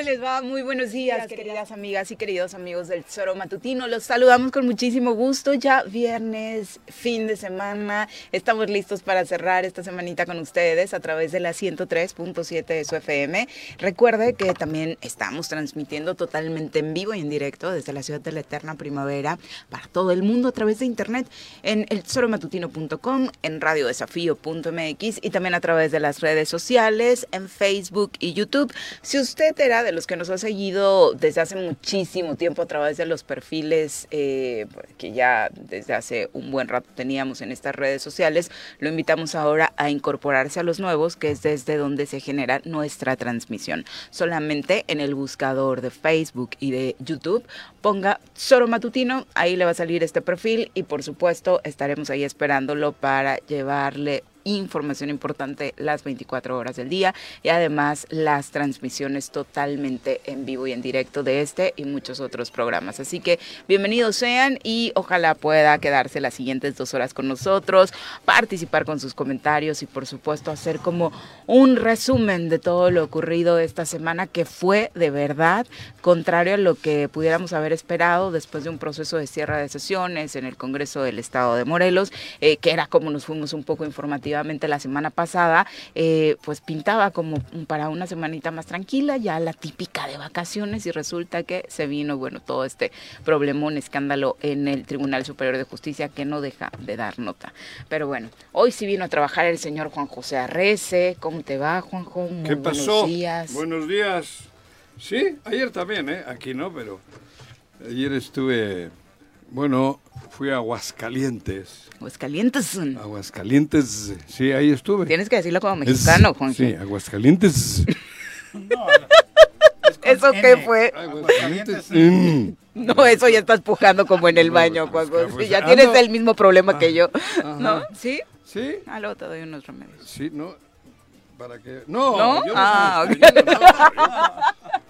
¿Cómo les va? Muy buenos días, queridas amigas y queridos amigos del Tesoro Matutino. Los saludamos con muchísimo gusto. Ya viernes, fin de semana. Estamos listos para cerrar esta semanita con ustedes a través de la 103.7 de su FM. Recuerde que también estamos transmitiendo totalmente en vivo y en directo desde la ciudad de la eterna primavera para todo el mundo a través de internet en el tesoromatutino.com, en radiodesafío.mx y también a través de las redes sociales, en Facebook y YouTube. Si usted era de los que nos ha seguido desde hace muchísimo tiempo a través de los perfiles eh, que ya desde hace un buen rato teníamos en estas redes sociales, lo invitamos ahora a incorporarse a los nuevos, que es desde donde se genera nuestra transmisión. Solamente en el buscador de Facebook y de YouTube ponga Soro Matutino, ahí le va a salir este perfil y por supuesto estaremos ahí esperándolo para llevarle información importante las 24 horas del día y además las transmisiones totalmente en vivo y en directo de este y muchos otros programas. Así que bienvenidos sean y ojalá pueda quedarse las siguientes dos horas con nosotros, participar con sus comentarios y por supuesto hacer como un resumen de todo lo ocurrido esta semana que fue de verdad contrario a lo que pudiéramos haber esperado después de un proceso de cierre de sesiones en el Congreso del Estado de Morelos, eh, que era como nos fuimos un poco la semana pasada, eh, pues pintaba como para una semanita más tranquila, ya la típica de vacaciones y resulta que se vino, bueno, todo este problemón, escándalo en el Tribunal Superior de Justicia que no deja de dar nota. Pero bueno, hoy sí vino a trabajar el señor Juan José Arrece. ¿Cómo te va, Juanjo? Muy ¿Qué pasó? Buenos días. Buenos días. Sí, ayer también, ¿eh? Aquí no, pero ayer estuve, bueno, fui a Aguascalientes. Aguascalientes. Aguascalientes, sí, ahí estuve. Tienes que decirlo como mexicano, Es- Juan. Sí, Aguascalientes. ¿Eso qué fue? Aguascalientes. Mm. No, eso ya estás pujando como en el baño, Juan pues, José. pues, Ya ah, tienes no. el mismo problema que yo. Ajá. ¿No? ¿Sí? Sí, Ah, luego te doy unos remedios. sí, no. ¿Para qué? No, ¿No? yo no Ah, soy ok. estrellero, no,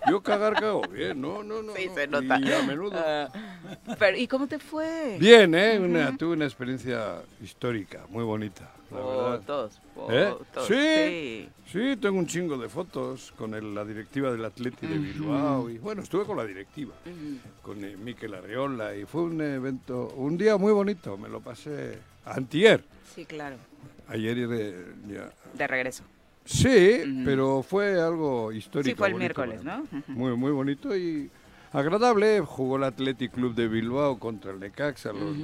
yo, cagar cago bien, no, no, no. Sí, no, se nota. Y a menudo. Ah, pero, ¿y cómo te fue? Bien, ¿eh? Una, tuve una experiencia histórica, muy bonita, la verdad. Fotos, ¿Eh? fotos. Sí. Sí, tengo un chingo de fotos con el- la directiva del Atleti de Bilbao y bueno, estuve con la directiva, con eh, Miquel Arreola y fue un evento, un día muy bonito, me lo pasé antier, Sí, claro. ayer eh, ya. De regreso. Sí, pero fue algo histórico. Sí, fue el bonito miércoles, ¿no? Muy, muy bonito y agradable. Jugó el Athletic Club de Bilbao contra el Necaxa, los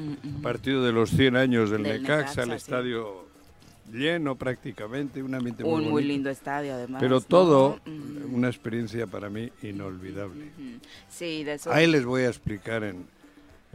partido de los 100 años del, Del Necaxa, Necaxa, el sí. estadio lleno prácticamente, un ambiente muy Un muy lindo estadio, además. Pero todo, una experiencia para mí inolvidable. Sí, de eso. Ahí les voy a explicar en,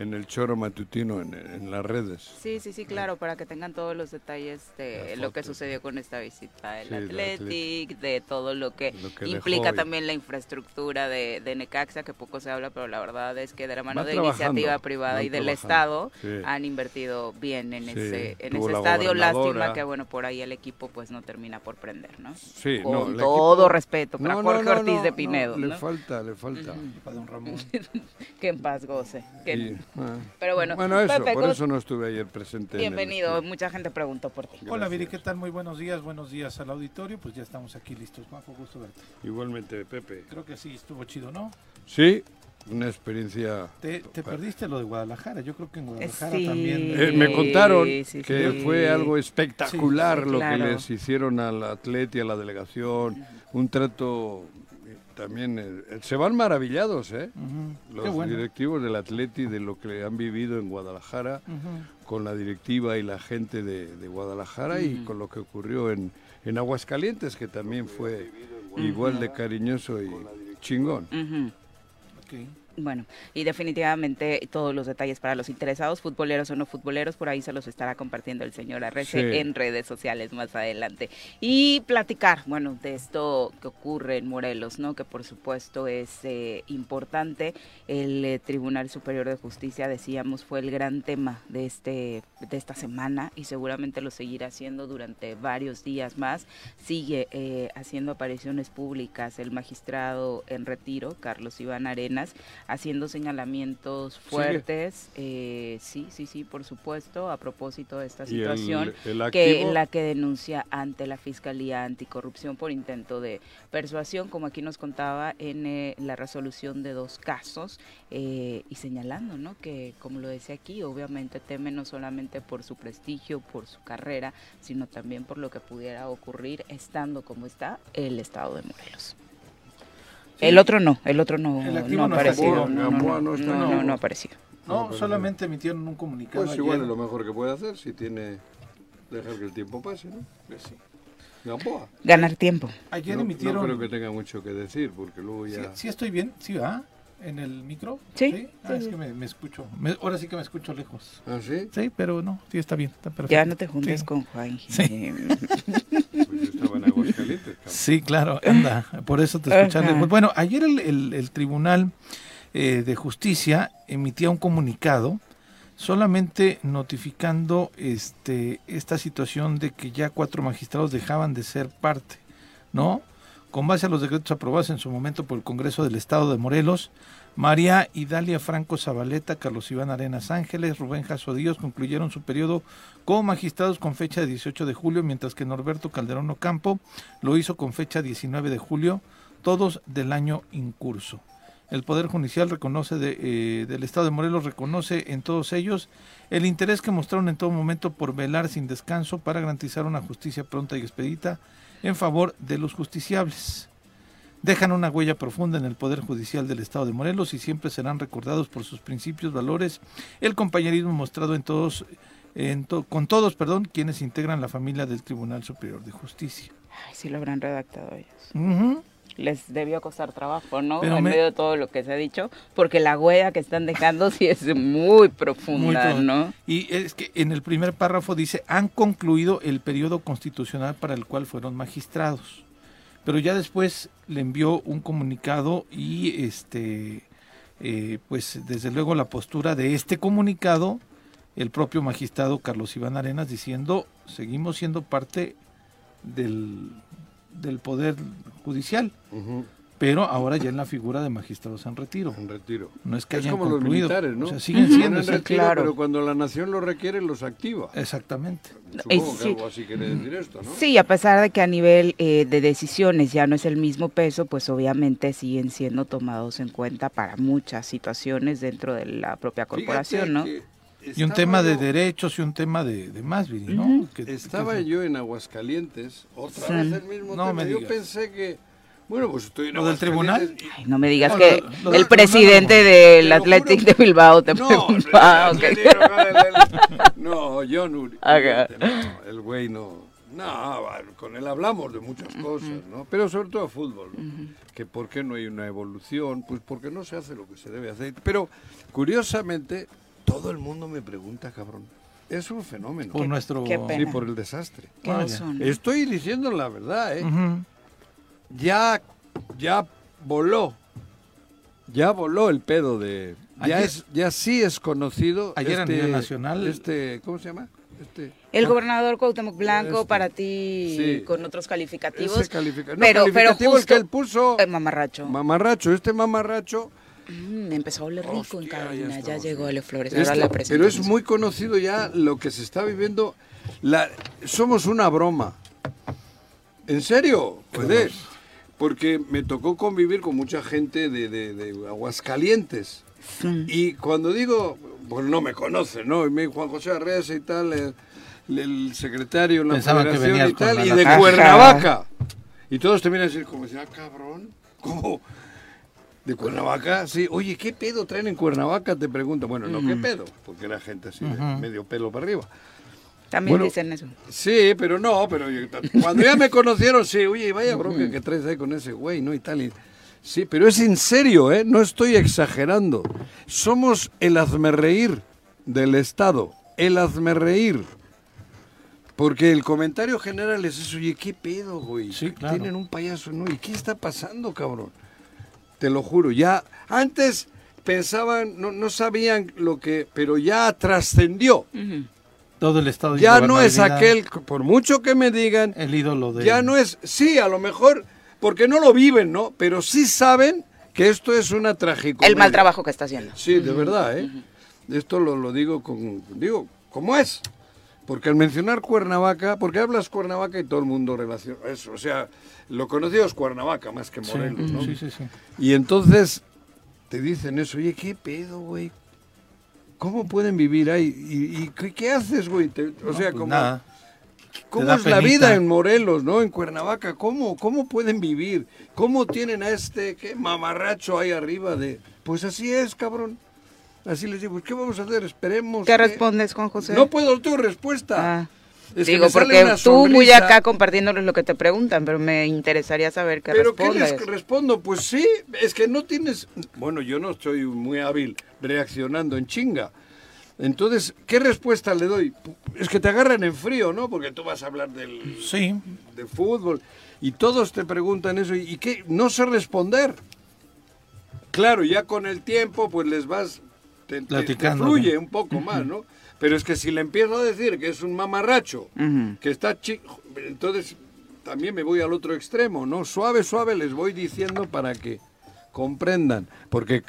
en el choro matutino, en, en las redes. Sí, sí, sí, claro, para que tengan todos los detalles de lo que sucedió con esta visita, el Sí, del Athletic, de todo lo que, Lo que implica también la infraestructura de, de Necaxa, que poco se habla, pero la verdad es que de la mano Van de iniciativa privada y del Estado sí. han invertido bien en Sí, ese, en ese la estadio. Lástima que, bueno, por ahí el equipo pues no termina por prender, ¿no? Sí, Con no, el todo equipo- respeto para No, Jorge no, Ortiz no, de no, Pinedo, le falta, le falta. Para don Ramón. que en paz goce. que- Ah. Pero bueno, Bueno, eso, Pepe, por ¿cómo- eso no estuve ayer presente. en el bienvenido. estudio. Mucha gente preguntó por ti. Hola Viri, ¿qué tal? Muy buenos días, buenos días al auditorio. Pues ya estamos aquí listos. Juanjo, gusto verte. Igualmente, Pepe. Creo que sí, estuvo chido, ¿no? Sí, una experiencia. Te, te perdiste lo de Guadalajara. Yo creo que en Guadalajara Sí. también. Eh, me contaron Sí, sí, que sí. fue algo espectacular Sí, sí, lo claro. que les hicieron al atleta y a la delegación. Un trato también. eh, se van maravillados, ¿eh? Los bueno. directivos del Atleti de lo que han vivido en Guadalajara con la directiva y la gente de, de Guadalajara y con lo que ocurrió en, en Aguascalientes, que también fue igual de cariñoso y chingón. Ujú. Bueno, y definitivamente todos los detalles para los interesados, futboleros o no futboleros, por ahí se los estará compartiendo el señor Arrece Sí. en redes sociales más adelante. Y platicar, bueno, de esto que ocurre en Morelos, ¿no? Que por supuesto es eh, importante. El eh, Tribunal Superior de Justicia, decíamos, fue el gran tema de, este, de esta semana y seguramente lo seguirá haciendo durante varios días más. Sigue eh, haciendo apariciones públicas el magistrado en retiro, Carlos Iván Arenas, haciendo señalamientos fuertes, eh, sí, sí, sí, por supuesto, a propósito de esta Y el- situación, el que la que denuncia ante la Fiscalía Anticorrupción por intento de persuasión, como aquí nos contaba en eh, la resolución de dos casos, eh, y señalando, ¿no? Que, como lo decía aquí, obviamente teme no solamente por su prestigio, por su carrera, sino también por lo que pudiera ocurrir estando como está el Estado de Morelos. Sí. El otro no, el otro no, El no no aparecido. No, no, aparecido. No, solamente emitieron un comunicado. Pues igual ayer. es lo mejor que puede hacer si tiene dejar que el tiempo pase, ¿no? Pues sí. Gamboa. Ganar tiempo. Ayer no, emitieron. no creo que tenga mucho que decir porque luego Sí, ya... sí estoy bien, sí, ¿va? ¿En el micro? Sí, Ah, sí, es sí. que me, me escucho. Me- ahora sí que me escucho lejos. ¿Ah, sí? Sí, pero no, sí está bien, está perfecto. Ya no te juntes Sí. con Juan. Sí. Pues yo estaba en Aguascalientes. cabrón. Sí, claro, anda, por eso te lejos. Bueno, ayer el, el- el Tribunal eh, de Justicia emitía un comunicado solamente notificando este esta situación de que ya cuatro magistrados dejaban de ser parte, ¿no? Con base a los decretos aprobados en su momento por el Congreso del Estado de Morelos, María Idalia Franco Zabaleta, Carlos Iván Arenas Ángeles, Rubén Jasodíos concluyeron su periodo como magistrados con fecha de 18 de julio, mientras que Norberto Calderón Ocampo lo hizo con fecha 19 de julio, todos del año en curso. El Poder Judicial reconoce eh, del Estado de Morelos reconoce en todos ellos el interés que mostraron en todo momento por velar sin descanso para garantizar una justicia pronta y expedita en favor de los justiciables. Dejan una huella profunda en el Poder Judicial del Estado de Morelos y siempre serán recordados por sus principios, valores, el compañerismo mostrado en todos, en to- con todos, perdón, quienes integran la familia del Tribunal Superior de Justicia. Ay, sí lo habrán redactado ellos. Ujú. Les debió costar trabajo, ¿no? Pero en me- medio de todo lo que se ha dicho, porque la huella que están dejando sí es muy profunda, Muy ¿no? Y es que en el primer párrafo dice, han concluido el periodo constitucional para el cual fueron magistrados. Pero ya después le envió un comunicado y este, eh, pues desde luego la postura de este comunicado, el propio magistrado Carlos Iván Arenas diciendo, seguimos siendo parte del, del poder judicial, pero ahora ya en la figura de magistrados en retiro. En retiro. No es que es hayan como los concluido. militares, ¿no? O sea, siguen siendo en retiro, claro. pero cuando la nación lo requiere, los activa. Exactamente. Supongo que sí. algo así quiere decir esto, ¿no? Sí, a pesar de que a nivel eh, de decisiones ya no es el mismo peso, pues obviamente siguen siendo tomados en cuenta para muchas situaciones dentro de la propia corporación, Fíjate ¿no? que Y un tema de derechos y un tema de, de más, Viri, ¿no? Que- Estaba que- yo en Aguascalientes, otra Sí. vez el mismo No tema. me Yo digas. pensé que, bueno, pues estoy en ¿Lo del tribunal? Ay, no me digas No, que el presidente del Athletic de Bilbao te el Ah, ok. Atlético, no, el- el- no, yo no. El güey no. No, con él hablamos de muchas cosas, ¿no? Pero sobre todo fútbol, ¿no? Que por qué no hay una evolución, pues porque no se hace lo que se debe hacer. Pero curiosamente, todo el mundo me pregunta, cabrón. Es un fenómeno. Por nuestro... qué Sí, pena. por el desastre. Estoy diciendo la verdad, ¿eh? Ya, ya voló. Ya voló el pedo de. Ya es, ya sí es conocido. Ayer a este, nivel nacional- Este, ¿cómo se llama? Este. El gobernador Cuauhtémoc Blanco Este. para ti Sí. con otros calificativos. Ese califica- no, pero, pero calificativo el justo que él puso. eh, mamarracho. Mamarracho, este mamarracho. Mm, empezó a oler rico en Hostia, ya. Ya, llegó. Ale Flores. Ahora la pero es muy conocido ya lo que se está viviendo. La, somos una broma. ¿En serio? Joder. Porque me tocó convivir con mucha gente de, de- de Aguascalientes. Y cuando digo, pues no me conocen, ¿no? Y me Juan José Arreza y tal, el, el secretario en la Pensaban que federación y tal, y de. Cuernavaca. Y todos te miran así como, ah, cabrón, ¿cómo? ¿De Cuernavaca? Sí, oye, ¿qué pedo traen en Cuernavaca? Te pregunto. Bueno, no, ¿qué pedo? Porque era gente así, de medio pelo para arriba. También Bueno, dicen eso. Sí, pero no, pero yo- cuando ya me conocieron, sí, oye, vaya bronca que traes ahí con ese güey, ¿no? Y tal. y- sí, pero es en serio, ¿eh? No estoy exagerando. Somos el hazmerreír del Estado. El hazmerreír. Porque el comentario general es eso, oye, ¿qué pedo, güey? Sí, claro. Tienen un payaso, ¿no? ¿Y qué está pasando, cabrón? Te lo juro, ya antes pensaban, no, no sabían lo que, pero ya trascendió. Todo el estado de Ya no es aquel, por mucho que me digan, El ídolo de... ya no es, sí, a lo mejor, porque no lo viven, ¿no? Pero sí saben que esto es una tragicomedia. El mal trabajo que está haciendo. Sí, de verdad, ¿eh? Esto lo, lo digo con, digo, ¿cómo es? Porque al mencionar Cuernavaca, porque hablas Cuernavaca y todo el mundo relaciona eso, o sea, lo conocido es Cuernavaca más que Sí, Morelos, ¿no? sí, sí, sí. Y entonces te dicen eso, oye, ¿qué pedo, güey? ¿Cómo pueden vivir ahí? ¿Y, y qué, qué haces, güey? Te- o No, sea, pues como... nada. ¿Cómo es la penita. vida en Morelos, no? En Cuernavaca, ¿cómo, cómo pueden vivir? ¿Cómo tienen a este qué mamarracho ahí arriba de... Pues así es, cabrón. Así les digo, ¿qué vamos a hacer? Esperemos. ¿Qué que- respondes, Juan José? No puedo, tengo respuesta. Ah. Es que Digo, porque tú muy acá compartiéndoles lo que te preguntan, pero me interesaría saber qué ¿Pero qué respondes. les respondo? Pues sí, es que no tienes... Bueno, yo no estoy muy hábil reaccionando en chinga. Entonces, ¿qué respuesta le doy? Es que te agarran en frío, ¿no? Porque tú vas a hablar del, Sí, de fútbol y todos te preguntan eso y, y qué no sé responder. Claro, ya con el tiempo pues les vas te, te- te Platicando, fluye un poco más, ¿no? Pero es que si le empiezo a decir que es un mamarracho, que está chico, entonces también me voy al otro extremo, ¿no? Suave, suave les voy diciendo para que comprendan, porque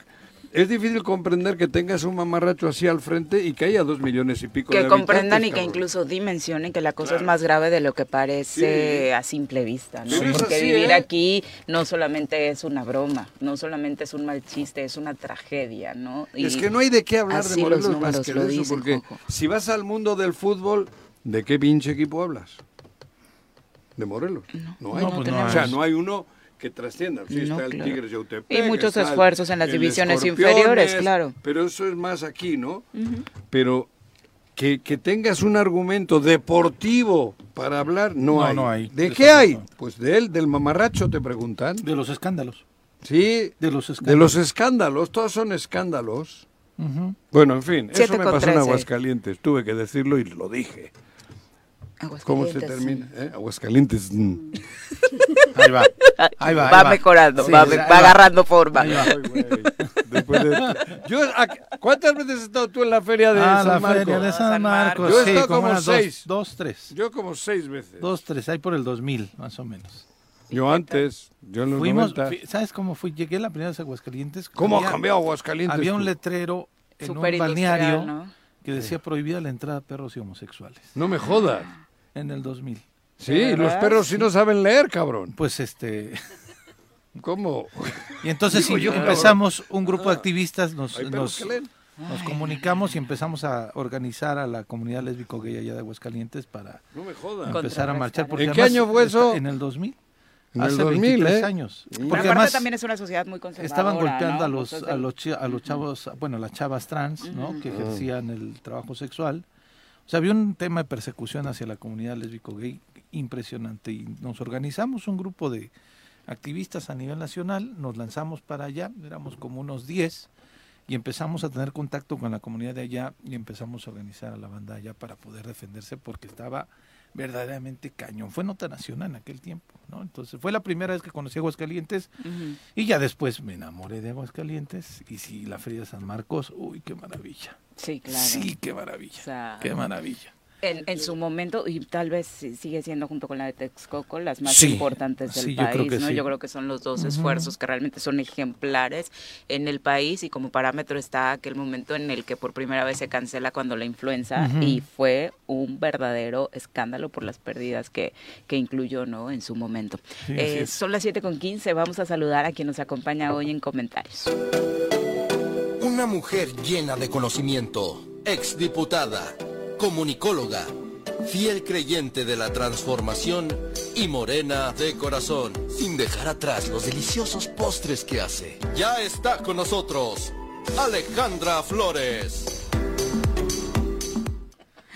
es difícil comprender que tengas un mamarracho así al frente y que haya dos millones y pico de Que comprendan y que incluso dimensionen que la cosa es más grave de lo que parece Sí. a simple vista, ¿no? Sí, Porque así, vivir ¿eh? aquí no solamente es una broma, no solamente es un mal chiste, es una tragedia, ¿no? Y Es que no hay de qué hablar de los Morelos más números que lo de eso, dicen, porque si vas al mundo del fútbol, ¿de qué pinche equipo hablas? De Morelos. No, hay. No, pues no o sea, no hay uno que trascienda. Sí, No, está el. Tigres de Yautepec, Y muchos esfuerzos en las divisiones inferiores, claro. Pero eso es más aquí, ¿no? Pero que, que tengas un argumento deportivo para hablar, no, No, hay. no hay. ¿De qué hay? Pues de él, del mamarracho, te preguntan. de los escándalos. Sí, De los de escándalos. los escándalos, todos son escándalos. Bueno, en fin, Siete eso me pasó en. Aguascalientes. Tuve que decirlo y lo dije. ¿Cómo se termina? ¿Eh? Aguascalientes. mm. Ahí va. Ahí va. Va, ahí mejorando, Sí, va, va agarrando forma. Ahí va. Ay, güey. Después de- Yo, ¿a- ¿Cuántas veces has estado tú en la feria de Ah, San la Marcos? feria de San San Marcos. Yo he sí, estado como seis. Dos, dos, tres. Yo como seis veces. Dos, tres. Ahí por el 2000, más o menos. Yo antes, yo en los Fuimos, 90. fi- ¿sabes cómo fui? Llegué la primera vez a Aguascalientes. ¿Cómo había- ha cambiado Aguascalientes? Había un letrero en un balneario ¿no? que decía prohibida la entrada de perros y homosexuales. No me jodas. En el 2000. Sí, ¿De los perros sí no saben leer, cabrón. Pues este... ¿Cómo? Y entonces Digo sí, yo, empezamos un grupo de activistas, nos, nos, nos comunicamos y empezamos a organizar a la comunidad lésbico gay allá de Aguascalientes para No me empezar a marchar. Porque ¿En qué año fue eso? En el 2000. En el Hace 2000, 23 ¿eh? años. Pero Pero Porque aparte además también es una sociedad muy conservadora, estaban golpeando ¿no? a los a los a los chavos, bueno, las chavas trans, ¿no? Que ejercían el trabajo sexual. O sea, había un tema de persecución hacia la comunidad lésbico gay impresionante. Y nos organizamos un grupo de activistas a nivel nacional, nos lanzamos para allá, éramos como unos 10 y empezamos a tener contacto con la comunidad de allá y empezamos a organizar a la banda allá para poder defenderse porque estaba verdaderamente cañón. Fue nota nacional en aquel tiempo, ¿no? Entonces fue la primera vez que conocí Aguascalientes y ya después me enamoré de Aguascalientes y sí, la Feria de San Marcos, uy, qué maravilla. Sí, claro. Sí, qué maravilla. O sea, Qué maravilla. En, en su momento, y tal vez sigue siendo junto con la de Texcoco, las más Sí, importantes del sí, yo creo país, que ¿no? sí. Yo creo que son los dos esfuerzos que realmente son ejemplares en el país y como parámetro está aquel momento en el que por primera vez se cancela cuando la influenza y fue un verdadero escándalo por las pérdidas que, que incluyó, ¿no? En su momento. Sí, Eh, son las 7 con 15, vamos a saludar a quien nos acompaña hoy en comentarios. Una mujer llena de conocimiento, exdiputada, comunicóloga, fiel creyente de la transformación y morena de corazón, sin dejar atrás los deliciosos postres que hace. Ya está con nosotros, Alejandra Flores.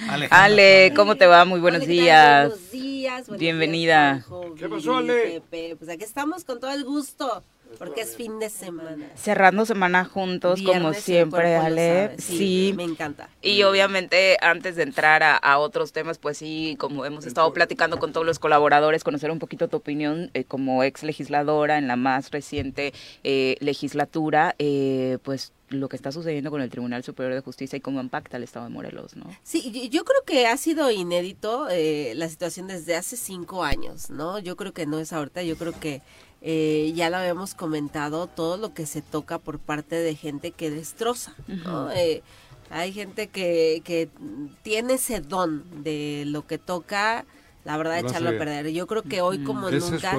Alejandra Ale, ¿cómo te va? Muy buenos días. Buenos días. buenos Bienvenida. días, ¿Qué pasó, Ale? Pepe. Pues aquí estamos con todo el gusto, porque es fin de semana. Cerrando semana juntos, como Viernes, el siempre, Ale. Sí. Me encanta. Y obviamente, antes de entrar a, a otros temas, pues sí, como hemos estado platicando con todos los colaboradores, conocer un poquito tu opinión eh, como ex legisladora en la más reciente eh, legislatura, eh, pues lo que está sucediendo con el Tribunal Superior de Justicia y cómo impacta al Estado de Morelos, ¿no? Sí, yo- yo creo que ha sido inédito eh, la situación desde hace cinco años, ¿no? Yo creo que no es ahorita, yo creo que eh, ya lo habíamos comentado, todo lo que se toca por parte de gente que destroza, ¿no? Eh, hay gente que, que tiene ese don de lo que toca, la verdad, Lo echarlo a perder. Yo creo que hoy como Ese nunca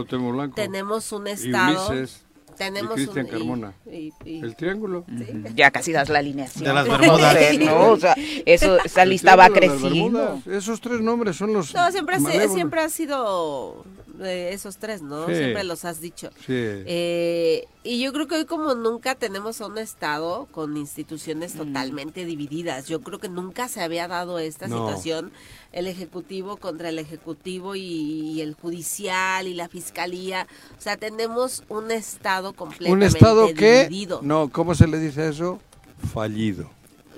tenemos un Y estado... Ulises, tenemos y Cristian Carmona. y- y- el triángulo. Ya casi das la alineación. De las. Bermudas. ¿no? O sea, eso, esa lista va triángulo de las creciendo. Bermudas. Esos tres nombres son los No, siempre, ha siempre ha sido eh, esos tres, ¿no? Sí. Siempre los has dicho. Sí. Eh, y yo creo que hoy como nunca tenemos a un Estado con instituciones Mm. totalmente divididas. Yo creo que nunca se había dado esta No. situación, el Ejecutivo contra el Ejecutivo y, y el Judicial y la Fiscalía. O sea, tenemos un Estado Un completamente estado que, dividido. no, ¿cómo se le dice a eso? Fallido.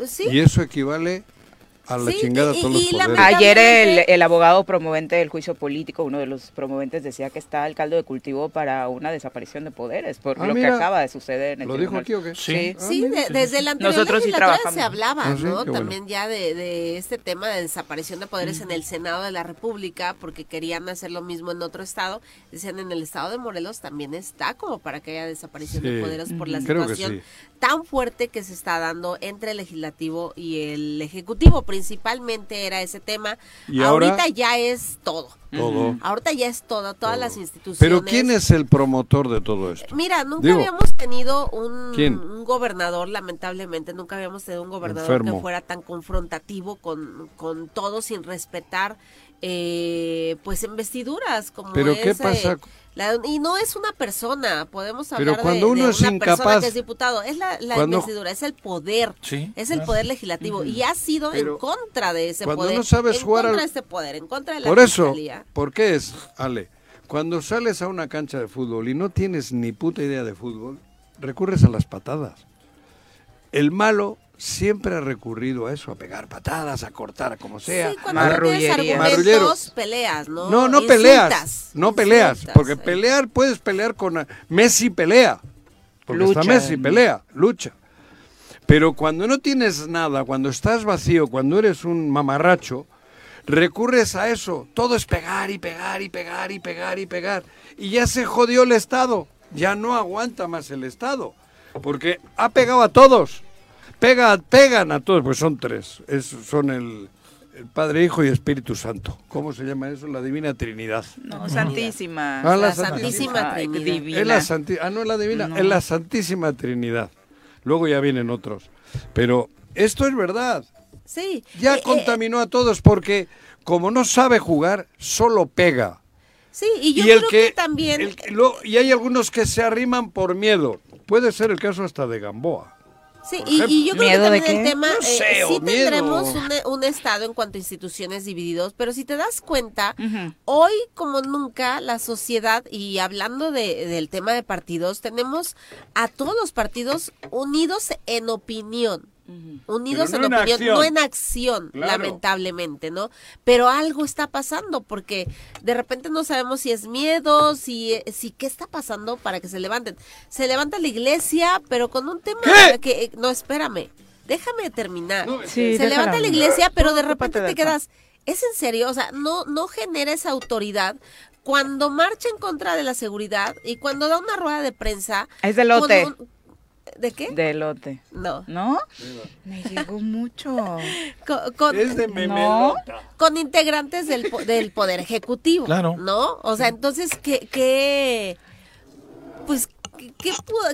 Sí, Y eso equivale a la Sí, chingada y- todos los y poderes. Ayer el, el abogado promovente del juicio político, uno de los promoventes, decía que está el caldo de cultivo para una desaparición de poderes, por Ah, lo que acaba de suceder en el ¿Lo dijo aquí o qué? Sí. Ah, Sí, mira. de- desde la anterior Nosotros legislatura se hablaba, Ah, sí, ¿no? qué bueno. También ya de, de este tema de desaparición de poderes en el Senado de la República, porque querían hacer lo mismo en otro estado. Decían, en el estado de Morelos también está como para que haya desaparición de poderes por la situación sí. tan fuerte que se está dando entre el legislativo y el ejecutivo. Principalmente era ese tema. Y ahora- Ahorita ya es todo. Todo. Ahorita ya es todo, todas las instituciones. Pero ¿quién es el promotor de todo esto? Mira, nunca Digo, habíamos tenido un, un gobernador, lamentablemente, nunca habíamos tenido un gobernador Enfermo. que fuera tan confrontativo con, con todo sin respetar eh, pues investiduras como Pero es, ¿qué pasa? la- y no es una persona, podemos Pero hablar de- cuando de, uno es una persona incapaz- que es diputado, es la, la Cuando- investidura, es el poder, Sí, es el claro. poder legislativo y ha sido Pero en contra de ese cuando poder, no sabes en jugar contra al- de este poder, en contra de la Por eso, fiscalía. ¿por qué es, Ale? Cuando sales a una cancha de fútbol y no tienes ni puta idea de fútbol, recurres a las patadas. El malo siempre ha recurrido a eso, a pegar patadas, a cortar, a como sea. Sí, cuando argumentos, peleas, ¿no? No, no Insultas, peleas, no peleas, insultas, porque eh. pelear puedes pelear con Messi pelea, porque está Lucha. Messi pelea, lucha. Pero cuando no tienes nada, cuando estás vacío, cuando eres un mamarracho, recurres a eso. Todo es pegar y pegar y pegar y pegar y pegar. Y ya se jodió el Estado. Ya no aguanta más el Estado. Porque ha pegado a todos. Pega, pegan a todos, pues son tres. Es, son el, el Padre, Hijo y Espíritu Santo. ¿Cómo se llama eso? La Divina Trinidad. No, santísima. Ah, la La Santísima Trinidad. divina. Es la santi- ah, no es la divina, No. es la Santísima Trinidad. Luego ya vienen otros. Pero esto es verdad. Sí. Ya Eh, eh, contaminó a todos porque como no sabe jugar, solo pega. sí, y yo y el creo que, que, también... el que- lo- y hay algunos que se arriman por miedo. Puede ser el caso hasta de Gamboa. Sí, y, y yo creo que ¿Miedo de también el tema, No eh, sí tendremos un, un estado en cuanto a instituciones divididos, pero si te das cuenta, hoy como nunca la sociedad, y hablando de, del tema de partidos, tenemos a todos los partidos unidos en opinión. Unidos Pero en no opinión, acción. no en acción, Claro. lamentablemente, ¿no? Pero algo está pasando porque de repente no sabemos si es miedo, si, si qué está pasando para que se levanten. Se levanta la iglesia, pero con un tema ¿Qué? que eh, no, espérame, déjame terminar. No, Sí, se déjala levanta la iglesia, pero de repente te quedas, ¿es en serio? O sea, no no genera esa autoridad cuando marcha en contra de la seguridad y cuando da una rueda de prensa Es de con lote. un- ¿De qué? De elote. No. ¿No? Me llegó mucho. Con, con- Es de No. memelota. con integrantes del, po- del Poder Ejecutivo. Claro. ¿No? O sea, entonces, ¿qué, qué pues, ¿qué,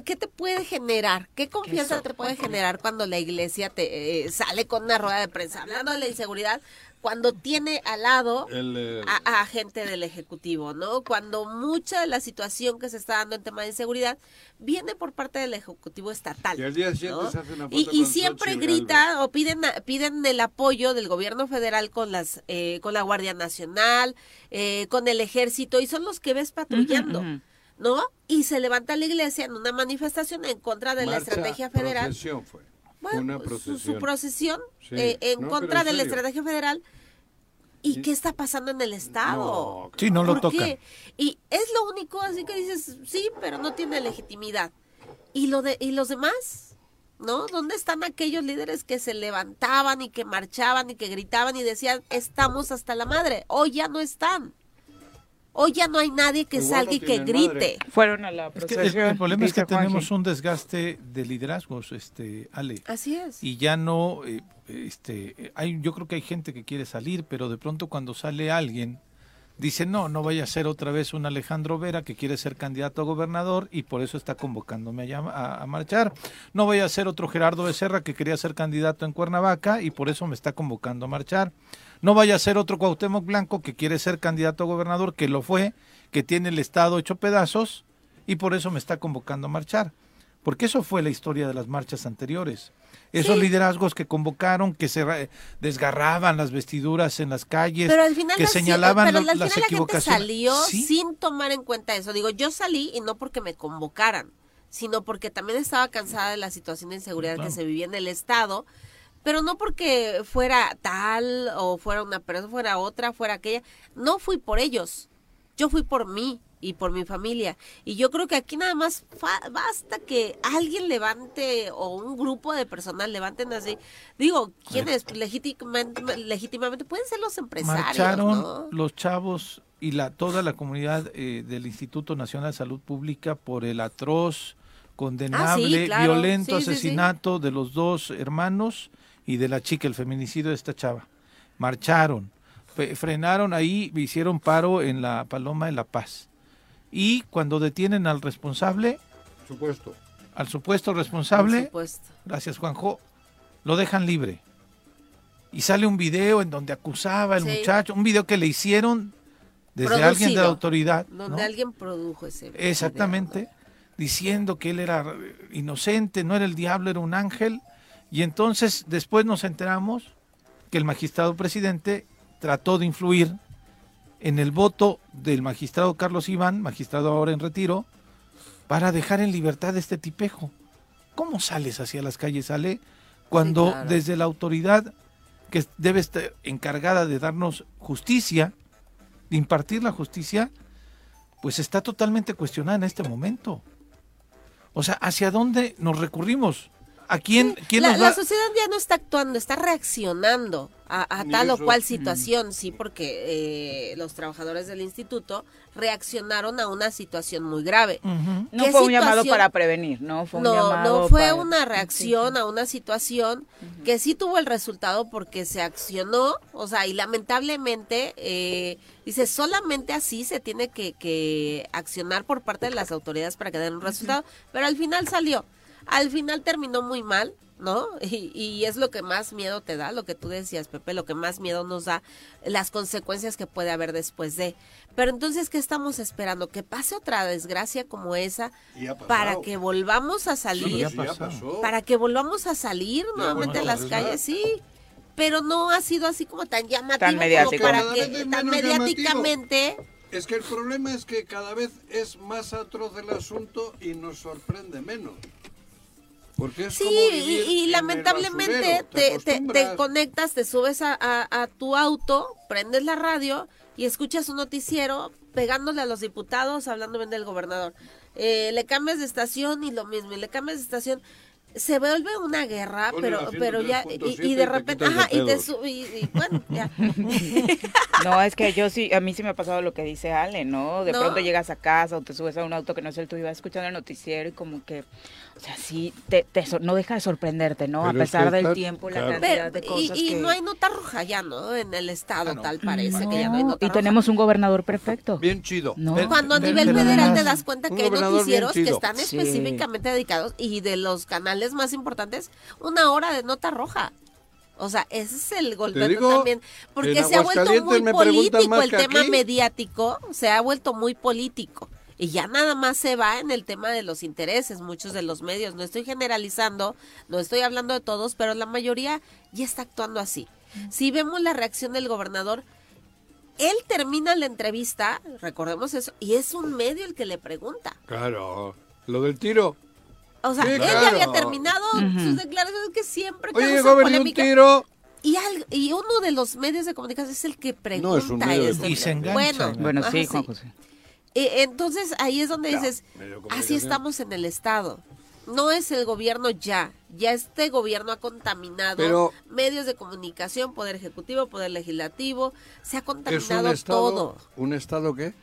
qué te puede generar? ¿Qué confianza te puede generar cuando la iglesia te eh, sale con una rueda de prensa hablando de la inseguridad? Cuando tiene al lado El, eh, a, a gente del Ejecutivo, ¿no? Cuando mucha de la situación que se está dando en tema de inseguridad viene por parte del Ejecutivo estatal. Y al día siguiente ¿no? se hace una Y, y siempre grita o piden piden el apoyo del gobierno federal con las eh, con la Guardia Nacional, eh, con el Ejército y son los que ves patrullando. ¿no? Y se levanta la iglesia en una manifestación en contra de la estrategia federal. fue. Bueno, una su- procesión. Su, procesión Sí. eh, en No, contra en de la estrategia federal. ¿Y Y- qué está pasando en el Estado? No, Sí, no lo ¿Por tocan. qué? Y es lo único, así que dices, sí, pero no tiene legitimidad. ¿Y, lo de, y los demás? ¿No? ¿Dónde están aquellos líderes que se levantaban y que marchaban y que gritaban y decían, estamos hasta la madre? Hoy ya no están. Hoy ya no hay nadie que Igual salga no y que grite. madre. Fueron a la Es que procesión. el, el problema es que Juanji. tenemos un desgaste de liderazgos, este, Ale. Así es. y ya no eh, este hay yo creo que hay gente que quiere salir pero de pronto cuando sale alguien dice no no vaya a ser otra vez un Alejandro Vera que quiere ser candidato a gobernador y por eso está convocándome a, a, a marchar no vaya a ser otro Gerardo Becerra que quería ser candidato en Cuernavaca y por eso me está convocando a marchar no vaya a ser otro Cuauhtémoc Blanco que quiere ser candidato a gobernador que lo fue que tiene el estado hecho pedazos y por eso me está convocando a marchar porque eso fue la historia de las marchas anteriores. Esos Sí. liderazgos que convocaron, que se ra- desgarraban las vestiduras en las calles, Pero al final, que la- señalaban pero al las final la gente salió Sí, sin tomar en cuenta eso. Digo, yo salí y no porque me convocaran, sino porque también estaba cansada de la situación de inseguridad Claro. que se vivía en el Estado, pero no porque fuera tal o fuera una persona, fuera otra, fuera aquella. No fui por ellos, yo fui por mí y por mi familia. Y yo creo que aquí nada más basta que alguien levante o un grupo de personas levanten así. Digo, ¿quiénes legítimamente, legítimamente pueden ser los empresarios? marcharon ¿no? los chavos y la toda la comunidad eh, del Instituto Nacional de Salud Pública por el atroz, condenable, Ah, sí, claro. violento Sí, sí, sí. asesinato de los dos hermanos y de la chica, el feminicidio de esta chava. Marcharon, frenaron ahí, hicieron paro en la Paloma de la Paz. Y cuando detienen al responsable, Supuesto. al supuesto Por responsable, supuesto. gracias Juanjo, lo dejan libre. Y sale un video en donde acusaba el Sí. muchacho, un video que le hicieron desde alguien de la autoridad. Donde ¿no? alguien produjo ese video, Exactamente, diciendo que él era inocente, no era el diablo, era un ángel. Y entonces después nos enteramos que el magistrado presidente trató de influir en el voto del magistrado Carlos Iván, magistrado ahora en retiro, para dejar en libertad a este tipejo. ¿Cómo sales hacia las calles, Ale? Cuando claro. desde la autoridad que debe estar encargada de darnos justicia, de impartir la justicia, pues está totalmente cuestionada en este momento. O sea, ¿hacia dónde nos recurrimos? ¿A quién, quién la, nos la va? sociedad ya no está actuando, está reaccionando a, tal o cual situación, sí, porque eh, los trabajadores del instituto reaccionaron a una situación muy grave. No ¿Qué fue un llamado para prevenir, ¿no? Fue un No, llamado no fue para- una reacción a una situación que sí tuvo el resultado porque se accionó, o sea, y lamentablemente, eh, dice, solamente así se tiene que, que accionar por parte de las autoridades para que den un resultado, pero al final salió. Al final terminó muy mal, ¿no? Y, y es lo que más miedo te da, lo que tú decías, Pepe, lo que más miedo nos da, las consecuencias que puede haber después de. Pero entonces, ¿qué estamos esperando? Que pase otra desgracia como esa para que volvamos a salir, sí, ya pasó. para que volvamos a salir nuevamente a bueno, las calles, sí. Pero no ha sido así como tan llamativo Tan mediático. como para que tan mediáticamente Es que el problema es que cada vez es más atroz el asunto y nos sorprende menos. Porque es Sí, como y, vivir y en el lamentablemente te, te, te acostumbras. conectas, te subes a, a- a tu auto, prendes la radio y escuchas un noticiero pegándole a los diputados, hablando bien del gobernador. Eh, le cambias de estación y lo mismo, y le cambias de estación. Se vuelve una guerra, pero pero ya, y, 103.7 y de te repente, ajá, y te sub- y, y bueno, ya. No, es que yo sí, a mí sí me ha pasado lo que dice Ale, ¿no? De No. pronto llegas a casa o te subes a un auto que no es el tuyo y vas escuchando el noticiero y como que, o sea, sí, te, no deja de sorprenderte, ¿no? Pero a es pesar del está- tiempo, la claro. cantidad Pero- de y cosas y que... no hay nota roja ya, ¿no? En el estado, Ah, no. tal parece que ya no hay No, nota y roja. tenemos un gobernador perfecto. Bien chido. No. Cuando a nivel federal te das cuenta que hay noticieros que están Sí. específicamente dedicados y de los canales más importantes, una hora de nota roja. O sea, ese es el golpe digo, también. Porque se ha vuelto muy político el tema aquí. mediático, se ha vuelto muy político. Y ya nada más se va en el tema de los intereses, muchos de los medios. No estoy generalizando, no estoy hablando de todos, pero la mayoría ya está actuando así. Si vemos la reacción del gobernador, él termina la entrevista, recordemos eso, y es un medio el que le pregunta. Claro. Lo del tiro. O sea, Sí, él ya había terminado sus declaraciones que siempre Oye, causan llegó a venir un tiro. Y, al- y uno de los medios de comunicación es el que pregunta. No, es un medio de esto. Y se engancha. Bueno, sí, Juan José. Eh, entonces ahí es donde dices, así estamos en el Estado. No es el gobierno ya. Ya este gobierno ha contaminado Pero- medios de comunicación, poder ejecutivo, poder legislativo. Se ha Es un contaminado estado. todo. ¿Un estado qué?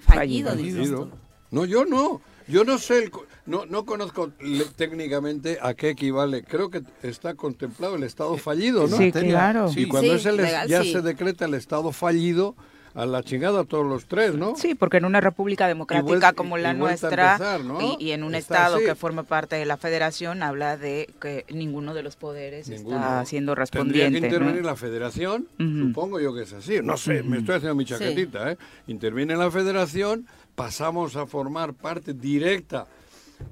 Fallido, Fallido. dices Fallido. tú. No, yo no. Yo no sé, el co- no, no conozco le- técnicamente a qué equivale. Creo que está contemplado el estado fallido, ¿no? Sí, claro. Y cuando Sí, es el es- legal, ya sí. se decreta el estado fallido, a la chingada a todos los tres, ¿no? Sí, porque en una república democrática como la nuestra empezar, ¿no? y, y en un Está estado así. que forma parte de la federación habla de que ninguno de los poderes Ninguno. está siendo Tendría respondiente. que intervenir ¿no? la federación, supongo yo que es así. No sé, me estoy haciendo mi chaquetita, ¿eh? Interviene la federación, pasamos a formar parte directa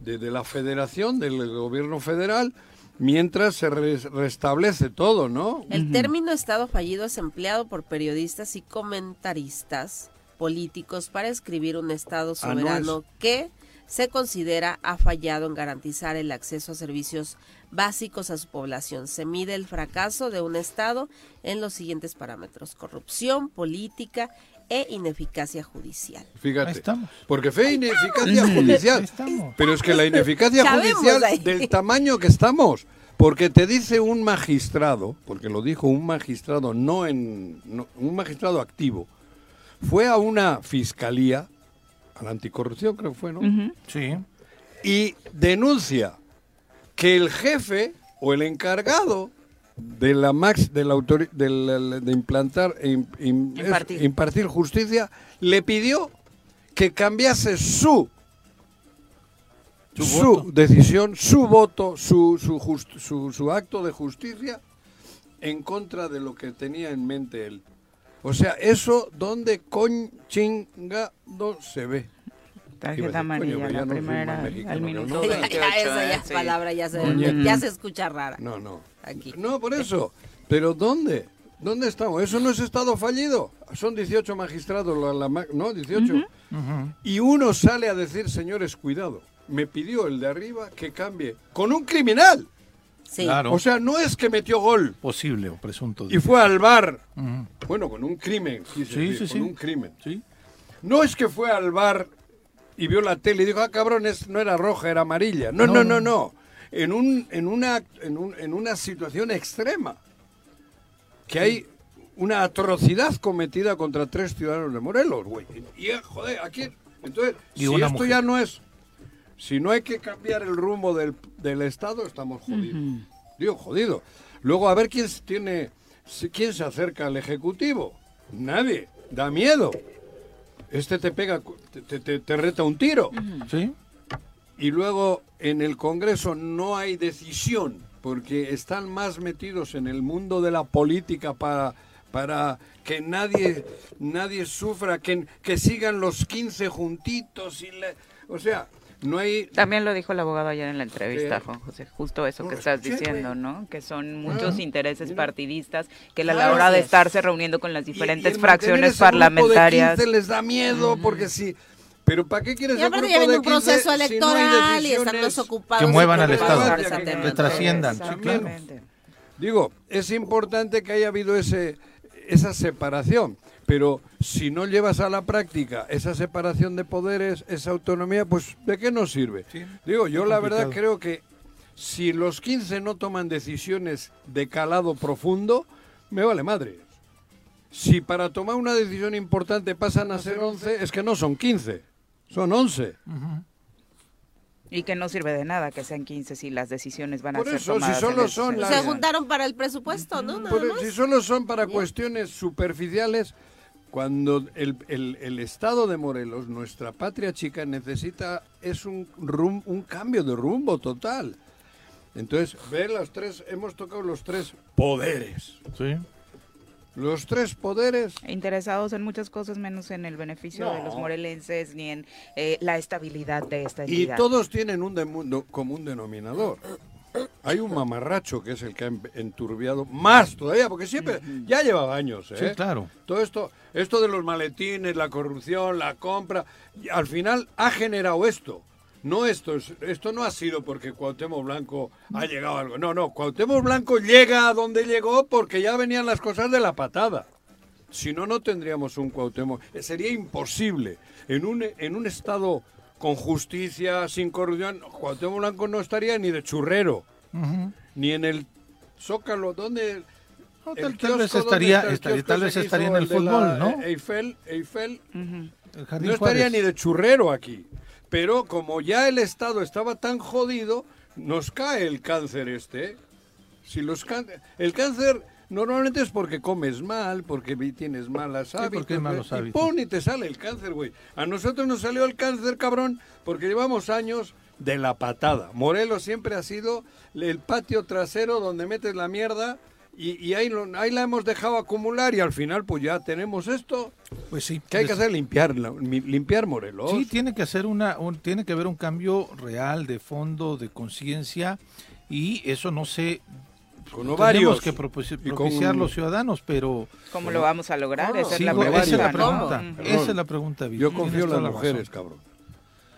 de, de la federación, del gobierno federal, mientras se res- restablece todo, ¿no? El término Estado fallido es empleado por periodistas y comentaristas políticos para escribir un Estado Ah, no soberano que se considera ha fallado en garantizar el acceso a servicios básicos a su población. Se mide el fracaso de un Estado en los siguientes parámetros. Corrupción, política e ineficacia judicial. Fíjate. Ahí estamos. Porque fe e ineficacia judicial. Ahí estamos. Pero es que la ineficacia judicial ahí. del tamaño que estamos. Porque te dice un magistrado, porque lo dijo un magistrado, no en. no- un magistrado activo, fue a una fiscalía, a la anticorrupción creo que fue, ¿no? Sí. y denuncia que el jefe o el encargado de la max de la autori- de, la- de implantar e im- im- es- Impartir. justicia le pidió que cambiase su Su voto. decisión, su voto, su su, just- su su acto de justicia en contra de lo que tenía en mente él. O sea, eso donde conchingado se ve. Tarjeta coño, amarilla, la no primera al minuto no. Ya, 28. esa ya ¿eh? Sí. palabra ya se, ya se escucha rara. No, no. Aquí. No, por eso. Pero ¿dónde? ¿Dónde estamos? Eso no es Estado fallido. Son 18 magistrados, la, la ma- ¿no? 18. Y uno sale a decir, señores, cuidado. Me pidió el de arriba que cambie con un criminal. Sí. Claro. O sea, no es que metió gol Posible o presunto. y fue al bar. Bueno, con un crimen. Sí, decir, sí, con sí. un crimen. Sí. No es que fue al bar y vio la tele y dijo, ah, cabrón, es- no era roja, era amarilla. No, no, No, no, no. En, un, en, una, en, un- en una situación extrema. Que hay una atrocidad cometida contra tres ciudadanos de Morelos, güey. Y, eh, joder, aquí... Entonces, Y si esto mujer. ya no es... Si no hay que cambiar el rumbo del, del Estado, estamos jodidos. Digo, jodido. Luego, a ver quién se tiene... ¿Quién se acerca al Ejecutivo? Nadie. Da miedo. Este te pega, te- te- te reta un tiro. Sí. Y luego en el Congreso no hay decisión, porque están más metidos en el mundo de la política para, para que nadie, nadie sufra, que, que sigan los 15 juntitos. Y le- o sea, no hay... También lo dijo el abogado ayer en la entrevista, ¿Qué? Juan José, justo eso No, que estás escuché, diciendo. ¿no? Que son muchos intereses partidistas que a la hora de estarse reuniendo con las y- y diferentes el mantener fracciones de parlamentarias. 15 les da miedo, porque si... Pero ¿para qué quieres aparte grupo de un proceso 15 si no hay electoral y están decisiones? ocupados. Que muevan al Estado, ese que- trasciendan, sí, claro. Digo, es importante que haya habido ese, esa separación, pero si no llevas a la práctica esa separación de poderes, esa autonomía, pues ¿de qué nos sirve? Sí, Digo, yo la verdad creo que si los 15 no toman decisiones de calado profundo, me vale madre. Si para tomar una decisión importante pasan a ser 11, es que no son 15, son 11. Y que no sirve de nada que sean 15 si las decisiones van Por a ser eso, si tomadas solo en el son Senado. las- Se juntaron para el presupuesto, ¿no? Nada Por- más. si solo son para cuestiones superficiales, cuando el, el- el estado de Morelos, nuestra patria chica, necesita, es un, rum- un cambio de rumbo total. Entonces, ve los tres, hemos tocado los tres poderes. Sí. Los tres poderes. Interesados en muchas cosas menos en el beneficio de los morelenses ni en eh, la estabilidad de esta Y todos tienen un común denominador. Hay un mamarracho que es el que ha en- enturbiado más todavía, porque siempre, ya llevaba años, ¿eh? Sí, claro. Todo esto, esto de los maletines, la corrupción, la compra, y al final ha generado esto. No esto, es- esto no ha sido porque Cuauhtémoc Blanco ha llegado a algo. No, no, Cuauhtémoc Blanco llega a donde llegó porque ya venían las cosas de la patada. Si no, no tendríamos un Cuauhtémoc. Eh, Sería imposible. En un, en un estado con justicia, sin corrupción, Cuauhtémoc Blanco no estaría ni de churrero, ni en el Zócalo, donde... No, tal- tal vez kiosco, ¿dónde estaría- estaría- tal vez estaría en el fútbol, ¿no? Eiffel, Eiffel, El no estaría Juárez. ni de churrero aquí. Pero como ya el Estado estaba tan jodido, nos cae el cáncer este. Si los can- el cáncer normalmente es porque comes mal, porque tienes malas hábitos. hay malos y hábitos. pum, y te sale el cáncer, güey. A nosotros nos salió el cáncer, cabrón, porque llevamos años de la patada. Morelos siempre ha sido el patio trasero donde metes la mierda y, y ahí, lo- ahí la hemos dejado acumular y al final pues ya tenemos esto. Pues sí. ¿Qué hay que Des- hacer? Limpiar, limpiar Morelos. Sí, tiene que hacer una, un- tiene que haber un cambio real de fondo, de conciencia y eso no sé. Con Tenemos ovarios. que Y con- propiciar los ciudadanos, pero ¿Cómo lo vamos a lograr? ¿Cómo? Esa es la esa es pregunta. Esa es la pregunta. Vicky, Yo confío en las la mujeres, razón. cabrón.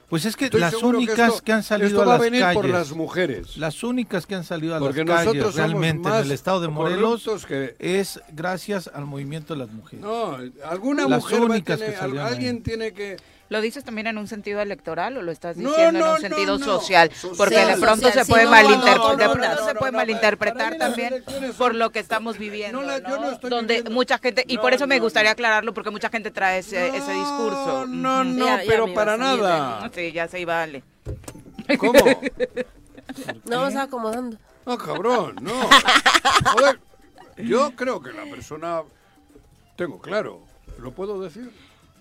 Pues es que Estoy las únicas esto- que han salido a las calles, por las mujeres. las únicas que han salido a Porque las calles realmente en el estado de Morelos que- es gracias al movimiento de las mujeres. No, alguna Las mujer que al- alguien tiene que... ¿Lo dices también en un sentido electoral o lo estás No, diciendo en no, un sentido no, social? Porque Social, de pronto social, se puede malinterpretar, de pronto se puede también por lo que estamos viviendo, No, la- yo ¿no? no estoy Donde viviendo- mucha gente y No, por eso me gustaría aclararlo porque mucha gente trae ese, ese discurso. No, no, Ya- ya pero para nada. Sí, ya se iba Ale. ¿Cómo? No vamos acomodando. No, cabrón, no. Joder, yo creo que la persona... Tengo claro, ¿lo puedo decir?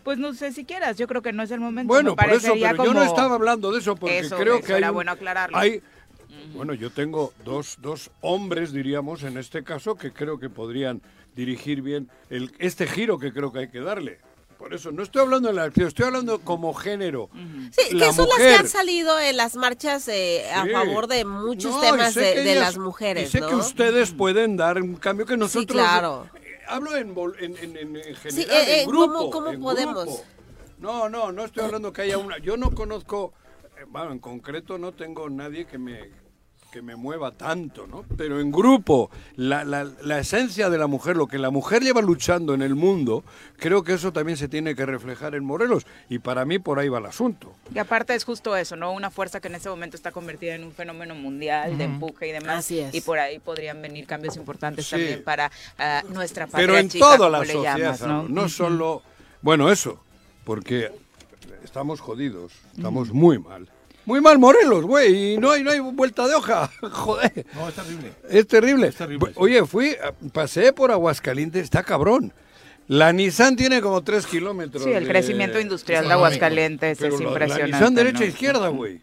Pues no sé si quieras, yo creo que no es el momento. Bueno, por eso, pero yo no como- estaba hablando de eso porque Eso, creo eso que hay era un- bueno aclararlo. hay- bueno, yo tengo dos, dos hombres, diríamos, en este caso, que creo que podrían dirigir bien el, este giro que creo que hay que darle. Por eso, no estoy hablando de la acción, estoy hablando como género. Sí, La que son las que han salido en las marchas eh, a Sí. favor de muchos No, temas de, que de ellas- las mujeres, Y sé ¿no? que ustedes pueden dar un cambio que nosotros... claro. Eh, Hablo en, en, en- en- en general, Sí, eh, eh, en grupo. ¿cómo- cómo podemos? grupo. No, no, no estoy hablando que haya una... Yo no conozco... eh, Bueno, en concreto no tengo nadie que me que me mueva tanto, ¿no? Pero en grupo, la, la, la esencia de la mujer, lo que la mujer lleva luchando en el mundo, creo que eso también se tiene que reflejar en Morelos. Y para mí por ahí va el asunto. Y aparte es justo eso, ¿no? Una fuerza que en ese momento está convertida en un fenómeno mundial de empuje y demás. Así es. Y por ahí podrían venir cambios importantes Sí. también para ah, nuestra patria Pero en chica, toda la sociedad, llamas, ¿no? ¿no? no solo... Bueno, eso, porque estamos jodidos, estamos muy mal. Muy mal Morelos, güey, y no hay, no hay vuelta de hoja, joder. No, es terrible. Es terrible. Es terrible, sí. Oye, fui, pasé por Aguascalientes, está cabrón. La Nissan tiene como tres kilómetros. Sí, el de- crecimiento industrial de Aguascalientes la- es la impresionante. Nissan derecha ¿no? e izquierda, güey.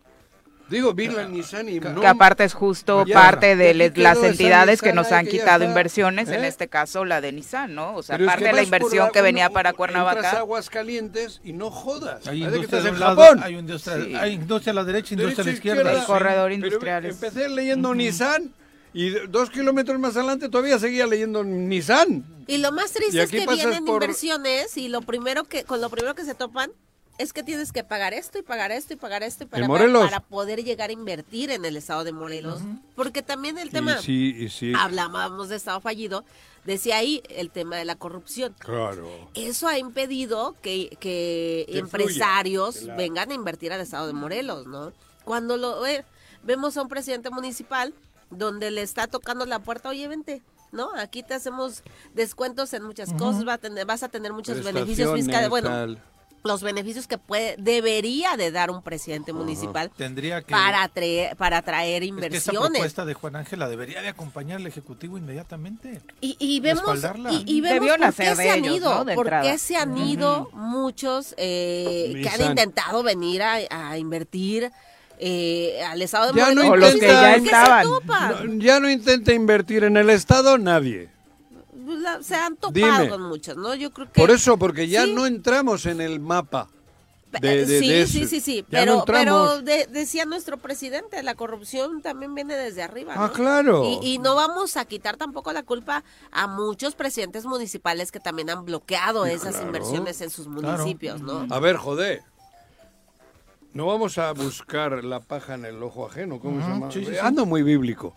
Digo, Nissan y no... que aparte es justo Ya, parte de las entidades que nos han que quitado está, inversiones, en ¿eh? este caso la de Nissan, ¿no? O sea, Pero es parte que de la inversión la- que venía uno- para Cuernavaca. aguas calientes y no jodas. Hay Parece que industria estás de en lado, Japón. hay industria, Sí. hay industria a la derecha, industria a la Derecha, izquierda. El corredor Pero industrial. empecé leyendo Nissan y dos kilómetros más adelante todavía seguía leyendo Nissan. Y lo más Y triste es que vienen por- inversiones y lo primero que con lo primero que se topan es que tienes que pagar esto y pagar esto y pagar esto y pagar para poder llegar a invertir en el estado de Morelos. Porque también el tema, Y sí, y sí. hablábamos de estado fallido, decía ahí el tema de la corrupción. Claro. Eso ha impedido que, que Que empresarios fluya, claro. vengan a invertir al estado de Morelos, ¿no? Cuando lo eh, vemos a un presidente municipal donde le está tocando la puerta, oye, vente, ¿no? Aquí te hacemos descuentos en muchas cosas, va a tener- vas a tener muchos beneficios fiscales. Bueno, tal. Los beneficios que puede debería de dar un presidente municipal Tendría que... para atraer, para atraer es que esa inversiones. propuesta de Juan Ángela debería de acompañar al Ejecutivo inmediatamente. Y, y vemos, Respaldarla. y, y vemos por qué se han ellos, ido, ¿no? Por qué se han ido muchos eh, que han intentado venir a, a invertir eh, al estado de Ya no Morelos. O los que intenta- ya ¿Por qué se estaban. topan? No, ya no intenta invertir en el Estado nadie. La- se han topado Dime. con muchos, ¿no? Yo creo que... Por eso, porque ya Sí. no entramos en el mapa. De- de- sí, de sí, sí, sí, Ya no pero, pero decía nuestro presidente, la corrupción también viene desde arriba. Ah, claro. Y, y no vamos a quitar tampoco la culpa a muchos presidentes municipales que también han bloqueado esas claro. inversiones en sus municipios, ¿no? A ver, joder. No vamos a buscar la paja en el ojo ajeno, ¿cómo se llama? sí, sí, sí. Ando muy bíblico.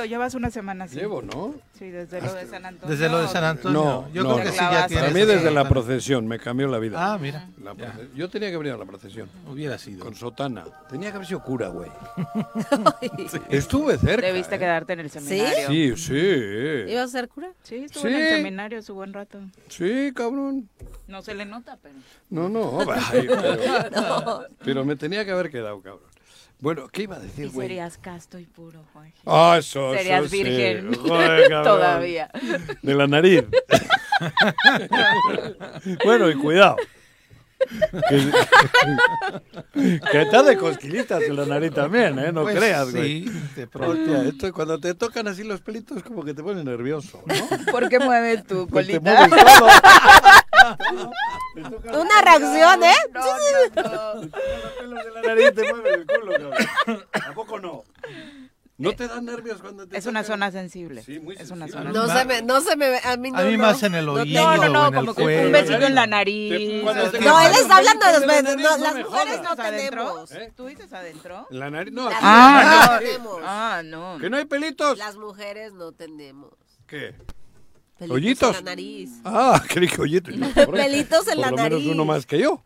Tú llevas una semana así. Llevo, ¿no? Sí, desde lo de San Antonio. Desde lo de San Antonio. No, yo no. creo que sí ya tienes Para mí desde la procesión me cambió la vida. Ah, mira. La Yo tenía que venir a la procesión. Hubiera sido. Con sotana. Tenía que haber sido cura, güey. Estuve cerca. Debiste ¿eh? quedarte en el seminario. Sí, sí. ¿Ibas a ser cura? Sí, estuvo Sí. en el seminario su buen rato. Sí, cabrón. No se le nota, pero... No, no. ay, pero, pero me tenía que haber quedado, cabrón. Bueno, ¿qué iba a decir, Y güey? serías casto y puro, Juan. Ah, eso, Serías eso sí. virgen. Joder. Todavía. De la nariz. bueno, y cuidado. Que, que está de cosquillitas en la nariz también, ¿eh? No Pues creas, güey. Sí, de pronto. Hostia, esto cuando te tocan así los pelitos como que te ponen nervioso, ¿no? ¿Por qué mueves tu Pues te colita? mueves todo. Una reacción, ¿eh? No, no, no. Los pelos de la nariz te mueven el culo, cabrón. ¿Tampoco no? ¿No te dan nervios cuando te Es una zona sensible. Sí, muy Es una sensible. zona No se me, no se me, a mí no. A mí no. más en el oído. No, no, o no, el como que un besito en la nariz. te- No, él está hablando de los besos. No, las mujeres no ¿Adentro? tenemos. ¿Tú dices adentro? En la nariz, no. Las aquí. Ah, no. no tenemos. Ah, no. ¿Que no hay pelitos? Las mujeres no tenemos. ¿Qué? Pelitos ¿Hoyitos? en la nariz. Ah, creí que ollito. Pelitos en Por la lo menos nariz. uno más que yo.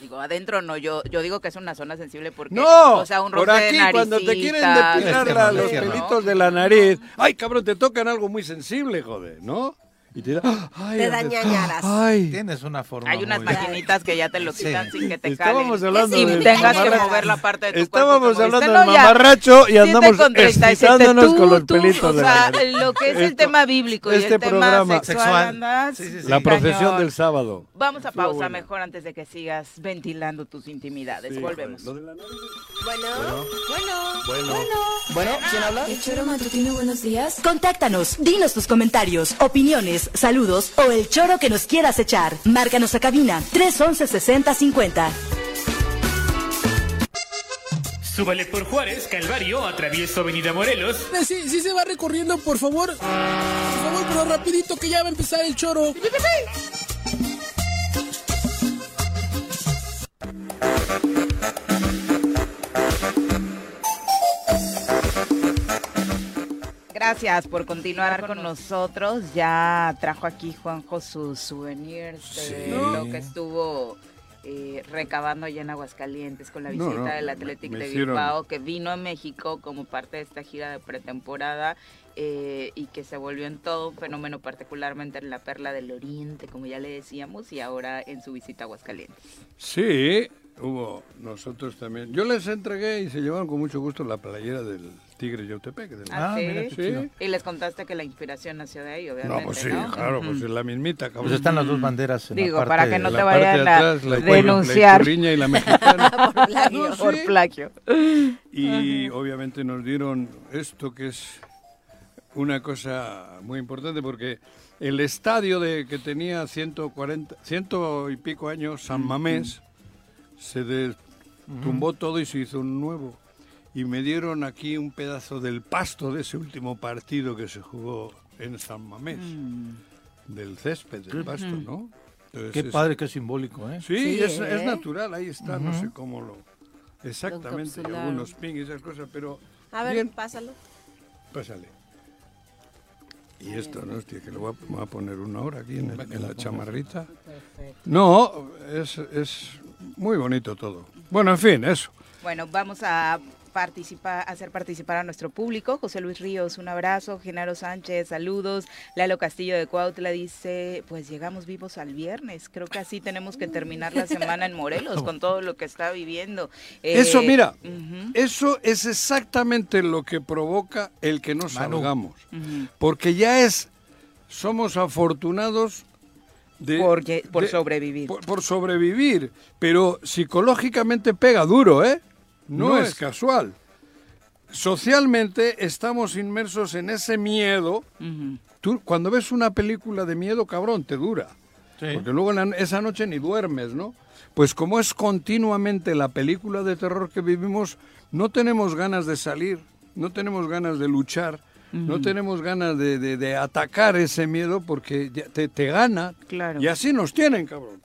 Digo, adentro no, yo, yo digo que es una zona sensible porque, No, o sea, un por aquí de cuando te quieren depilar Este la- los no. pelitos de la nariz. Ay, cabrón, te tocan algo muy sensible, joder, ¿no? Y te da, ay, Te da ñañaras. Ay, Tienes una forma Hay unas muy- maquinitas que ya te lo quitan sin que te Estábamos calen. hablando y del tengas que mamarracho. mover la parte de tu Estábamos cuerpo. hablando dices, del "No, ya, mamarracho y andamos con 37, excitándonos tú, con los tú, pelitos o de la sea, lo que es el Esto- tema bíblico y este el tema programa- sexual, Sexual. andas Sí, sí, sí. La procesión cañón. del sábado. Vamos a pausa bueno. mejor antes de que sigas ventilando tus intimidades. Sí, Volvemos. lo de la. Bueno, bueno, Bueno, Bueno, ¿quién habla? El choro matutino, buenos días. Contáctanos, dinos tus comentarios, opiniones, saludos o el choro que nos quieras echar. Márcanos a cabina 311 6050. Súbale por Juárez, Calvario, atravieso Avenida Morelos. Sí, sí se va recorriendo, por favor. Por favor, pero rapidito que ya va a empezar el choro. Gracias por continuar con nosotros. Ya trajo aquí Juanjo sus souvenirs de lo que estuvo eh, recabando allá en Aguascalientes con la visita no, del Athletic me de hicieron- Bilbao, que vino a México como parte de esta gira de pretemporada eh, y que se volvió en todo un fenómeno, particularmente en la Perla del Oriente, como ya le decíamos, y ahora en su visita a Aguascalientes. Sí, hubo nosotros también. Yo les entregué y se llevaron con mucho gusto la playera del Tigres Yautepec. del- Ah, ¿sí? mira chido. Y les contaste que la inspiración nació de ahí, obviamente, No, pues sí, ¿no? claro, pues es la mismita. cabrón. Pues están las dos banderas en Digo, la parte para que no te vayan de a atrás, la- denunciar. La y la mexicana. Por plagio. No, sí. Por plagio. Y obviamente nos dieron esto que es una cosa muy importante porque el estadio de que tenía 140, ciento y pico años, San Mamés, se de- tumbó todo y se hizo un nuevo. Y me dieron aquí un pedazo del pasto de ese último partido que se jugó en San Mamés, del césped, del pasto, ¿no? Entonces Qué es- padre, qué simbólico, ¿eh? Sí, Sí, es, ¿eh? es natural, ahí está, no sé cómo lo... Exactamente, algunos ping y esas cosas, pero... A ver, bien, pásalo. pásale. Y esto, ¿no? Hostia, que le voy a, me voy a poner una hora aquí en, el- en la chamarrita. No, es, es muy bonito todo. Bueno, en fin, eso. Bueno, vamos a participar, hacer participar a nuestro público. José Luis Ríos, un abrazo. Genaro Sánchez, saludos. Lalo Castillo de Cuautla dice, pues llegamos vivos al viernes. Creo que así tenemos que terminar la semana en Morelos con todo lo que está viviendo. Eh, Eso, mira, ujú, eso es exactamente lo que provoca el que no Manu. salgamos. Porque ya es, somos afortunados de... Porque- por de- sobrevivir. Por, por sobrevivir, pero psicológicamente pega duro, ¿eh? No, No es es- casual. Socialmente estamos inmersos en ese miedo. Tú, cuando ves una película de miedo, cabrón, te dura. Porque luego en la- esa noche ni duermes, ¿no? Pues como es continuamente la película de terror que vivimos, no tenemos ganas de salir, no tenemos ganas de luchar, no tenemos ganas de, de- de atacar ese miedo porque te, te gana. Claro. Y así nos tienen, cabrón.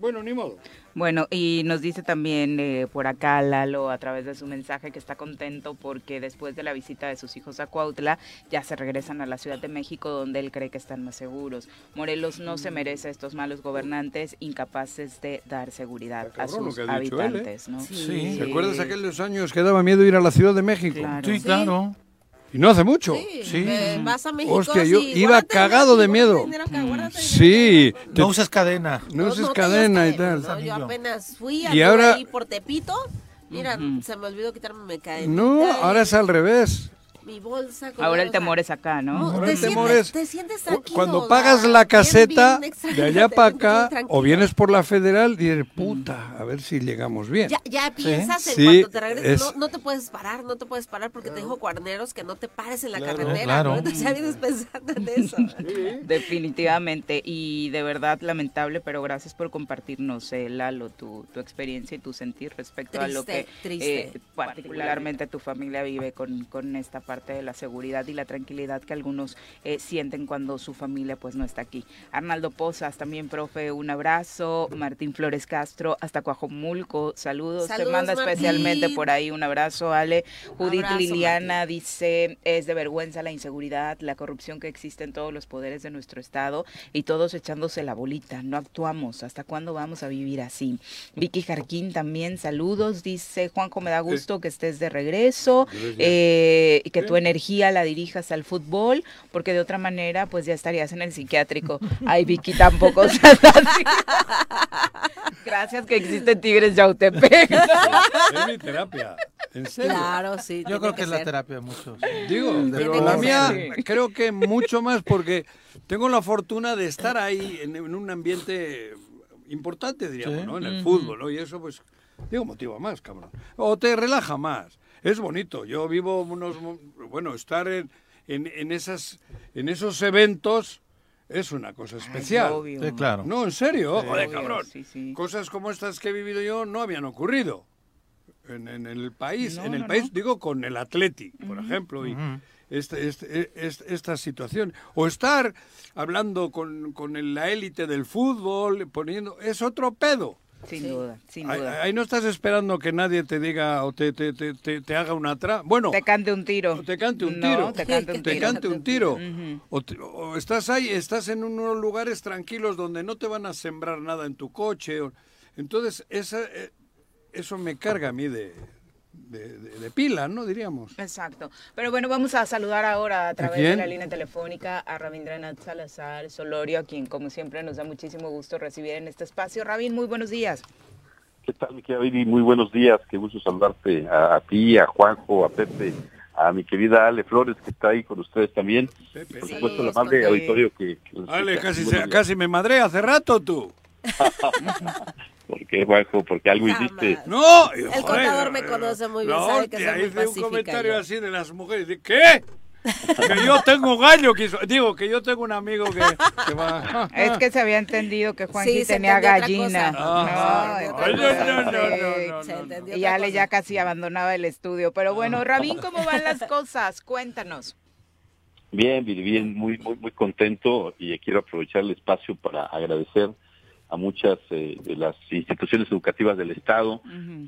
Bueno, ni modo. Bueno, y nos dice también eh, por acá Lalo a través de su mensaje que está contento porque después de la visita de sus hijos a Cuautla ya se regresan a la Ciudad de México donde él cree que están más seguros. Morelos no se merece a estos malos gobernantes incapaces de dar seguridad a sus él, ¿eh? habitantes, ¿no? ¿Te acuerdas aquellos años que daba miedo ir a la Ciudad de México? Claro. Sí, claro. Y no hace mucho. Sí, eh, vas a México, Hostia, yo sí, iba cagado de miedo. Sí. te- No usas cadena. No No, uses no cadena y tal. ¿no? Yo apenas fui Y anduve ahora- ahí por Tepito. Mira, se me olvidó quitarme mi cadena. No, ahora es al revés. Mi bolsa. con Ahora el temor es acá, ¿no? Ahora te el temor sientes- es- te sientes tranquilo, Cuando pagas la caseta bien, de allá para acá o vienes por la federal dices, puta, a ver si llegamos bien. Ya, ya piensas en Sí, cuanto te regreses, es- no, no te puedes parar, no te puedes parar porque te dijo Cuarneros que no te pares en la Claro, carretera, claro. ¿no? Entonces ya vienes pensando en eso. Definitivamente, y de verdad lamentable, pero gracias por compartirnos, eh, Lalo, tu, tu experiencia y tu sentir respecto a lo que eh, particularmente tu familia vive con, con esta parte de la seguridad y la tranquilidad que algunos eh, sienten cuando su familia pues no está aquí. Arnaldo Pozas, también profe, un abrazo. Martín Flores Castro, hasta Coajomulco, saludos. Te Saludos, manda especialmente por ahí un abrazo, Ale. Judith Abrazo, Liliana dice, es de vergüenza la inseguridad, la corrupción que existe en todos los poderes de nuestro estado y todos echándose la bolita, no actuamos, ¿hasta cuándo vamos a vivir así? Vicky Jarquín también, saludos, dice Juanjo, me da gusto que estés de regreso eh, y que tu energía la dirijas al fútbol, porque de otra manera pues ya estarías en el psiquiátrico. Ay, Vicky, tampoco así. Gracias que existen Tigres Yautepec. Es mi terapia. En serio. Claro, sí. Yo creo que es la terapia de muchos. Digo, pero la mía Sí. creo que mucho más porque tengo la fortuna de estar ahí en, en un ambiente importante, diríamos, Sí. ¿no? En el fútbol, ¿no? Y eso, pues, digo, motiva más, cabrón. O te relaja más. Es bonito. Yo vivo unos... Bueno, estar en, en, en esas, en esos eventos es una cosa especial. Sí, claro. No, en serio, Sí. joder, Obvio, cabrón. sí, sí. Cosas como estas que he vivido yo no habían ocurrido en, en el país. No, en el no, país, no. digo, con el Atleti, por ejemplo, y este, este- este- esta situación. O estar hablando con, con el- la élite del fútbol, poniendo... Es otro pedo. Sin duda, sin Ahí, duda. ahí no estás esperando que nadie te diga o te, te, te, te- te haga una tra... Bueno, Te cante un tiro. te cante un No, tiro. te cante un Te tiro. cante un tiro. O, te- o estás ahí, estás en unos lugares tranquilos donde no te van a sembrar nada en tu coche. o- Entonces, esa, eh, eso me carga a mí de, de, de- de pila, ¿no? Diríamos. Exacto. Pero bueno, vamos a saludar ahora a través de la línea telefónica a Rabindranath Salazar Solorio, a quien como siempre nos da muchísimo gusto recibir en este espacio. Rabin, muy buenos días. ¿Qué tal, mi querida Viri? Muy buenos días. Qué gusto saludarte a, a ti, a Juanjo, a Pepe, a mi querida Ale Flores, que está ahí con ustedes también. Por supuesto, el amable Pepe. auditorio que... Ale, casi, se- casi me madré hace rato tú. ¿Por qué, Juanjo? Porque algo hiciste. No, El joder, contador me conoce muy bien, la sabe que soy muy hice un pacífica comentario yo. así de las mujeres. de, ¿Qué? que yo tengo un gallo. Que, hizo- digo, que yo tengo un amigo que, que va... Es que se había entendido que Juanji Sí, tenía gallina. cosa. Ah, No, no, no, no, no, no, no, no. Y Ale cosa. ya casi abandonaba el estudio. Pero bueno, Rabín, ¿cómo van las cosas? Cuéntanos. Bien, bien, bien, muy, muy, muy contento y quiero aprovechar el espacio para agradecer a muchas eh, de las instituciones educativas del Estado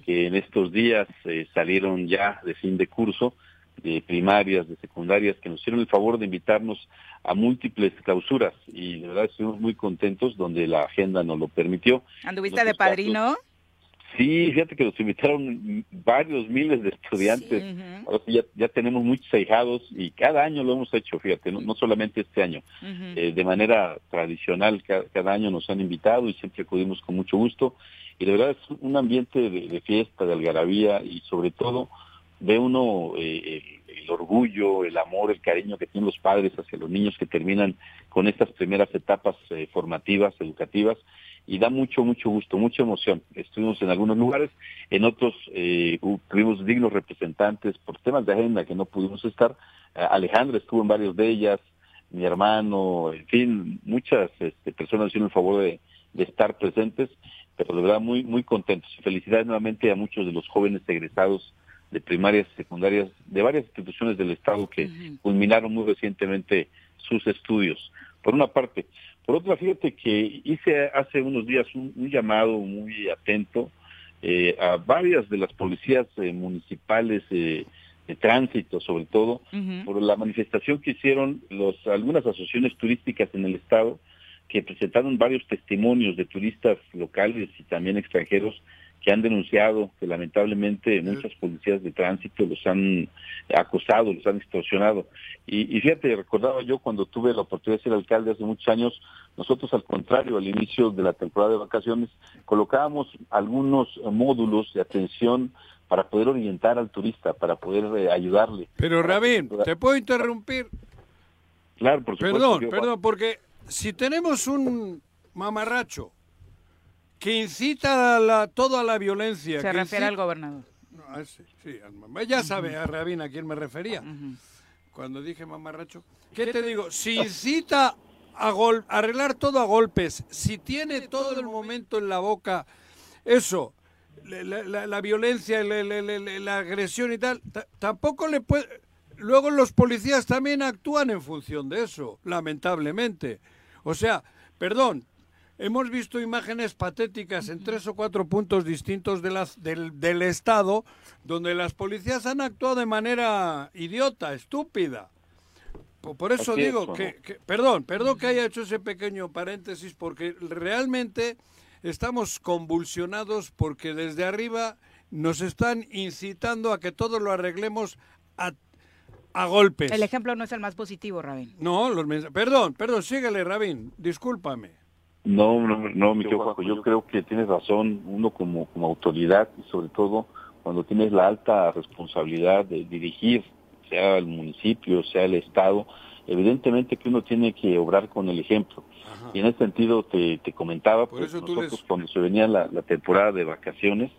que en estos días eh, salieron ya de fin de curso, de primarias, de secundarias, que nos hicieron el favor de invitarnos a múltiples clausuras y de verdad estuvimos muy contentos donde la agenda nos lo permitió. ¿Anduviste de padrino? Sí, fíjate que nos invitaron varios miles de estudiantes. Ahora sí, ya, ya tenemos muchos ahijados y cada año lo hemos hecho, fíjate, no, no solamente este año. Eh, de manera tradicional, cada, cada año nos han invitado y siempre acudimos con mucho gusto. Y de verdad es un ambiente de, de fiesta, de algarabía y sobre todo ve uno eh, el, el orgullo, el amor, el cariño que tienen los padres hacia los niños que terminan con estas primeras etapas eh, formativas, educativas y da mucho, mucho gusto, mucha emoción. Estuvimos en algunos lugares, en otros eh, tuvimos dignos representantes por temas de agenda que no pudimos estar. Eh, Alejandra estuvo en varios de ellas, mi hermano, en fin, muchas este, personas hicieron el favor de, de estar presentes, pero de verdad muy, muy contentos. Felicidades nuevamente a muchos de los jóvenes egresados de primarias y secundarias de varias instituciones del Estado que culminaron muy recientemente sus estudios. Por una parte. Por otra, fíjate que hice hace unos días un, un llamado muy atento eh, a varias de las policías eh, municipales eh, de tránsito, sobre todo, por la manifestación que hicieron los, algunas asociaciones turísticas en el estado que presentaron varios testimonios de turistas locales y también extranjeros que han denunciado que lamentablemente muchas policías de tránsito los han acosado, los han extorsionado. Y, y fíjate, recordaba yo cuando tuve la oportunidad de ser alcalde hace muchos años, nosotros al contrario, al inicio de la temporada de vacaciones, colocábamos algunos módulos de atención para poder orientar al turista, para poder eh, ayudarle. Pero Rabín, ¿te puedo interrumpir? Claro, por supuesto. Perdón, perdón, porque si tenemos un mamarracho que incita a la, toda la violencia... Se que refiere al incita- gobernador. No, a ese, sí, al mamá. Ya sabe a Rabín a quién me refería. Cuando dije mamarracho. ¿Qué te digo? Si incita a gol, arreglar todo a golpes, si tiene todo el momento en la boca eso, la, la- la- violencia, la, agresión y tal, ta- tampoco le puede... Luego los policías también actúan en función de eso, lamentablemente. O sea, perdón, hemos visto imágenes patéticas en tres o cuatro puntos distintos de las, del, del Estado donde las policías han actuado de manera idiota, estúpida. Po- Por eso Así es, digo que- perdón, perdón que haya hecho ese pequeño paréntesis, porque realmente estamos convulsionados porque desde arriba nos están incitando a que todo lo arreglemos a, a golpes. El ejemplo no es el más positivo, Rabín. No, los mensajes. Perdón, perdón, síguele, Rabín, discúlpame. No, no, no, mi querido Juanjo, yo creo que tienes razón, uno como, como autoridad y sobre todo cuando tienes la alta responsabilidad de dirigir, sea el municipio, sea el Estado, evidentemente que uno tiene que obrar con el ejemplo. Y en ese sentido te, te comentaba, Por pues nosotros les- cuando se venía la, la temporada de vacaciones,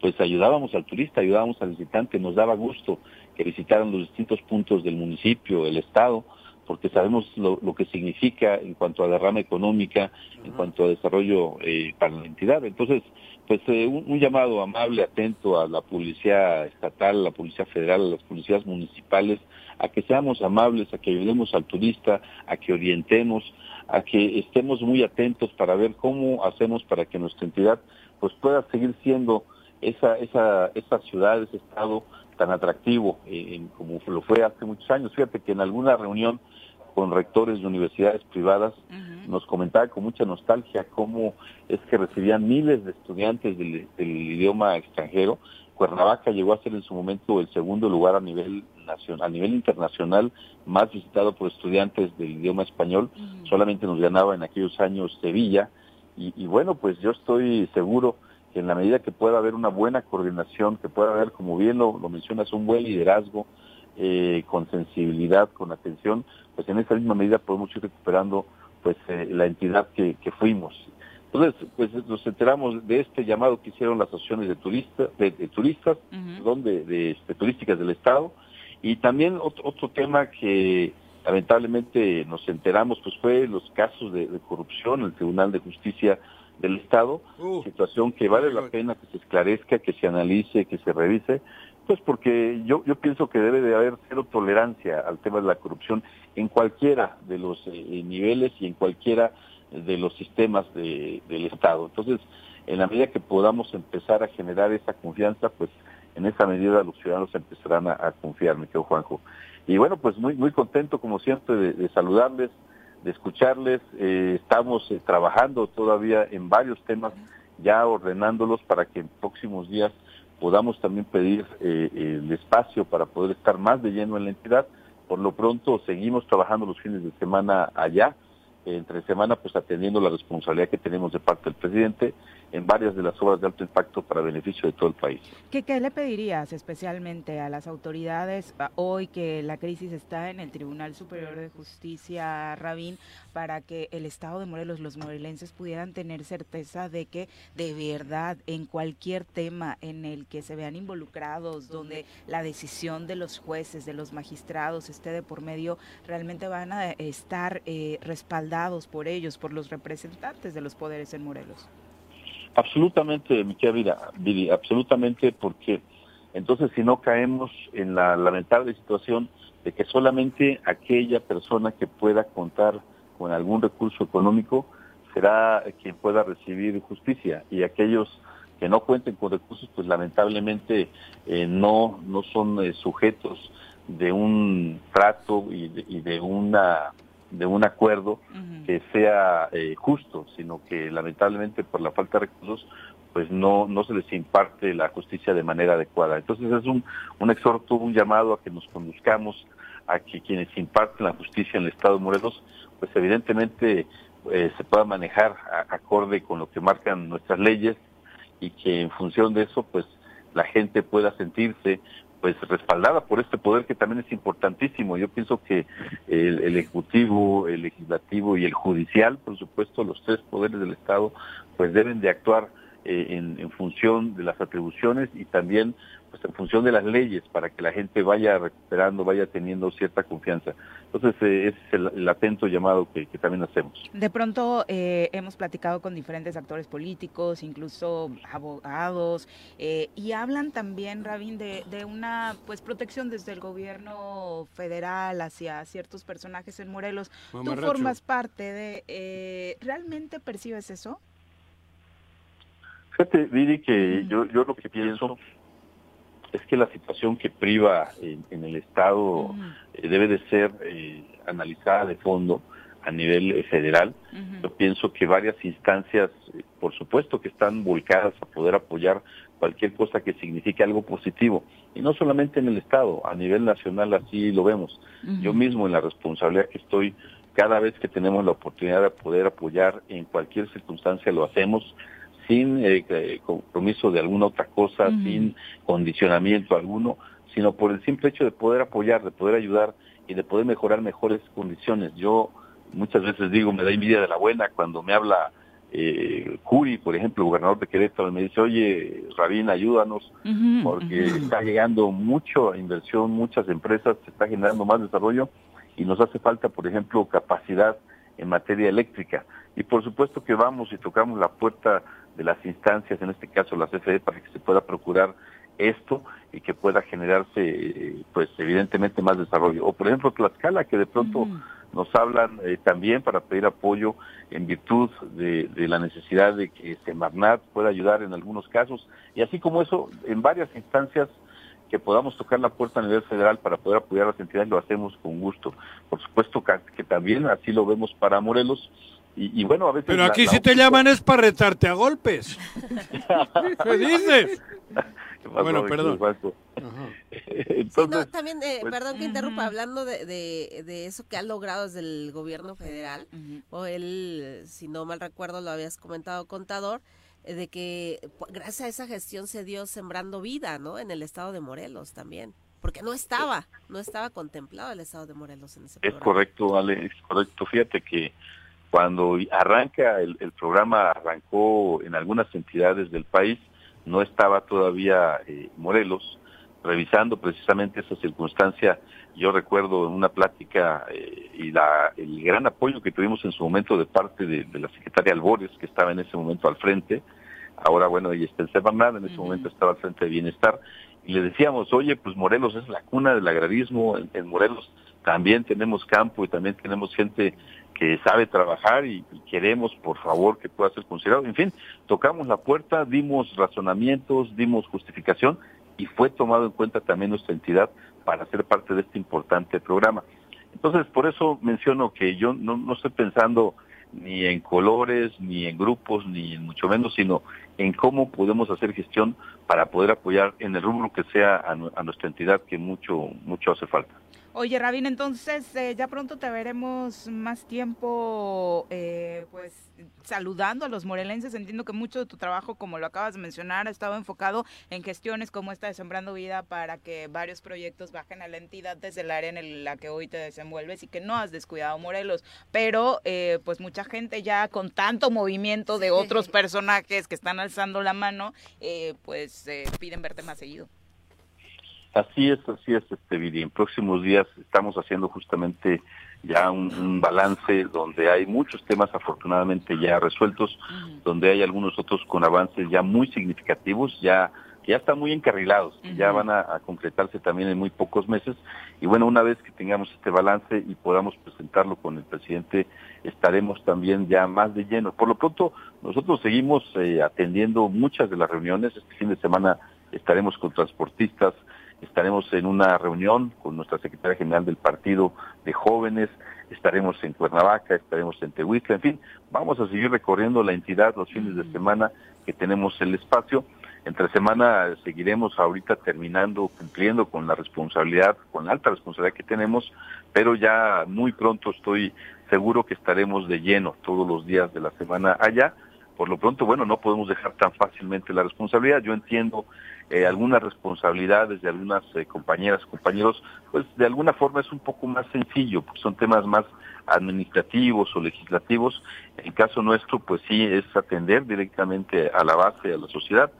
pues ayudábamos al turista, ayudábamos al visitante, nos daba gusto que visitaran los distintos puntos del municipio, el Estado, porque sabemos lo, lo que significa en cuanto a derrama económica, en cuanto a desarrollo eh, para la entidad. Entonces, pues eh, un, un llamado amable, atento a la policía estatal, a la policía federal, a las policías municipales, a que seamos amables, a que ayudemos al turista, a que orientemos, a que estemos muy atentos para ver cómo hacemos para que nuestra entidad pues pueda seguir siendo esa, esa, esa ciudad, ese estado tan atractivo eh, como lo fue hace muchos años. Fíjate que en alguna reunión con rectores de universidades privadas nos comentaba con mucha nostalgia cómo es que recibían miles de estudiantes del, del idioma extranjero. Cuernavaca llegó a ser en su momento el segundo lugar a nivel nacional, a nivel internacional más visitado por estudiantes del idioma español. Solamente nos ganaba en aquellos años Sevilla. Y, y bueno, pues yo estoy seguro que en la medida que pueda haber una buena coordinación, que pueda haber, como bien lo, lo mencionas, un buen liderazgo eh, con sensibilidad, con atención, pues en esa misma medida podemos ir recuperando pues eh, la entidad que, que fuimos. Entonces, pues nos enteramos de este llamado que hicieron las asociaciones de turistas, de, de turistas, perdón, de, de, este, turísticas del Estado, y también otro, otro tema que lamentablemente nos enteramos, pues fue los casos de, de corrupción en el Tribunal de Justicia del Estado, situación que vale la pena que se esclarezca, que se analice, que se revise, pues porque yo, yo pienso que debe de haber cero tolerancia al tema de la corrupción en cualquiera de los eh, niveles y en cualquiera de los sistemas de- del Estado. Entonces, en la medida que podamos empezar a generar esa confianza, pues en esa medida los ciudadanos empezarán a, a confiar, me quedo Juanjo. Y bueno, pues muy, muy contento como siempre de, de saludarles, de escucharles. Eh, estamos eh, trabajando todavía en varios temas, ya ordenándolos para que en próximos días podamos también pedir eh, el espacio para poder estar más de lleno en la entidad. Por lo pronto seguimos trabajando los fines de semana allá, entre semana pues atendiendo la responsabilidad que tenemos de parte del presidente en varias de las obras de alto impacto para beneficio de todo el país. ¿Qué, le pedirías especialmente a las autoridades a- hoy que la crisis está en el Tribunal Superior de Justicia, Rabín, para que el Estado de Morelos, los morelenses pudieran tener certeza de que de verdad en cualquier tema en el que se vean involucrados, donde la decisión de los jueces, de los magistrados esté de por medio, realmente van a estar eh, respaldados por ellos, por los representantes de los poderes en Morelos? Absolutamente, mi querida Viri, absolutamente, porque entonces si no caemos en la lamentable situación de que solamente aquella persona que pueda contar con algún recurso económico será quien pueda recibir justicia y aquellos que no cuenten con recursos, pues lamentablemente eh, no no son eh, sujetos de un trato y de, y de una de un acuerdo que sea eh, justo, sino que lamentablemente por la falta de recursos pues no no se les imparte la justicia de manera adecuada. Entonces es un, un exhorto, un llamado a que nos conduzcamos a que quienes imparten la justicia en el Estado de Morelos, pues evidentemente eh, se pueda manejar a- acorde con lo que marcan nuestras leyes y que en función de eso pues la gente pueda sentirse pues respaldada por este poder que también es importantísimo. Yo pienso que el, ejecutivo, el legislativo y el judicial, por supuesto, los tres poderes del Estado, pues deben de actuar eh, en función de las atribuciones y también pues en función de las leyes para que la gente vaya recuperando, vaya teniendo cierta confianza. Entonces eh, ese es el, el atento llamado que, que también hacemos. De pronto eh, hemos platicado con diferentes actores políticos, incluso abogados, eh, y hablan también, Rabín, de, de una pues protección desde el gobierno federal hacia ciertos personajes en Morelos. Tú formas parte de... eh, ¿Realmente percibes eso? Fíjate, Viri, que yo, yo lo que pienso es que la situación que priva en, en el Estado eh, debe de ser eh, analizada de fondo a nivel eh, federal. Yo pienso que varias instancias, eh, por supuesto que están volcadas a poder apoyar cualquier cosa que signifique algo positivo. Y no solamente en el Estado, a nivel nacional así lo vemos. Yo mismo en la responsabilidad que estoy, cada vez que tenemos la oportunidad de poder apoyar en cualquier circunstancia lo hacemos sin eh, compromiso de alguna otra cosa, sin condicionamiento alguno, sino por el simple hecho de poder apoyar, de poder ayudar y de poder mejorar mejores condiciones. Yo muchas veces digo, me da envidia de la buena cuando me habla eh, Curi, por ejemplo, gobernador de Querétaro, y me dice, oye, Rabín, ayúdanos, porque está llegando mucho inversión, muchas empresas, se está generando más desarrollo y nos hace falta, por ejemplo, capacidad en materia eléctrica. Y por supuesto que vamos y tocamos la puerta de las instancias, en este caso la CFE, para que se pueda procurar esto y que pueda generarse, pues evidentemente, más desarrollo. O por ejemplo, Tlaxcala, que de pronto nos hablan eh, también para pedir apoyo en virtud de, de la necesidad de que Semarnat pueda ayudar en algunos casos. Y así como eso, en varias instancias que podamos tocar la puerta a nivel federal para poder apoyar a las entidades, lo hacemos con gusto. Por supuesto que también así lo vemos para Morelos. Y, y bueno, a veces... Pero aquí la si te llaman es para retarte a golpes. ¿Qué dices? ¿Qué pasó, Bueno, perdón. Entonces, No, también, eh, pues- perdón que interrumpa, hablando de, de, de eso que ha logrado desde el gobierno federal, o él, si no mal recuerdo, lo habías comentado, contador, eh, de que gracias a esa gestión se dio sembrando vida, ¿no? En el estado de Morelos también. porque no estaba, no estaba contemplado el estado de Morelos en ese Es programa. correcto, Ale, es correcto. Fíjate que cuando arranca el, el programa, arrancó en algunas entidades del país, no estaba todavía eh, Morelos, revisando precisamente esa circunstancia. Yo recuerdo en una plática eh, y la, el gran apoyo que tuvimos en su momento de parte de, de la secretaria Albores, que estaba en ese momento al frente, ahora bueno, ella está en Semarnat, en ese momento estaba al frente de Bienestar, y le decíamos, oye, pues Morelos es la cuna del agrarismo, en, en Morelos también tenemos campo y también tenemos gente que sabe trabajar y, queremos, por favor, que pueda ser considerado. En fin, tocamos la puerta, dimos razonamientos, dimos justificación y fue tomado en cuenta también nuestra entidad para ser parte de este importante programa. Entonces, por eso menciono que yo no, no estoy pensando ni en colores, ni en grupos, ni en mucho menos, sino en cómo podemos hacer gestión para poder apoyar en el rubro que sea a nuestra entidad, que mucho, mucho hace falta. Oye, Rabín, entonces eh, ya pronto te veremos más tiempo, eh, pues saludando a los morelenses. Entiendo que mucho de tu trabajo, como lo acabas de mencionar, ha estado enfocado en gestiones como esta de Sembrando Vida para que varios proyectos bajen a la entidad desde el área en la que hoy te desenvuelves y que no has descuidado Morelos. Pero, eh, pues mucha gente ya con tanto movimiento de otros personajes que están alzando la mano, eh, pues eh, piden verte más seguido. Así es, así es, este Viri. En próximos días estamos haciendo justamente ya un, un balance donde hay muchos temas afortunadamente ya resueltos, donde hay algunos otros con avances ya muy significativos, ya que ya están muy encarrilados, que ya van a, a concretarse también en muy pocos meses. Y bueno, una vez que tengamos este balance y podamos presentarlo con el presidente, estaremos también ya más de lleno. Por lo pronto, nosotros seguimos eh, atendiendo muchas de las reuniones. Este fin de semana estaremos con transportistas, estaremos en una reunión con nuestra secretaria general del partido de jóvenes, estaremos en Cuernavaca, estaremos en Tehuitla, en fin, vamos a seguir recorriendo la entidad los fines de semana que tenemos el espacio. Entre semana seguiremos ahorita terminando, cumpliendo con la responsabilidad, con la alta responsabilidad que tenemos, pero ya muy pronto estoy seguro que estaremos de lleno todos los días de la semana allá. Por lo pronto, bueno, no podemos dejar tan fácilmente la responsabilidad. Yo entiendo eh, algunas responsabilidades de algunas eh, compañeras, compañeros, pues de alguna forma es un poco más sencillo, porque son temas más administrativos o legislativos. En el caso nuestro, pues sí, es atender directamente a la base, a la sociedad.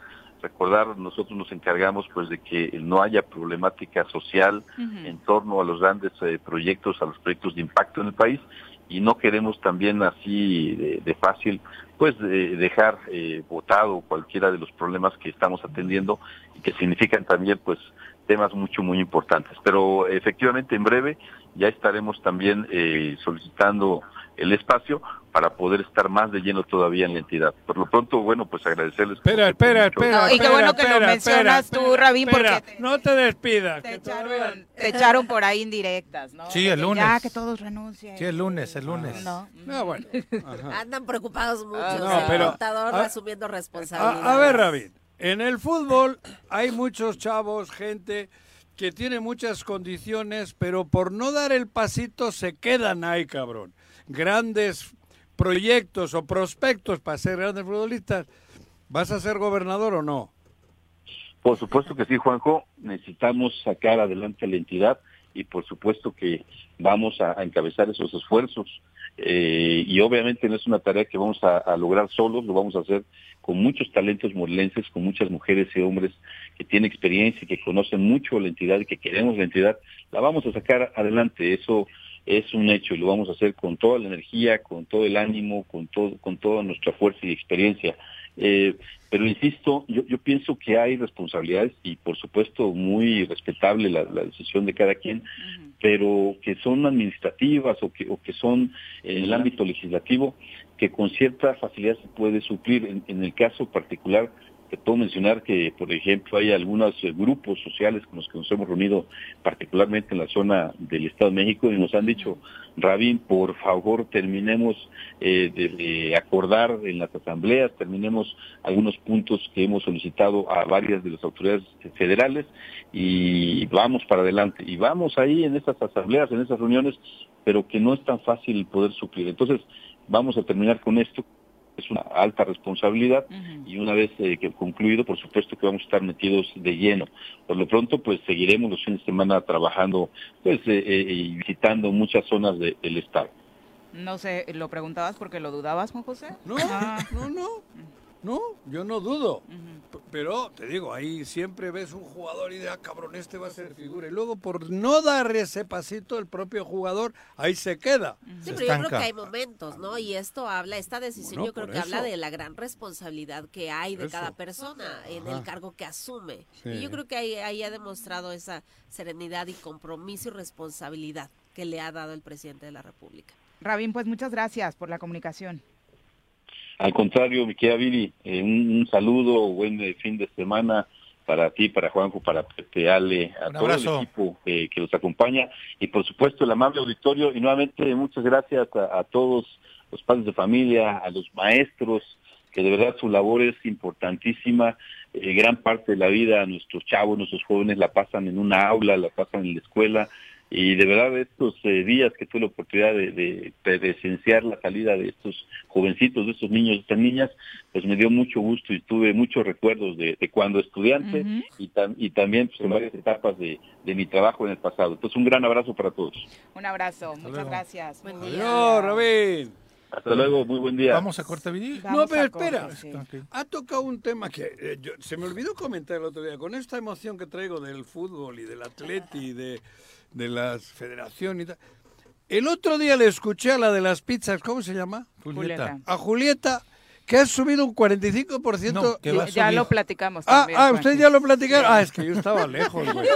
Recordar, nosotros nos encargamos pues de que no haya problemática social en torno a los grandes eh, proyectos, a los proyectos de impacto en el país y no queremos también así de, de fácil pues de dejar eh, votado cualquiera de los problemas que estamos atendiendo y que significan también pues temas mucho muy importantes. Pero efectivamente en breve ya estaremos también eh, solicitando el espacio para poder estar más de lleno todavía en la entidad. Por lo pronto, bueno, pues agradecerles. Espera, espera, espera. No, y qué bueno que lo mencionas espera, tú, Rabín, espera, porque No te despidas. te que echaron, te echaron por ahí indirectas, ¿no? Sí, el lunes. Ya, que todos renuncien. Sí, el lunes, el lunes. No. No, bueno. Andan preocupados mucho. Ah, no, o sea, pero- el contador a- asumiendo responsabilidades. A, a ver, Rabín, en el fútbol hay muchos chavos, gente que tiene muchas condiciones, pero por no dar el pasito se quedan ahí, cabrón. Grandes proyectos o prospectos para ser grandes futbolistas. ¿Vas a ser gobernador o no? Por supuesto que sí, Juanjo, necesitamos sacar adelante la entidad y por supuesto que vamos a, encabezar esos esfuerzos. Eh, y obviamente no es una tarea que vamos a, a lograr solos, lo vamos a hacer con muchos talentos morelenses, con muchas mujeres y hombres que tienen experiencia y que conocen mucho la entidad y que queremos la entidad. La vamos a sacar adelante, eso es un hecho y lo vamos a hacer con toda la energía, con todo el ánimo, con todo, con toda nuestra fuerza y experiencia. Eh, pero insisto, yo, yo pienso que hay responsabilidades y por supuesto muy respetable la, la decisión de cada quien, pero que son administrativas o que, o que son en el ámbito legislativo, que con cierta facilidad se puede suplir. En, en el caso particular, te puedo mencionar que, por ejemplo, hay algunos eh, grupos sociales con los que nos hemos reunido, particularmente en la zona del Estado de México, y nos han dicho, Rabín, por favor, terminemos eh, de, acordar en las asambleas, terminemos algunos puntos que hemos solicitado a varias de las autoridades federales y vamos para adelante. Y vamos ahí en esas asambleas, en esas reuniones, pero que no es tan fácil poder suplir. Entonces, vamos a terminar con esto es una alta responsabilidad y una vez eh, que concluido, por supuesto que vamos a estar metidos de lleno. Por lo pronto, pues seguiremos los fines de semana trabajando, pues eh, eh, y visitando muchas zonas de- del estado. No sé, ¿lo preguntabas porque lo dudabas, Juan José? No, Ah. no, no. No, yo no dudo. Pero te digo, ahí siempre ves un jugador y de, ah, cabrón, este va a ser figura. Y luego por no dar ese pasito, el propio jugador ahí se queda. Sí, pero yo creo que hay momentos, ¿no? Y esto habla, esta decisión Bueno, yo creo que habla de la gran responsabilidad que hay de Eso. cada persona en Ajá. el cargo que asume. Sí. Y yo creo que ahí, ahí ha demostrado esa serenidad y compromiso y responsabilidad que le ha dado el presidente de la República. Rabín, pues muchas gracias por la comunicación. Al contrario, mi querida Viri, eh, un, un saludo, buen eh, fin de semana para ti, para Juanjo, para Pepe, Ale, a todo el equipo eh, que los acompaña. Y por supuesto el amable auditorio. Y nuevamente muchas gracias a, a todos los padres de familia, a los maestros, que de verdad su labor es importantísima. Eh, gran parte de la vida nuestros chavos, nuestros jóvenes la pasan en una aula, la pasan en la escuela y de verdad estos eh, días que tuve la oportunidad de, de presenciar la salida de estos jovencitos, de estos niños, de estas niñas, pues me dio mucho gusto y tuve muchos recuerdos de, de cuando estudiante Ujú. y, tam- y también pues, en varias etapas de, de mi trabajo en el pasado. Entonces un gran abrazo para todos. Un abrazo, muchas luego. gracias. Buen Muy día. Adiós, Rabín. Hasta luego, muy buen día. Vamos a corte. Vamos no, pero espera. corte, sí. Ha tocado un tema que eh, yo- se me olvidó comentar el otro día. Con esta emoción que traigo del fútbol y del atleti y de, de las federaciones y tal. El otro día le escuché a la de las pizzas, ¿cómo se llama? Julieta. A Julieta, que ha subido un 45%. No, que y- va a Ya subir. lo platicamos Ah, también. ah, Juan. usted ya lo platicaron. Ah, es que yo estaba lejos, güey.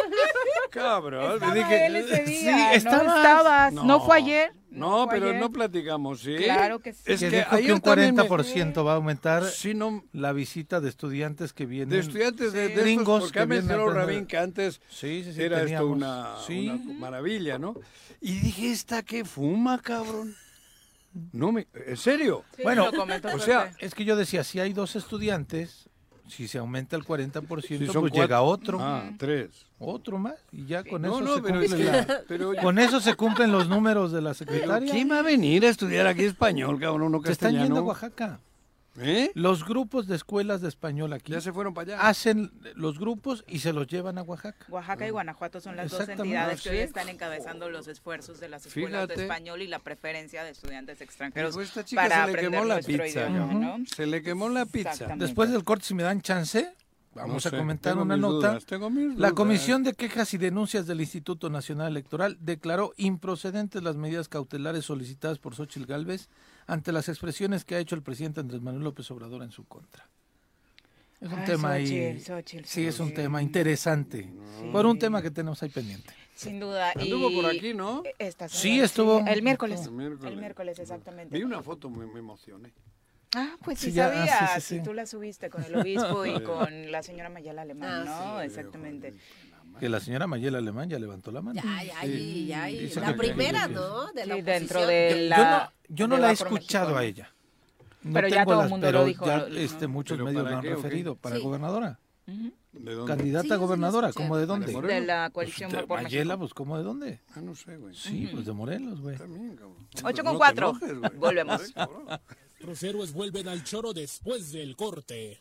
Cabrón, Estaba me dije. él ese Sí, no estabas. estabas. ¿No fue ayer? No, fue pero ayer. no platicamos, ¿sí? Claro que sí. Es que que dijo que ayer un también me- 40% va a aumentar Sí, no, la visita de estudiantes que vienen. de estudiantes de, de estos, gringos porque que ha mencionado. Rabín que antes Sí, sí, sí, era esto una, Sí. una maravilla, ¿no? Y dije, ¿esta qué fuma, cabrón? No me... ¿En serio? Sí, Bueno, o sea, Es que yo decía, si hay dos estudiantes, si se aumenta el 40%, Si pues son llega cuatro- otro. Ah, tres. Otro más. Y ya con No, eso no, se pero es la- Pero, Con eso se cumplen los números de la secretaria. ¿quién va a venir a estudiar aquí español, cabrón? No Se están castellano. yendo a Oaxaca. ¿Eh? Los grupos de escuelas de español aquí Ya se fueron para allá. hacen los grupos y se los llevan a Oaxaca. Oaxaca y Guanajuato son las dos entidades que hoy están encabezando los esfuerzos de las escuelas Fíjate. de español y la preferencia de estudiantes extranjeros Dijo, esta chica para se le quemó la pizza. idioma, Ujú. ¿no? Se le quemó la pizza. Después del corte, si me dan chance, vamos No a sé, comentar una nota. dudas, La. Comisión de Quejas y Denuncias del Instituto Nacional Electoral declaró improcedentes las medidas cautelares solicitadas por Xochitl Gálvez ante las expresiones que ha hecho el presidente Andrés Manuel López Obrador en su contra. Es un tema ahí. Xochitl, Xochitl, sí, es un tema interesante. Por un tema que tenemos ahí pendiente. Sin duda. Anduvo y por aquí, ¿no? Esta Sí, estuvo- El miércoles. El miércoles. El miércoles, exactamente. Vi una foto, me, me emocioné. Ah, pues sí, Sí, ya, ah, sabía. sí, sí, Si sí. tú la subiste con el obispo y con la señora Mayala Alemán, Ah, ¿no? sí. Exactamente. Que la señora Mayela Alemán ya levantó la mano. Ya, ya, y- ya, y Dice la primera, ¿no? De la Sí, dentro de la... yo no, yo no de la he escuchado México, a ella. No Pero ya todo el mundo lo pero dijo, ya, ¿no? este, muchos ¿Pero medios lo han qué referido. Para Sí. gobernadora. ¿De dónde? Candidata Sí, yo a sí la gobernadora. ¿Cómo de ¿De dónde? De la Pues, coalición de Va por Mayela, México. pues ¿cómo de dónde? Ah, no sé, güey. Sí, pues de Morelos, güey. También, cabrón. Ocho No con te cuatro. enojes, güey. Volvemos. Los héroes vuelven al choro después del corte.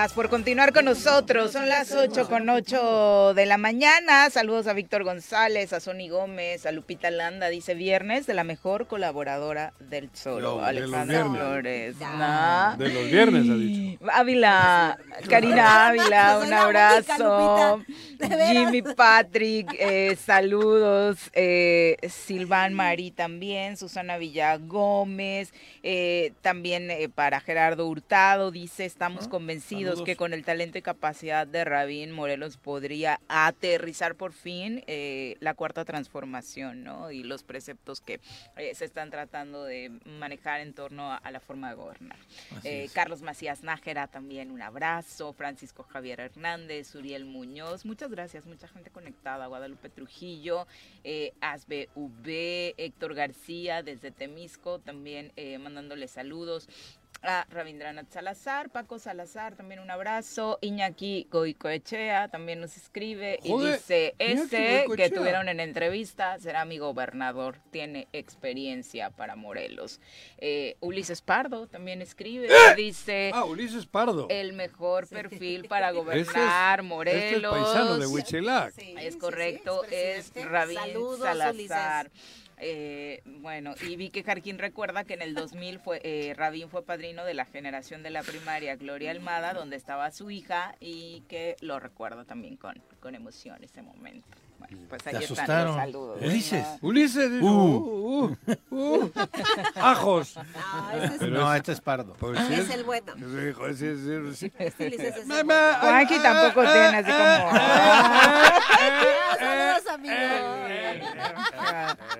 Gracias por continuar con nosotros. Son las 8 con 8 de la mañana. Saludos a Víctor González, a Sony Gómez, a Lupita Landa. Dice viernes de la mejor colaboradora del Zoro, de viernes. Flores. De los viernes, ha dicho. Ávila, Karina Ávila, un la única, abrazo. Jimmy Patrick, eh, saludos. Eh, Silván Marí también, Susana Villa Gómez, eh, también eh, para Gerardo Hurtado, dice, estamos convencidos que con el talento y capacidad de Rabín Morelos podría aterrizar por fin eh, la cuarta transformación, ¿no? Y los preceptos que eh, se están tratando de manejar en torno a, a la forma de gobernar. Eh. Carlos Macías Nájera también un abrazo, Francisco Javier Hernández, Uriel Muñoz, muchas gracias, mucha gente conectada, Guadalupe Trujillo, eh, Asbe V, Héctor García desde Temisco, también eh, mandándole saludos. A Rabindranath Salazar, Paco Salazar, también un abrazo. Iñaki Goicoechea también nos escribe y dice: Ese que tuvieron en entrevista será mi gobernador, tiene experiencia para Morelos. Eh, Ulises Pardo también escribe, dice: Ah, Ulises Pardo. el mejor perfil para es- gobernar este es Morelos. paisano de Huichilac. es correcto, es Saludos, Salazar. Eh, bueno, y vi que Jarquín recuerda que en el 2000 fue, eh, Rabín fue padrino de la generación de la primaria Gloria Almada, donde estaba su hija y que lo recuerda también con, con emoción ese momento. Bueno, pues ahí Te están asustaron. los saludos. Ulises. ¿no? Ulises Uh. uh, uh, uh. ajos. No, ese es, no, es- este es pardo. Pues es el bueno. Dijo, sí, sí, sí. Este Ulises es el Ma- bueno. ma- Juanqui ah, tampoco ah, tiene así como... Ah, saludos, amigos.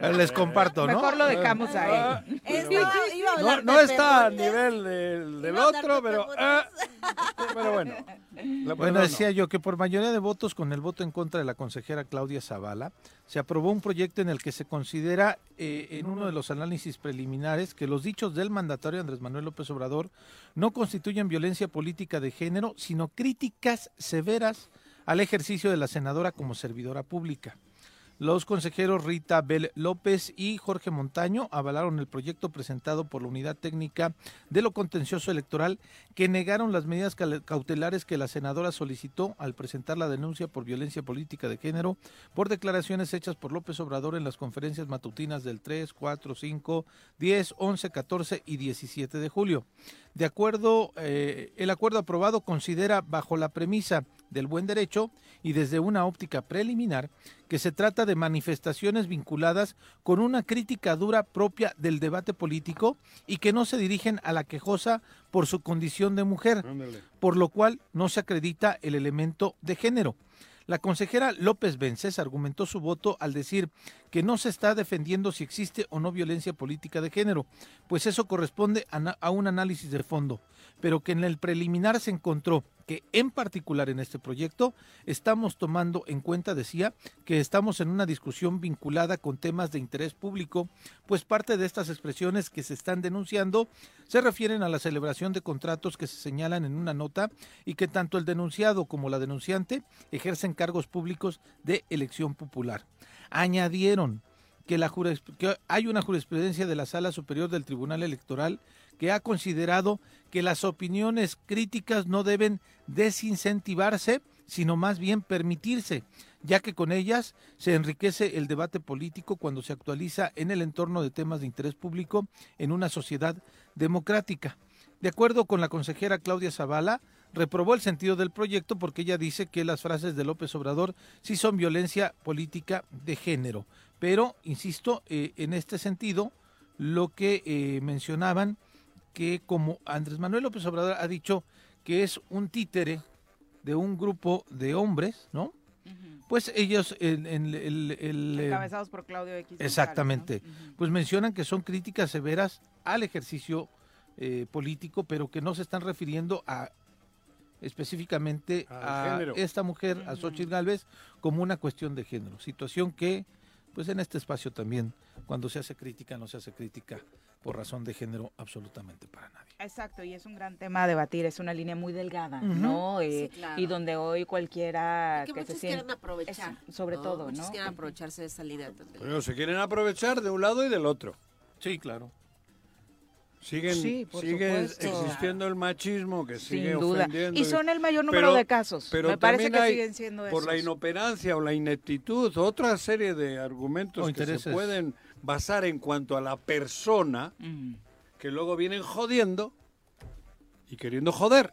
Eh, Les comparto, ¿no? Mejor lo dejamos Ah, ahí. Esto No, hablar no de está a nivel del, otro, de pero, ah, pero bueno. La- Bueno, no, decía yo que por mayoría de votos con el voto en contra de la consejera Claudia Zavala, se aprobó un proyecto en el que se considera eh, en uno de los análisis preliminares que los dichos del mandatario Andrés Manuel López Obrador no constituyen violencia política de género, sino críticas severas al ejercicio de la senadora como servidora pública. Los consejeros Rita Bel López y Jorge Montaño avalaron el proyecto presentado por la Unidad Técnica de lo Contencioso Electoral que negaron las medidas cautelares que la senadora solicitó al presentar la denuncia por violencia política de género por declaraciones hechas por López Obrador en las conferencias matutinas del 3, 4, 5, 10, 11, 14 y 17 de julio. De acuerdo, eh, el acuerdo aprobado considera bajo la premisa del buen derecho y desde una óptica preliminar que se trata de manifestaciones vinculadas con una crítica dura propia del debate político y que no se dirigen a la quejosa por su condición de mujer, Ándale. por lo cual no se acredita el elemento de género. La consejera López Vences argumentó su voto al decir que no se está defendiendo si existe o no violencia política de género, pues eso corresponde a, a un análisis de fondo, pero que en el preliminar se encontró que en particular en este proyecto estamos tomando en cuenta, decía, que estamos en una discusión vinculada con temas de interés público, pues parte de estas expresiones que se están denunciando se refieren a la celebración de contratos que se señalan en una nota y que tanto el denunciado como la denunciante ejercen cargos públicos de elección popular. Añadieron que, la que hay una jurisprudencia de la Sala Superior del Tribunal Electoral que ha considerado que las opiniones críticas no deben desincentivarse, sino más bien permitirse, ya que con ellas se enriquece el debate político cuando se actualiza en el entorno de temas de interés público en una sociedad democrática. De acuerdo con la consejera Claudia Zavala, reprobó el sentido del proyecto porque ella dice que las frases de López Obrador sí son violencia política de género. Pero, insisto, eh, en este sentido, lo que eh, mencionaban, que como Andrés Manuel López Obrador ha dicho que es un títere de un grupo de hombres, ¿no? Pues ellos, el, el- el- el, eh, Encabezados por Claudio X. Exactamente. Pues mencionan que son críticas severas al ejercicio eh, político, pero que no se están refiriendo a específicamente a género. esta mujer, a Xochitl Galvez, como una cuestión de género. Situación que, pues en este espacio también, cuando se hace crítica, no se hace crítica por razón de género absolutamente para nadie. Exacto, y es un gran tema a debatir, es una línea muy delgada. ¿no? Eh, Sí, claro. Y donde hoy cualquiera Que que, se muchos quieren aprovechar. es- sobre ¿no? todo, Muchos ¿no? quieren aprovecharse de esa línea. Pero se quieren aprovechar de un lado y del otro. Sí, claro. Siguen, Sí, sigue supuesto. existiendo el machismo que sigue duda. ofendiendo. Y son el mayor número Pero- de casos. pero Me parece que hay, siguen siendo Por la inoperancia o la ineptitud, otra serie de argumentos O que se pueden basar en cuanto a la persona, que luego vienen jodiendo y queriendo joder.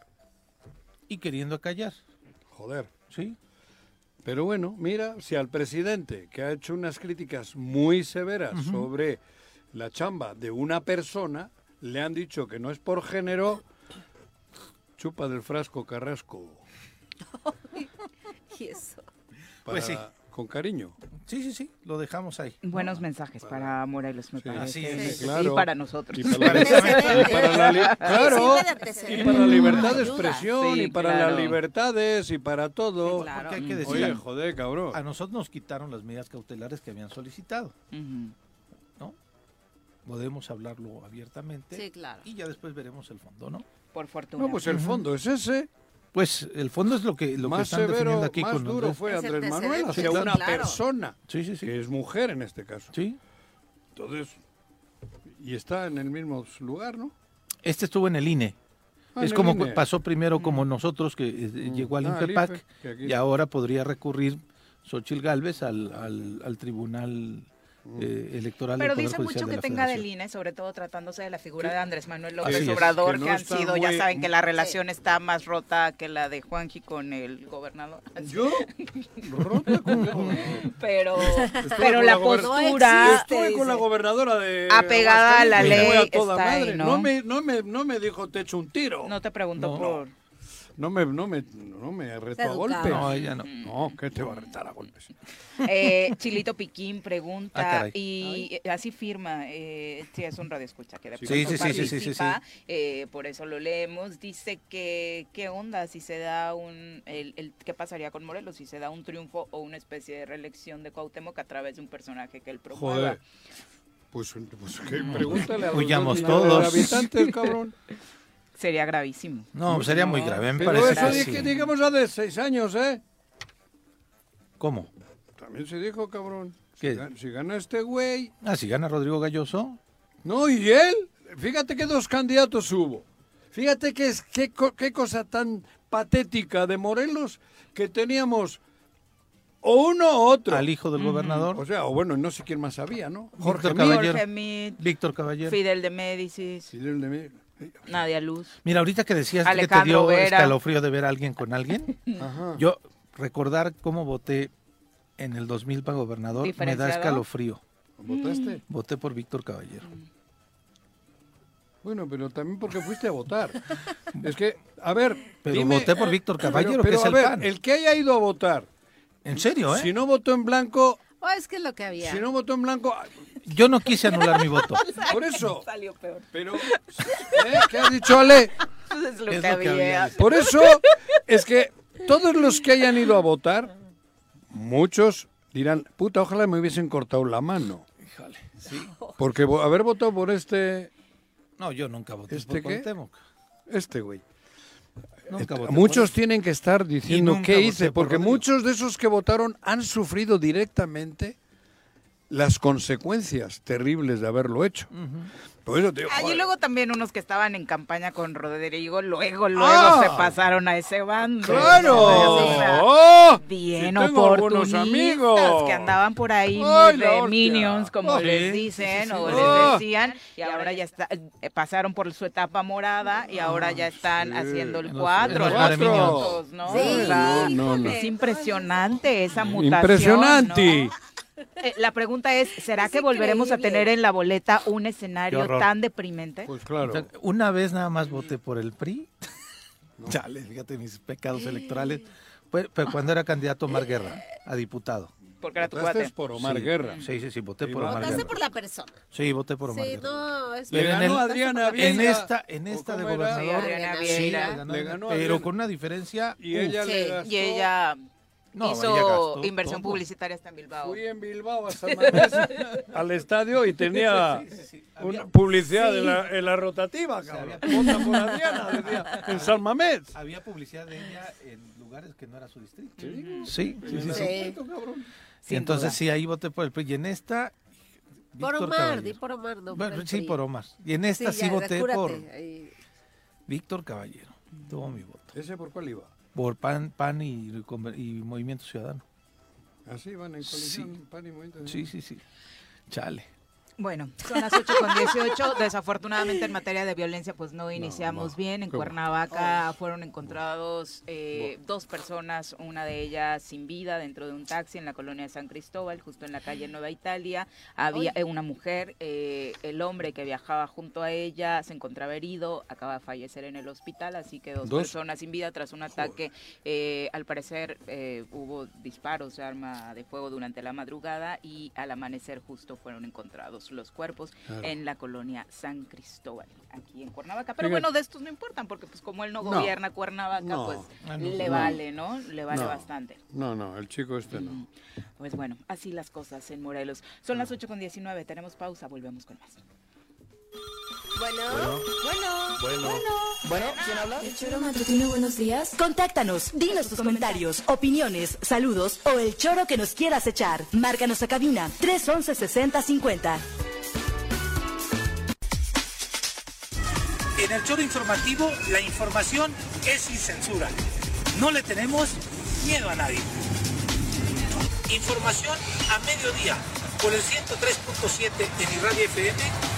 Y queriendo callar, Joder. ¿sí? Pero bueno, mira, si al presidente, que ha hecho unas críticas muy severas sobre la chamba de una persona, le han dicho que no es por género, chupa del frasco carrasco. Y eso. Pues sí. Para- Con cariño. Sí, sí, sí, lo dejamos ahí. Buenos mensajes para Morelos, me Sí. parece. Así es. Sí, claro. Y para nosotros. Y para la, y para la claro, y para la libertad de expresión, Sí, y para claro. las libertades, y para todo. Sí, claro. Porque hay que decir, Oye, joder, cabrón. a nosotros nos quitaron las medidas cautelares que habían solicitado. ¿no? Podemos hablarlo abiertamente Sí, claro. y ya después veremos el fondo, ¿no? Por fortuna. No, pues el fondo es ese. Pues el fondo es lo que lo que más están definiendo severo, aquí más con duro fue Es Andrés Manuel hacia sí, una claro. persona, Sí, sí, sí. que es mujer en este caso. Sí. Entonces, y está en el mismo lugar, ¿no? Este estuvo en el INE. Ah, es el como INE. pasó primero como nosotros que eh, Mm. llegó al Ah, INPEPAC que aquí- y ahora podría recurrir Xochil Gálvez al, al, al Tribunal eh, Electoral Pero del Poder dice Judicial mucho de que la tenga del. INE, sobre todo tratándose de la figura de Andrés Manuel López Obrador, que que, no han sido, ya saben que la relación está más rota que la de Juanji con el gobernador. ¿Yo? Rota con Pero, pero la postura Estuve con la gobernadora de Apegada a la ley fue a toda está ahí, madre. ¿no? me, no, me, no me dijo te echo un tiro. no te pregunto No. por... No me, no me, no me retó a golpes. No, ella no. No, ¿qué te va a retar a golpes? Eh, Chilito Piquín Ah, pregunta caray. y así firma, eh, sí es un radio escucha que de Sí, pronto sí, sí, sí, sí, sí, sí. participa, eh, por eso lo leemos, dice que qué onda si se da un, el, el- qué pasaría con Morelos si se da un triunfo o una especie de reelección de Cuauhtémoc a través de un personaje que él promueva. Joder. Pues, pues que pregúntale a los Huyamos dos millones de todos. habitantes, cabrón. Sería gravísimo. No, sería muy grave, me Pero parece eso que sí. digamos hace seis años, ¿eh? ¿Cómo? También se dijo, cabrón. ¿Qué? Si, gana, si gana este güey. Ah, si gana Rodrigo Galloso. No, y él. Fíjate que dos candidatos hubo. Fíjate que es qué, co- qué cosa tan patética de Morelos que teníamos o uno o otro. Al hijo del gobernador. O sea, o bueno, no sé quién más había, ¿no? Jorge Víctor Caballero. Jorge Mit, Víctor Caballero. Fidel de Médicis, Fidel de Mir. Nadia Luz. Mira, ahorita que decías que te dio Vera. escalofrío de ver a alguien con alguien, Ajá. yo recordar cómo voté en el 2000 para gobernador me da escalofrío. ¿Votaste? Voté por Víctor Caballero. Bueno, pero también porque fuiste a votar. es que, a ver. Pero dime- voté por Víctor Caballero, pero, que es a el ver, PAN. el que haya ido a votar, En serio, ¿eh? si no votó en blanco, Oh, es que es lo que había. si no votó en blanco, Yo no quise anular mi voto. por eso. Salió peor. Pero, ¿eh? ¿qué has dicho, Ale? Eso es lo Es que lo que había. había. Por eso es que todos los que hayan ido a votar, muchos dirán, puta, ojalá me hubiesen cortado la mano. Híjole, sí. Porque haber votado por este, No, yo nunca voté ¿Este por qué? Este güey. Nunca Eh, voté Muchos tienen que estar diciendo qué hice, por porque Rodrigo. muchos de esos que votaron han sufrido directamente las consecuencias terribles de haberlo hecho. Por eso te digo, Ah, y joder, luego también unos que estaban en campaña con Rodrigo, luego, luego ¡Ah! se pasaron a ese bando. ¡Claro! O sea, ¡Oh! bien Si oportunistas amigos. que andaban por ahí ¡Ay, muy la de minions, como Oh, les dicen sí, sí, o les decían, y ahora ya está, eh, pasaron por su etapa morada y ahora ya están sí. haciendo el En los- cuatro, en los los Mareminions. juntos, ¿no? Sí, O sea, no, no. Es impresionante esa mutación. Impresionante. ¿no? Eh, la pregunta es, ¿será Es que volveremos a tener en la boleta un escenario tan deprimente? Pues O claro. sea, una vez nada más voté por el PRI. Chale, fíjate mis pecados electorales. Pero cuando era candidato Omar Guerra a diputado. Porque era tu Votaste cuate. por Omar Sí. Guerra. Sí, sí, sí, voté Sí, por Omar Votaste Guerra. por la persona. Sí, voté por Omar Sí, Guerra. no, es Le en ganó el- Adriana En Vieira. esta, en ¿O esta de gobernador. Sí, Adriana Sí, ganó, Le ganó pero Adriana. con una diferencia. Y uf, ella le Sí. gastó. Y ella no, hizo inversión publicitaria hasta en Bilbao. Fui en Bilbao a San Mamés al estadio y tenía una publicidad en, la, en la rotativa, cabrón. Adriana, decía, en San Mamés. Había publicidad de ella en lugares que no era su distrito. Sí, sí, sí. sí, Sí. Y entonces sí, ahí voté por el PRI. Y en esta. Por Víctor Omar, Caballero. di por Omar, no Bueno, por el sí, por Omar. Y en esta sí, ya, voté por ahí. Víctor Caballero. Tuvo mi voto. ¿Ese por cuál iba? Por PAN, PAN y, y Movimiento Ciudadano. Así van en colisión, pan y movimiento. Sí, sí, sí. Chale. Bueno, son las 8 con 18. Desafortunadamente en materia de violencia pues no iniciamos no. bien. En. Cuernavaca fueron encontrados eh, dos personas, una de ellas sin vida dentro de un taxi en la colonia de San Cristóbal, justo en la calle Nueva Italia. Había eh, una mujer, eh, el hombre que viajaba junto a ella se encontraba herido, acaba de fallecer en el hospital, así que dos, ¿Dos? personas sin vida tras un ataque. eh, al parecer eh, hubo disparos de arma de fuego durante la madrugada y al amanecer justo fueron encontrados los cuerpos Claro. en la colonia San Cristóbal, aquí en Cuernavaca. Pero Fíjate. bueno, de estos no importan, porque pues como él no, No. gobierna Cuernavaca, No. pues Ah, no. le vale, ¿no? Le vale bastante. No, no, el chico este no. Pues bueno, así las cosas en Morelos. Son las 8 con 19, tenemos pausa, volvemos con más. Bueno, bueno, bueno, bueno. ¿quién habla? El choro matutino, buenos días. Contáctanos, dinos tus comentarios, opiniones, saludos o el choro que nos quieras echar. Márcanos a cabina 311 6050. En el choro informativo, la información es sin censura. No le tenemos miedo a nadie. Información a mediodía por el 103.7 en Irradia FM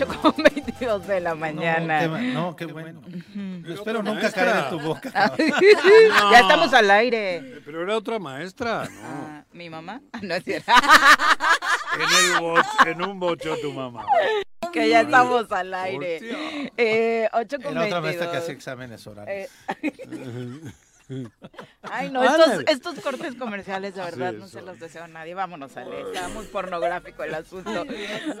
Ocho con 22 de la mañana. No, qué, no, qué bueno. Espero nunca caer en tu boca. ya estamos al aire. Pero era otra maestra, ¿no? Ah, ¿Mi mamá? Ah, No es cierto. En, el bo- en un bocho tu mamá. que ya estamos al aire. Eh, 8 con Era otra maestra que 22. hacía exámenes orales. Eh, Ay, no, estos, estos cortes comerciales de verdad Sí, no se los deseo a nadie. Vámonos, Ale, está muy pornográfico el asunto.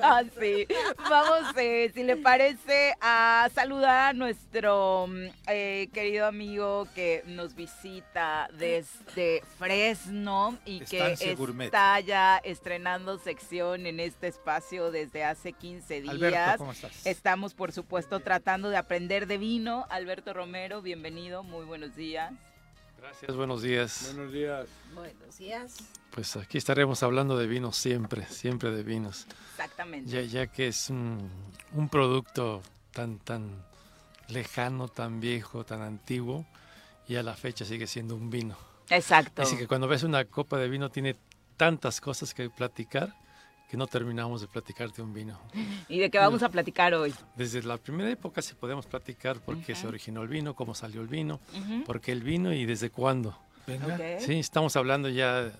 Ah, sí. Vamos, eh, si le parece, a saludar a nuestro mm, eh, querido amigo que nos visita desde Fresno y que está ya estrenando sección en este espacio desde hace 15 días. Alberto, ¿cómo estás? Estamos, por supuesto, tratando de aprender de vino. Alberto Romero, bienvenido, muy buenos días. Gracias, buenos días. Buenos días. Buenos días. Pues aquí estaremos hablando de vinos siempre, siempre de vinos. Exactamente. Ya, ya que es un, un producto tan, tan lejano, tan viejo, tan antiguo, y a la fecha sigue siendo un vino. Exacto. Así que cuando ves una copa de vino tiene tantas cosas que platicar que no terminamos de platicar de un vino. ¿Y de qué vamos a platicar hoy? Desde la primera época sí podemos platicar por qué se originó el vino, cómo salió el vino, Ujú. por qué el vino y desde cuándo. Venga. Ok. Sí, estamos hablando ya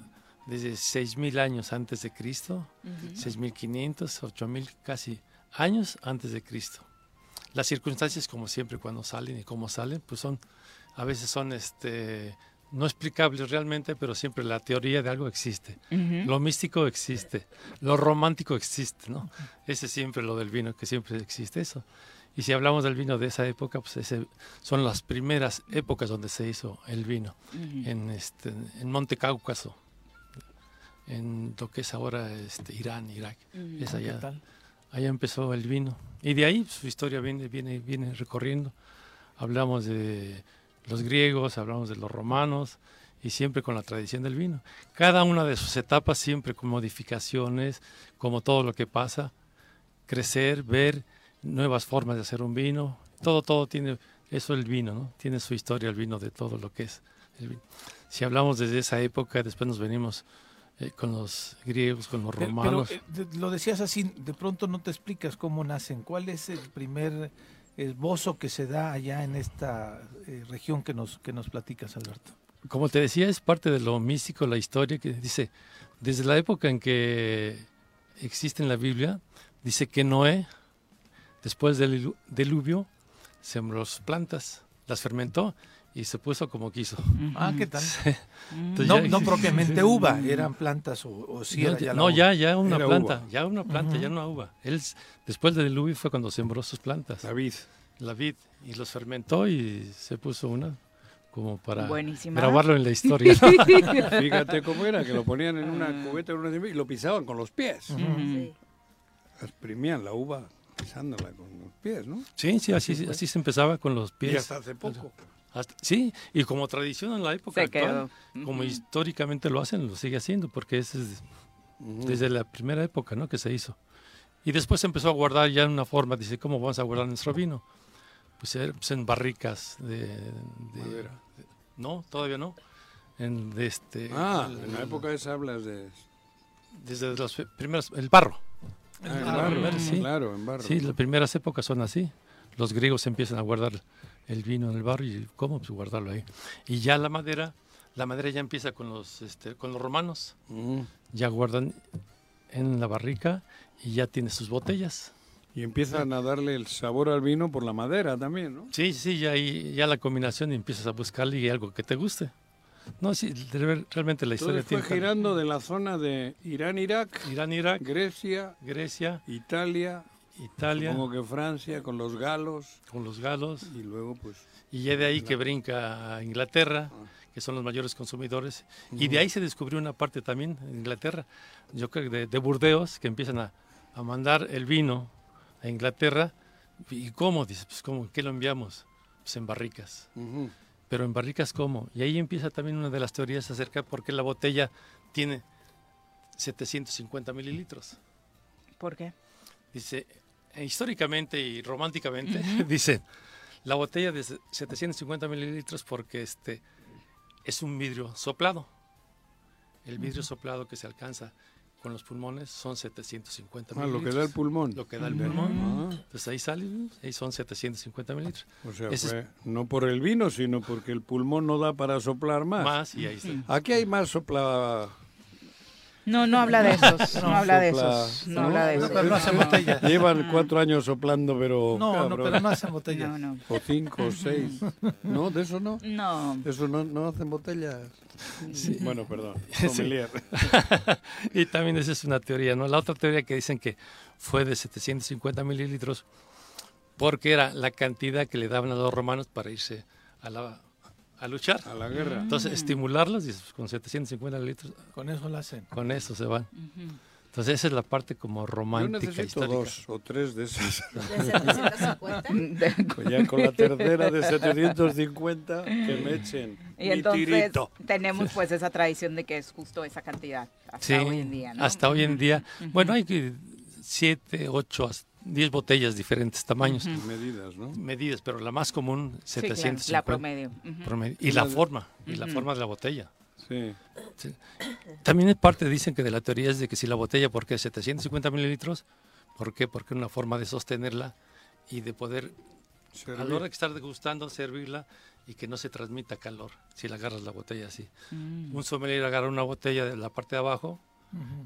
desde 6.000 años antes de Cristo, Ujú. 6.500, 8.000 casi años antes de Cristo. Las circunstancias, como siempre, cuando salen y cómo salen, pues son, a veces son este, no explicables realmente, pero siempre la teoría de algo existe. Ujú. Lo místico existe, lo romántico existe, ¿no? Ese es siempre lo del vino, que siempre existe eso. Y si hablamos del vino de esa época, pues ese son las primeras épocas donde se hizo el vino, Ujú. en, este, en Monte Cáucaso, en lo que es ahora este, Irán, Irak. Ujú. Es ¿Qué allá, allá empezó el vino. Y de ahí su historia viene, viene, viene recorriendo. Hablamos de los griegos, hablamos de los romanos y siempre con la tradición del vino. Cada una de sus etapas siempre con modificaciones, como todo lo que pasa, crecer, ver nuevas formas de hacer un vino. Todo, todo tiene eso el vino, ¿no? Tiene su historia el vino de todo lo que es el vino. Si hablamos desde esa época, después nos venimos eh, con los griegos, con los romanos. pero, eh, lo decías así, de pronto no te explicas cómo nacen. ¿Cuál es el primer esbozo que se da allá en esta eh, región que nos, que nos platicas, Alberto? Como te decía, es parte de lo místico, la historia que dice, desde la época en que existe en la Biblia, dice que Noé, después del dilu- diluvio, sembró plantas, las fermentó y se puso como quiso. Ah, ¿qué tal? Sí. Entonces No, ya no propiamente uva, eran plantas o, o sí no, era ya, ya la no, uva. ya, ya una Era planta, uva. ya una planta, Ujú. ya una uva. Él, después del diluvio fue cuando sembró sus plantas. David. la vid y los fermentó y se puso una como para Buenísima. grabarlo en la historia. Fíjate cómo era, que lo ponían en una cubeta en una y lo pisaban con los pies. Sí. Exprimían la uva pisándola con los pies, ¿no? Sí, sí, así, así se empezaba con los pies. Y hasta hace poco. Hasta- sí, y como tradición en la época Se actual, quedó. como Ujú. históricamente lo hacen, lo sigue haciendo, porque es es desde la primera época ¿no? que se hizo. Y después se empezó a guardar ya en una forma, dice, ¿cómo vamos a guardar nuestro vino? Pues, eh, pues en barricas de... de- no, todavía no. En, de este, Ah, el- en la época esa hablas de... Desde los primeros... El barro. Ah, en El barro, primero, sí. claro, en barro. Sí, las primeras épocas son así. Los griegos empiezan a guardar el vino en el barro y cómo pues guardarlo ahí. Y ya la madera, la madera ya empieza con los este, con los romanos. Mm. Ya guardan en la barrica y ya tiene sus botellas. Y empiezan a darle el sabor al vino por la madera también, ¿no? Sí, sí, ya ya la combinación y empiezas a buscarle algo que te guste. No, sí, realmente la historia Entonces fue tiene girando de la zona de Irán, Irak, Irán, Irak, Grecia, Grecia, Italia, Italia, supongo que Francia, con los galos, con los galos y luego pues... Y ya de ahí que brinca a Inglaterra, que son los mayores consumidores. Y de ahí se descubrió una parte también en Inglaterra, yo creo que de, de Burdeos, que empiezan a, a mandar el vino a Inglaterra. ¿Y cómo? Dice, pues ¿cómo? ¿Qué lo enviamos? Pues en barricas. Pero en barricas cómo? Y ahí empieza también una de las teorías acerca de por qué la botella tiene 750 mililitros. ¿Por qué? Dice, históricamente y románticamente, dice, la botella de se- 750 mililitros porque este es un vidrio soplado. El vidrio soplado que se alcanza con los pulmones son 750 Ah, lo mililitros. que da el pulmón. Lo que da el pulmón. Ah. Entonces ahí sale, ahí son 750 mililitros. O sea, Ese es fue no por el vino, sino porque el pulmón no da para soplar más. más y ahí está. Aquí hay más sopla... No, no habla de esos. No, habla de esos. No, habla de No, esos. pero no hacen botella. Llevan cuatro años soplando, pero... No, no, cabrón. pero no hacen botella. No, no. O cinco, o seis. ¿No? ¿De eso no? No. ¿De eso no, no hacen botellas? Bueno, perdón. sommelier. y también esa es una teoría, ¿no? La otra teoría que dicen que fue de 750 mililitros porque era la cantidad que le daban a los romanos para irse a, la, a luchar. A la guerra. Entonces, estimularlos dices, pues, con 750 litros, Con eso lo hacen. con eso se van. Entonces, esa es la parte como Yo romántica, necesito histórica. dos o tres de esas. ¿De 750? Pues ya con la tercera de 750 que me echen Y mi entonces tirito. tenemos pues esa tradición de que es justo esa cantidad hasta Sí, hoy en día, ¿no? hasta hoy en día. Bueno, hay que 7, 8, 10 botellas diferentes tamaños. Medidas, ¿no? medidas, pero la más común, Sí, claro, 750. la promedio. Y la forma, y la forma de la botella. Sí. Sí. También es parte, dicen que de la teoría es de que si la botella, ¿por qué 750 mililitros? ¿Por qué? Porque es una forma de sostenerla y de poder, a la hora de estar degustando, servirla y que no se transmita calor si la agarras la botella así. Mm. Un sommelier agarra una botella de la parte de abajo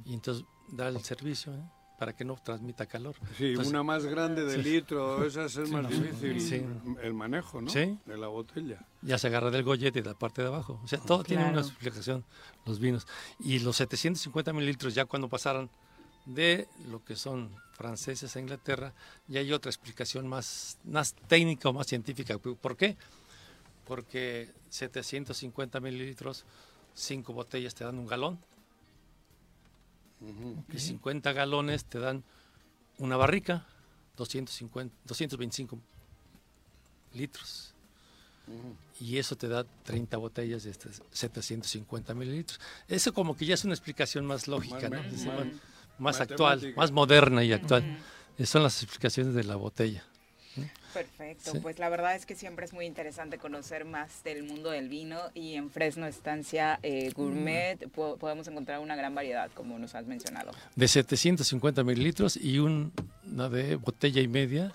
y entonces da el servicio ¿eh? Para que no transmita calor. Sí, Entonces, una más grande de Sí. litro, esas es Sí, más no. difícil Sí. el manejo, ¿no? Sí. De la botella. ya se agarra del gollete de la parte de abajo. O sea, todo tiene una Claro. explicación, los vinos. Y los 750 mililitros, ya cuando pasaron de lo que son franceses a Inglaterra, ya hay otra explicación más, más técnica o más científica. ¿Por qué? Porque 750 mililitros, cinco botellas te dan un galón. Y 50 galones te dan una barrica, 250, 225 litros. Y eso te da 30 botellas de estas 750 mililitros. Eso como que ya es una explicación más lógica, más, más actual, más moderna y actual. Esas son las explicaciones de la botella. Perfecto, Sí. pues la verdad es que siempre es muy interesante conocer más del mundo del vino y en Fresno Estancia eh, Gourmet po- podemos encontrar una gran variedad, como nos has mencionado. De 750 mililitros y un- una de botella y media,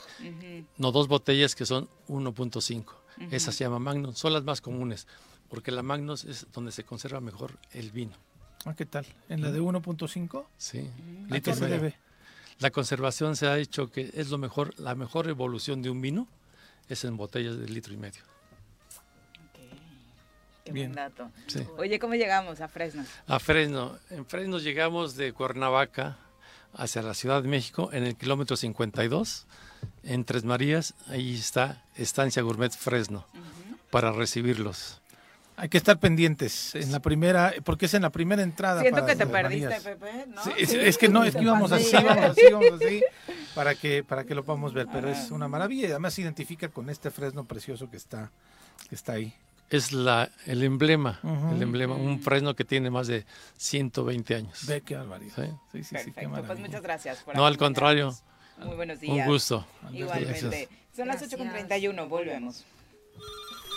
no dos botellas que son 1.5. Ujú. Esa se llama Magnum, son las más comunes, porque la Magnum es donde se conserva mejor el vino. Ah, ¿Qué tal? ¿En la de 1.5? Sí. ¿A litro qué se medio. debe? La conservación se ha hecho que es lo mejor, la mejor evolución de un vino es en botellas de litro y medio. Qué Bien. buen dato. Sí. Oye, ¿cómo llegamos a Fresno? A Fresno, en Fresno llegamos de Cuernavaca hacia la Ciudad de México en el kilómetro 52, en Tres Marías, ahí está Estancia Gourmet Fresno, para recibirlos. Hay que estar pendientes en la primera, porque es en la primera entrada. Siento para que te perdiste, Marías. Pepe, ¿no? Sí, es, que no, es que íbamos así, íbamos así, íbamos así, para que, para que lo podamos ver, pero es una maravilla y además se identifica con este fresno precioso que está, que está ahí. Es la, el emblema, el emblema, un fresno que tiene más de 120 años. Ve qué barbaridad. Sí. Sí, sí, sí, qué Perfecto, pues muchas gracias. por No, al contrario. Muy buenos Un días. gusto. Igualmente. Gracias. Son las 8.31, volvemos.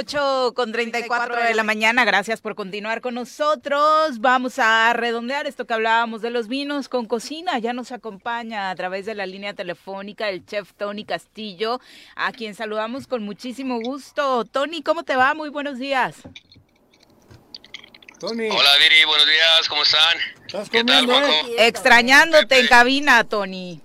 Ocho con 34 de la mañana, gracias por continuar con nosotros. Vamos a redondear esto que hablábamos de los vinos con cocina. Ya nos acompaña a través de la línea telefónica el chef Tony Castillo, a quien saludamos con muchísimo gusto. Tony, ¿cómo te va? Muy buenos días. Tony. Hola Viri, buenos días, ¿cómo están? ¿Estás ¿Qué tal, Juanjo? Extrañándote en cabina, Tony.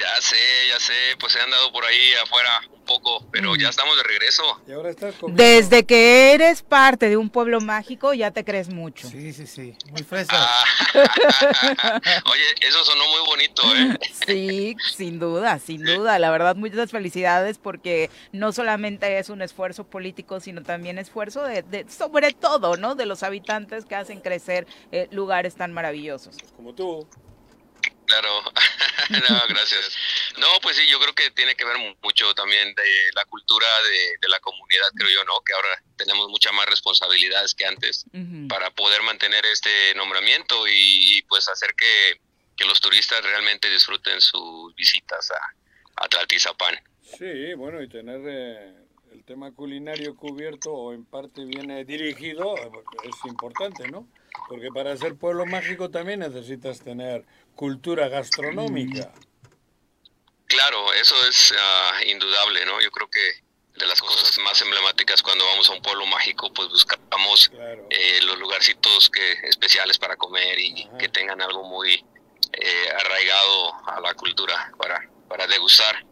Ya sé, ya sé, pues he andado por ahí afuera un poco, pero ya estamos de regreso. Y ahora estás. Desde que eres parte de un pueblo mágico, ya te crees mucho. Sí, sí, sí. Muy fresa. Ah. Oye, eso sonó muy bonito, ¿eh? Sí, sin duda, sin duda. La verdad, muchas felicidades porque no solamente es un esfuerzo político, sino también esfuerzo de, de- sobre todo, ¿no? De los habitantes que hacen crecer eh, lugares tan maravillosos. Como tú. Claro, no, gracias. No, pues sí, yo creo que tiene que ver mu- mucho también de la cultura de, de la comunidad, creo yo, ¿no? Que ahora tenemos muchas más responsabilidades que antes para poder mantener este nombramiento y, y, pues hacer que, que los turistas realmente disfruten sus visitas a, a Tlaltizapán. Sí, bueno, y tener eh, el tema culinario cubierto o en parte bien eh, dirigido eh, es importante, ¿no? Porque para ser pueblo mágico también necesitas tener cultura gastronómica. Claro, eso es ah, indudable, ¿no? Yo creo que de las cosas más emblemáticas cuando vamos a un pueblo mágico, pues buscamos eh, los lugarcitos que especiales para comer y que tengan algo muy eh, arraigado a la cultura para, para degustar.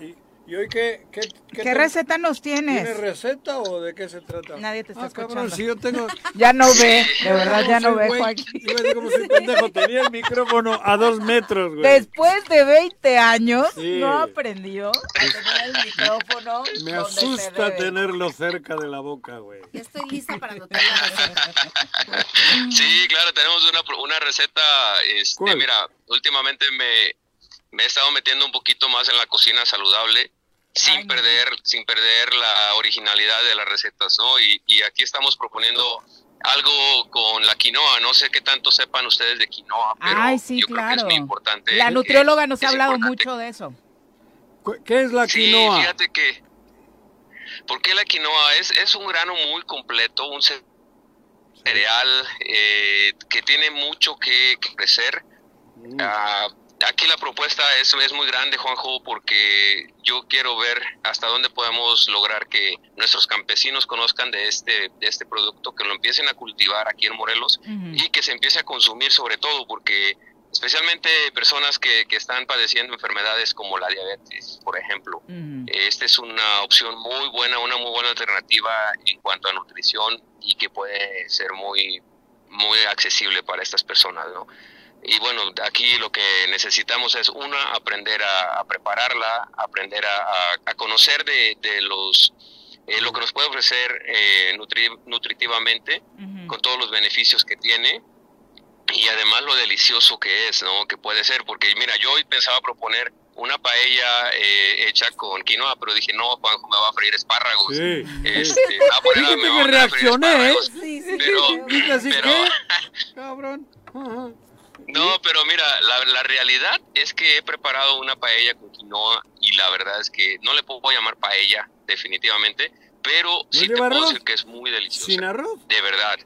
¿Y, y hoy qué, qué, ¿Qué, te- receta nos tienes? ¿Tienes receta o de qué se trata? Nadie te está Ah, cabrón, escuchando. si yo tengo... Ya no ve, de verdad ya no ve. Joaquín. Iba a decir como soy pendejo, tenía el micrófono a dos metros, güey. Después de 20 años, Sí. no aprendió a tener el micrófono. Me donde se asusta debe. tenerlo cerca de la boca, güey. Ya estoy lista para anotar la receta. Sí, claro, tenemos una, una receta, este, ¿Cuál? mira, últimamente me, me he estado metiendo un poquito más en la cocina saludable, sin perder, sin perder la originalidad de las recetas, ¿no? Y, y aquí estamos proponiendo algo con la quinoa, no sé qué tanto sepan ustedes de quinoa, pero Ay, sí, yo creo que es muy importante. La que- nutrióloga nos ha hablado importante mucho de eso. ¿Qué es la Sí, quinoa? fíjate que. ¿Por qué la quinoa? Es, es un grano muy completo, un ce- cereal eh, que tiene mucho que, que crecer. Ah, aquí la propuesta es, es muy grande, Juanjo, porque yo quiero ver hasta dónde podemos lograr que nuestros campesinos conozcan de este, de este producto, que lo empiecen a cultivar aquí en Morelos y que se empiece a consumir sobre todo, porque especialmente personas que, que están padeciendo enfermedades como la diabetes, por ejemplo. Esta es una opción muy buena, una muy buena alternativa en cuanto a nutrición y que puede ser muy, muy accesible para estas personas, ¿no? Y bueno, aquí lo que necesitamos es, una, aprender a, a prepararla, aprender a, a- a conocer de, de los eh, lo que nos puede ofrecer eh, nutri- nutritivamente, con todos los beneficios que tiene, y además lo delicioso que es, ¿no? Que puede ser, porque mira, yo hoy pensaba proponer una paella eh, hecha con quinoa, pero dije, no, Juanjo me va a freír espárragos. Sí. Este, me va a poner a- Fíjate me a freír reaccioné, ¿eh? espárragos. Pero, Dije así, pero- ¿qué? Cabrón. Ajá. No, pero mira, la, la realidad es que he preparado una paella con quinoa y la verdad es que no le puedo llamar paella, definitivamente, pero sí te puedo arroz? decir que es muy deliciosa. ¿Sin arroz? De verdad.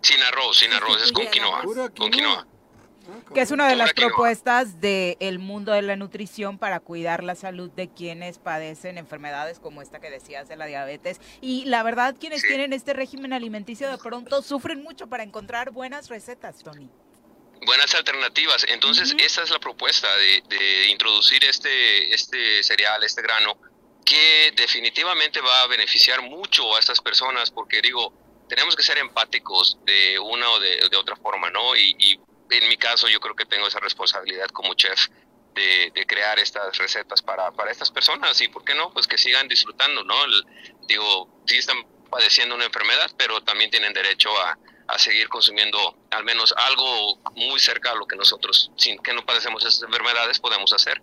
Sin arroz, sin arroz, es con quinoa. Con quinoa. Que es una de las quinoa. propuestas del mundo de la nutrición para cuidar la salud de quienes padecen enfermedades como esta que decías de la diabetes. Y la verdad, quienes tienen este régimen alimenticio de pronto sufren mucho para encontrar buenas recetas, Tony. Buenas alternativas. Entonces, esa es la propuesta de, de introducir este, este cereal, este grano, que definitivamente va a beneficiar mucho a estas personas, porque digo, tenemos que ser empáticos de una o de, de otra forma, ¿no? Y, y en mi caso yo creo que tengo esa responsabilidad como chef de, de crear estas recetas para, para estas personas y, ¿por qué no? Pues que sigan disfrutando, ¿no? El- digo, sí están padeciendo una enfermedad, pero también tienen derecho a, a seguir consumiendo al menos algo muy cerca a lo que nosotros, sin que no padecemos esas enfermedades, podemos hacer.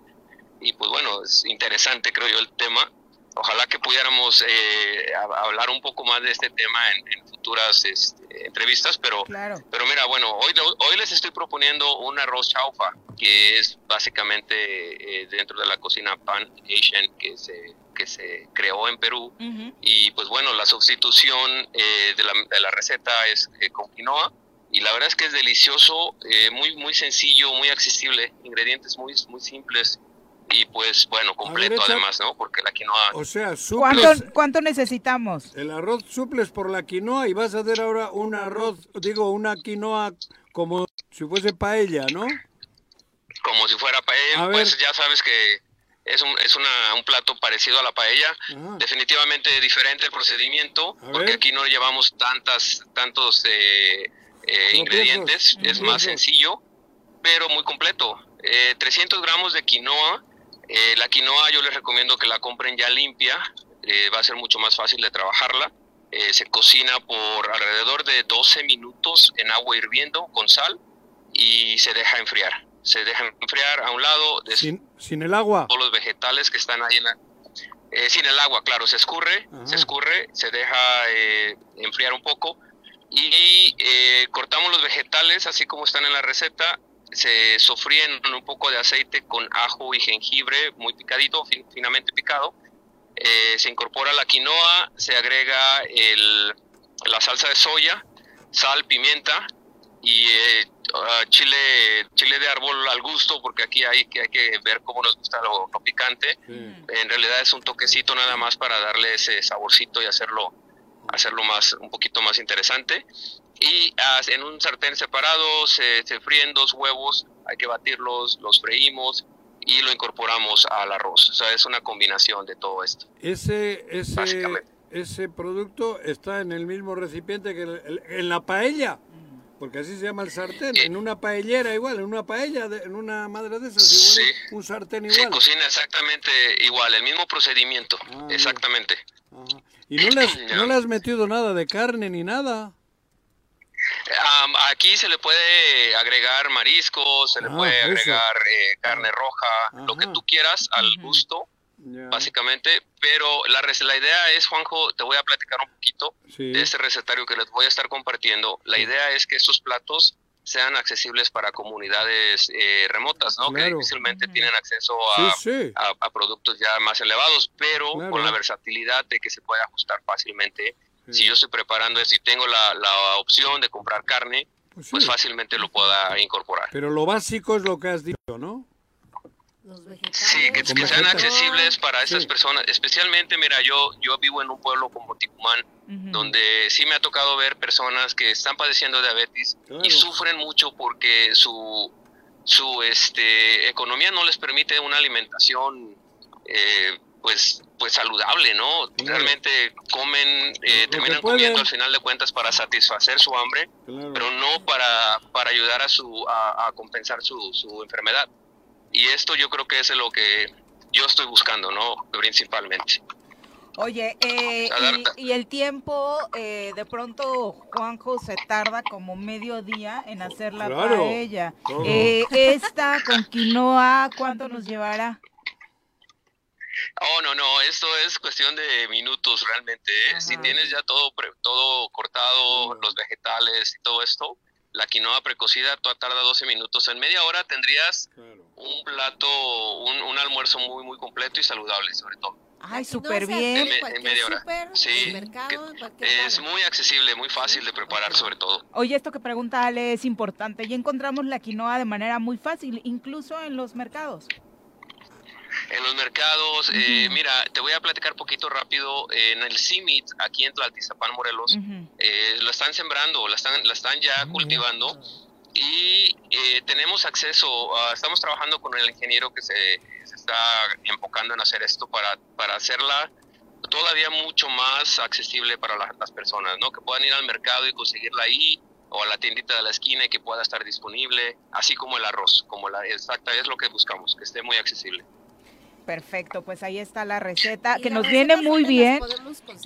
Y pues bueno, es interesante creo yo el tema. Ojalá que pudiéramos eh, hablar un poco más de este tema en, en futuras este, entrevistas, pero pero mira, bueno, hoy, hoy les estoy proponiendo un arroz chaufa, que es básicamente eh, dentro de la cocina pan Asian que se, que se creó en Perú. Y pues bueno, la sustitución eh, de, la, de la receta es eh, con quinoa. Y la verdad es que es delicioso, eh, muy, muy sencillo, muy accesible, ingredientes muy, muy simples. Y pues bueno, completo echa- además, ¿no? Porque la quinoa... O sea, ¿Cuánto, suples cuánto necesitamos? el arroz suples por la quinoa y vas a hacer ahora un arroz, digo, una quinoa como si fuese paella, ¿no? Como si fuera A paella, pues ya sabes que es un, es una, un plato parecido a la paella, definitivamente diferente el procedimiento, porque ver. aquí no llevamos tantas, tantos eh, eh, ingredientes, es más sencillo, pero muy completo. Eh, 300 gramos de quinoa, eh, la quinoa yo les recomiendo que la compren ya limpia, eh, va a ser mucho más fácil de trabajarla. Eh, se cocina por alrededor de 12 minutos en agua hirviendo con sal y se deja enfriar. Se deja enfriar a un lado Sin, sin el agua. todos los vegetales que están ahí en la... eh, sin el agua, claro, se escurre, se escurre, se deja eh, enfriar un poco y eh, cortamos los vegetales así como están en la receta, se sofríen en un poco de aceite con ajo y jengibre muy picadito, fin- finamente picado, Eh, se incorpora la quinoa, se agrega el, la salsa de soya, sal, pimienta y eh, ah, chile chile de árbol al gusto porque aquí hay que hay que ver cómo nos gusta lo, lo picante. En realidad es un toquecito nada más para darle ese saborcito y hacerlo hacerlo más un poquito más interesante. Y ah, en un sartén separado se, se fríen dos huevos hay que batirlos los freímos y lo incorporamos al arroz. O sea es una combinación de todo esto. Ese, ese, ese producto está en el mismo recipiente que el- el- en la paella, porque así se llama el sartén, en una paellera igual, en una paella, de- en una madre de esas, igual, un sartén se igual. cocina exactamente igual el mismo procedimiento exactamente. Y no le, has, no le has metido nada de carne ni nada. Aquí se le puede agregar mariscos, se le Ah, puede agregar eh, carne roja, lo que tú quieras al gusto, básicamente. Pero la, la idea es, Juanjo, te voy a platicar un poquito Sí. de este recetario que les voy a estar compartiendo. La idea es que estos platos sean accesibles para comunidades eh, remotas, ¿no? Que difícilmente tienen acceso a, Sí, sí. a- a productos ya más elevados, pero Claro. con la versatilidad de que se puede ajustar fácilmente. Si yo estoy preparando esto y tengo la, la opción de comprar carne, pues, sí. fácilmente lo pueda incorporar. Pero lo básico es lo que has dicho, ¿no? Sí, que, sean accesibles para estas Sí. personas. Especialmente, mira, yo, yo vivo en un pueblo como Ticumán, donde sí me ha tocado ver personas que están padeciendo diabetes Claro. y sufren mucho porque su, su este, economía no les permite una alimentación eh, pues pues saludable, ¿no? Realmente comen, eh, terminan comiendo al final de cuentas para satisfacer su hambre, pero no para, para ayudar a su a, a compensar su, su enfermedad. Y esto yo creo que es lo que yo estoy buscando, ¿no? Principalmente. Oye, eh, y, y el tiempo, eh, de pronto Juanjo se tarda como medio día en hacer la Claro, paella. Eh, esta con quinoa, ¿cuánto nos llevará? Oh, no, no, esto es cuestión de minutos realmente. ¿eh? Si tienes ya todo pre- todo cortado, los vegetales y todo esto, la quinoa precocida tarda 12 minutos. En media hora tendrías un plato, un, un almuerzo muy, muy completo y saludable sobre todo. Ay, súper bien. En, media hora. súper, Sí, en el mercado, que- es lado. muy accesible, muy fácil de preparar sobre todo. Oye, esto que pregunta Ale es importante. Ya encontramos la quinoa de manera muy fácil, incluso en los mercados. En los mercados, eh, mira, te voy a platicar poquito rápido. En el CIMIT, aquí en Tlaltizapán, Morelos, eh, lo están sembrando, la están, la están ya cultivando y eh, tenemos acceso, estamos trabajando con el ingeniero que se, se está enfocando en hacer esto para, para hacerla todavía mucho más accesible para la- las personas, ¿no? Que puedan ir al mercado y conseguirla ahí o a la tiendita de la esquina y que pueda estar disponible, así como el arroz, como la exacta es lo que buscamos, que esté muy accesible. Perfecto, pues ahí está la receta, ¿Y que nos viene muy bien.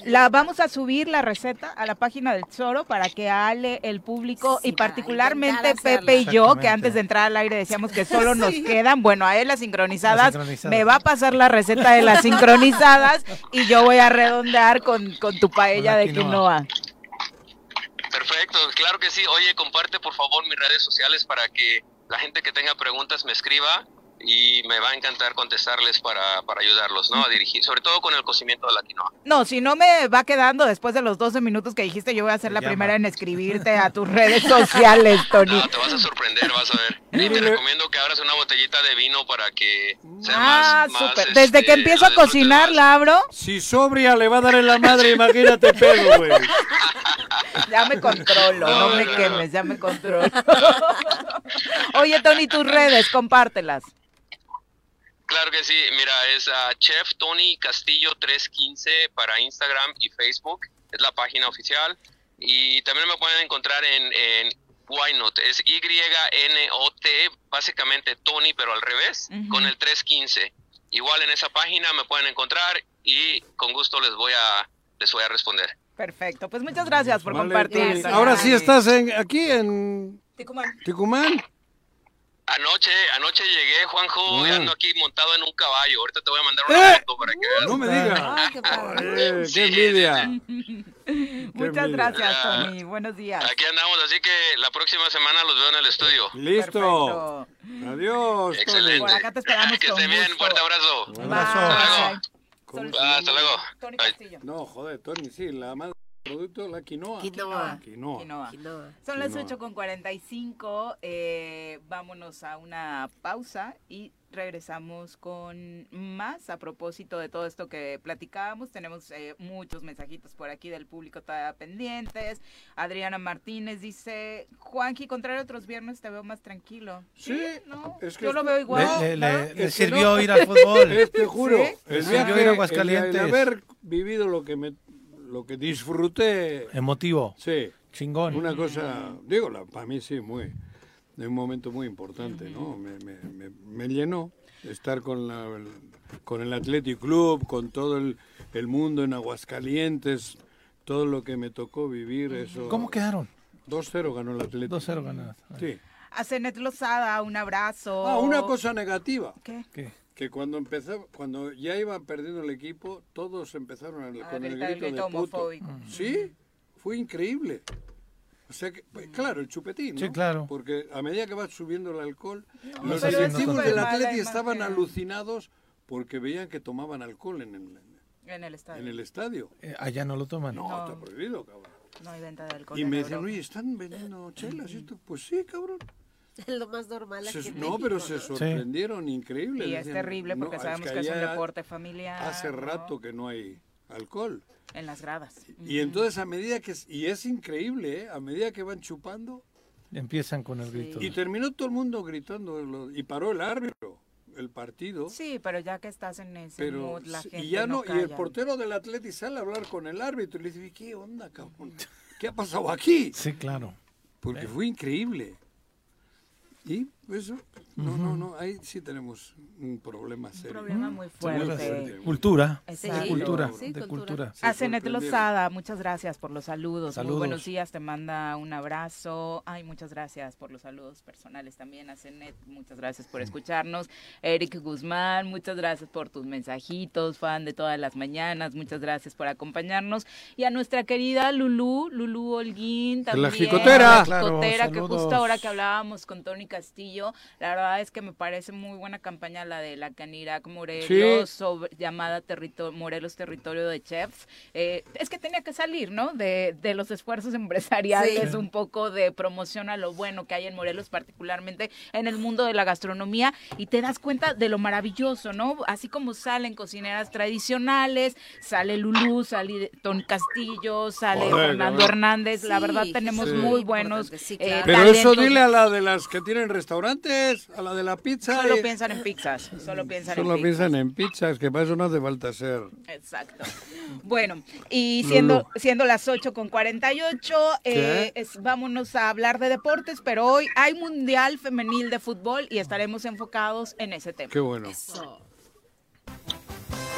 La vamos a subir la receta a la página del Tesoro para que Ale, el público Sí, y particularmente Pepe y yo, que antes de entrar al aire decíamos que solo nos quedan, bueno, a él las sincronizadas, Las sincronizadas. me va a pasar la receta de las sincronizadas y yo voy a redondear con, con tu paella Con de quinoa. quinoa. Perfecto, claro que sí. Oye, comparte por favor mis redes sociales para que la gente que tenga preguntas me escriba y me va a encantar contestarles para, para ayudarlos, ¿no? A dirigir, sobre todo con el cocimiento de la quinoa. No, si no me va quedando después de los 12 minutos que dijiste, yo voy a ser la llama. primera en escribirte a tus redes sociales, Tony. No, te vas a sorprender, vas a ver. Y te recomiendo que abras una botellita de vino para que sea Ah, más, más, súper. Desde este, que empiezo a cocinar, más. la abro. Si sobria le va a dar en la madre, imagínate pedo, güey. Ya me controlo, no, No, me no, quemes, ya me controlo. Oye, Tony, tus redes, compártelas. Claro que sí, mira, es ah, Chef Tony Castillo 315 para Instagram y Facebook, es la página oficial. Y también me pueden encontrar en, en es Y-N-O-T, básicamente Tony, pero al revés, Ujú. con el 315. Igual en esa página me pueden encontrar y con gusto les voy a, les voy a responder. Perfecto, pues muchas gracias por Vale, compartir. Tony. Ahora sí estás en, aquí en Ticumán. Ticumán. Anoche, anoche llegué, Juanjo, y Ah. ando aquí montado en un caballo. Ahorita te voy a mandar una ¡Eh! foto para que veas. No me digas. Ay, qué padre. Sí, ¡Qué sí, envidia! Muchas envidia. gracias, Ya. Tony. Buenos días. Aquí andamos, así que la próxima semana los veo en el estudio. Listo. Perfecto. Adiós. Excelente. Por acá te esperamos que con estén bien, fuerte abrazo. Un Bye. abrazo. Hasta luego. ¿Cómo Sol- se Ah, hasta luego. Tony. Castillo. No, joder, Tony, sí, la madre producto, la quinoa. Quinoa. Quinoa. Quinoa. Quinoa. Son las Quinoa. 8 con 45. eh, vámonos a una pausa y regresamos con más a propósito de todo esto que platicábamos. Tenemos eh, muchos mensajitos por aquí del público todavía pendientes. Adriana Martínez dice, Juanji, contrario a otros viernes te veo más tranquilo. Sí, ¿no? es que Yo lo esto- veo igual. Le, le- no, le- le sirvió no. ir al fútbol. Eh, te juro, ¿Sí? viaje, yo ir a el- Aguascalientes. el haber vivido lo que me, lo que disfruté, Emotivo. sí, Chingón. una cosa, digo, la, para mí sí, muy, de un momento muy importante, ¿no? Me, me, me, me llenó estar con la, el, con el Athletic Club, con todo el, el mundo en Aguascalientes, todo lo que me tocó vivir, eso. ¿Cómo quedaron? 2-0 ganó el Atlético. 2-0 ganadas. Sí. A Zenet Lozada, un abrazo. Ah, una cosa negativa. ¿Qué? ¿Qué? Que cuando empezó, cuando ya iba perdiendo el equipo, todos empezaron a- A con el gritar el grito de grito puto. homofóbico. Sí, fue increíble. O sea que, pues, claro, el chupetín, ¿no? Sí, claro. Porque a medida que va subiendo el alcohol, No, los directivos del Atleti estaban imagen. alucinados porque veían que tomaban alcohol en el, En el estadio. en el estadio. Eh, allá no lo toman. No, No. está prohibido, cabrón. No hay venta de alcohol. Y en me decían, oye, ¿están vendiendo chelas? y esto? Pues sí, cabrón. Es lo más normal aquí Se- en no, pero México, se ¿no? sorprendieron, increíble. Y es terrible porque "No, sabemos que es un deporte familiar. Hace ¿no? rato que no hay alcohol. En las gradas. Y entonces a medida que, y es increíble, ¿eh? a medida que van chupando, Empiezan con el grito. y terminó todo el mundo gritando, y paró el árbitro, el partido, Sí, pero ya que estás en ese pero, mood, la sí, gente y ya no, y el portero del Atleti sale a hablar con el árbitro, y le dice, ¿qué onda, cabrón? ¿Qué ha pasado aquí? Sí, claro. Porque fue increíble. Y eso, no, no, no, ahí sí tenemos un problema Un serio. problema muy Problema fuerte. Cultura. De cultura. Sí, de cultura. A sorprendieron. Lozada, muchas gracias por los saludos. Muy Saludos. buenos días, te manda un abrazo. Ay, muchas gracias por los saludos personales también a Zenet. Muchas gracias por escucharnos. Eric Guzmán, muchas gracias por tus mensajitos, fan de todas las mañanas. Muchas gracias por acompañarnos. Y a nuestra querida Lulú, Lulú Holguín también. La jicotera. La Claro, jicotera, que saludos. justo ahora que hablábamos con Tony Castillo, la verdad verdad es que me parece muy buena campaña la de la Canirac Morelos, Sí. sobre, llamada territo- Morelos Territorio de Chefs. Eh, es que tenía que salir, ¿no? De, de los esfuerzos empresariales, Sí. un poco de promoción a lo bueno que hay en Morelos, particularmente en el mundo de la gastronomía, y te das cuenta de lo maravilloso, ¿no? Así como salen cocineras tradicionales, sale Lulú, sale Ton Castillo, sale Joder, Fernando. Hernández, la verdad tenemos sí. muy buenos Sí, eh. Pero eso dile a la de las que tienen restaurantes, a la de la pizza. Solo y- piensan en pizzas, solo piensan Solo en pizzas. piensan en pizzas, que para eso no hace falta ser. Exacto. Bueno, y siendo, Lulú. siendo las 8 con 48, eh, es- vámonos a hablar de deportes, pero hoy hay Mundial Femenil de Fútbol y estaremos enfocados en ese tema. Qué bueno.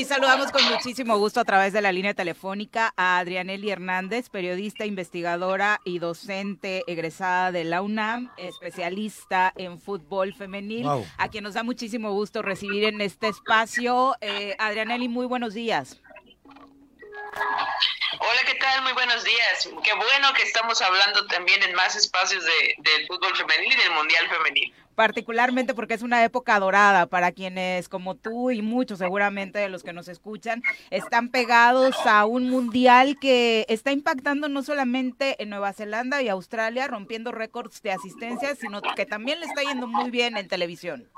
Y saludamos con muchísimo gusto a través de la línea telefónica a Adrianelli Hernández, periodista, investigadora y docente egresada de la UNAM, especialista en fútbol femenil, Wow. a quien nos da muchísimo gusto recibir en este espacio. Eh, Adrianelli, muy buenos días. Hola, ¿qué tal? Muy buenos días. Qué bueno que estamos hablando también en más espacios de, del fútbol femenil y del mundial femenil. particularmente porque es una época dorada para quienes como tú y muchos seguramente de los que nos escuchan están pegados a un mundial que está impactando no solamente en Nueva Zelanda y Australia, rompiendo récords de asistencia, sino que también le está yendo muy bien en televisión.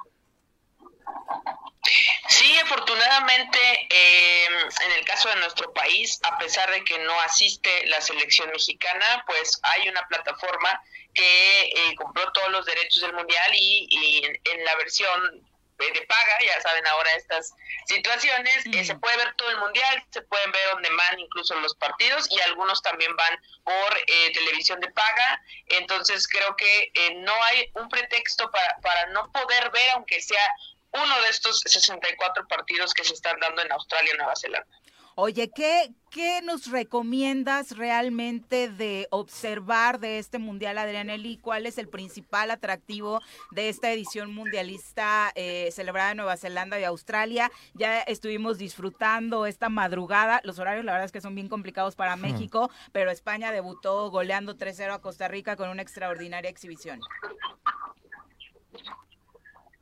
Sí, afortunadamente, eh, en el caso de nuestro país, a pesar de que no asiste la selección mexicana, pues hay una plataforma que eh, compró todos los derechos del mundial y, y en, en la versión eh, de paga, ya saben ahora estas situaciones, eh, se puede ver todo el mundial, se pueden ver on demand incluso los partidos y algunos también van por eh, televisión de paga, entonces creo que eh, no hay un pretexto para, para no poder ver, aunque sea uno de estos 64 partidos que se están dando en Australia y Nueva Zelanda. Oye, ¿qué, ¿qué nos recomiendas realmente de observar de este Mundial, Adrianelli? ¿Cuál es el principal atractivo de esta edición mundialista eh, celebrada en Nueva Zelanda y Australia? Ya estuvimos disfrutando esta madrugada. Los horarios, la verdad es que son bien complicados para México, pero España debutó goleando 3-0 a Costa Rica con una extraordinaria exhibición.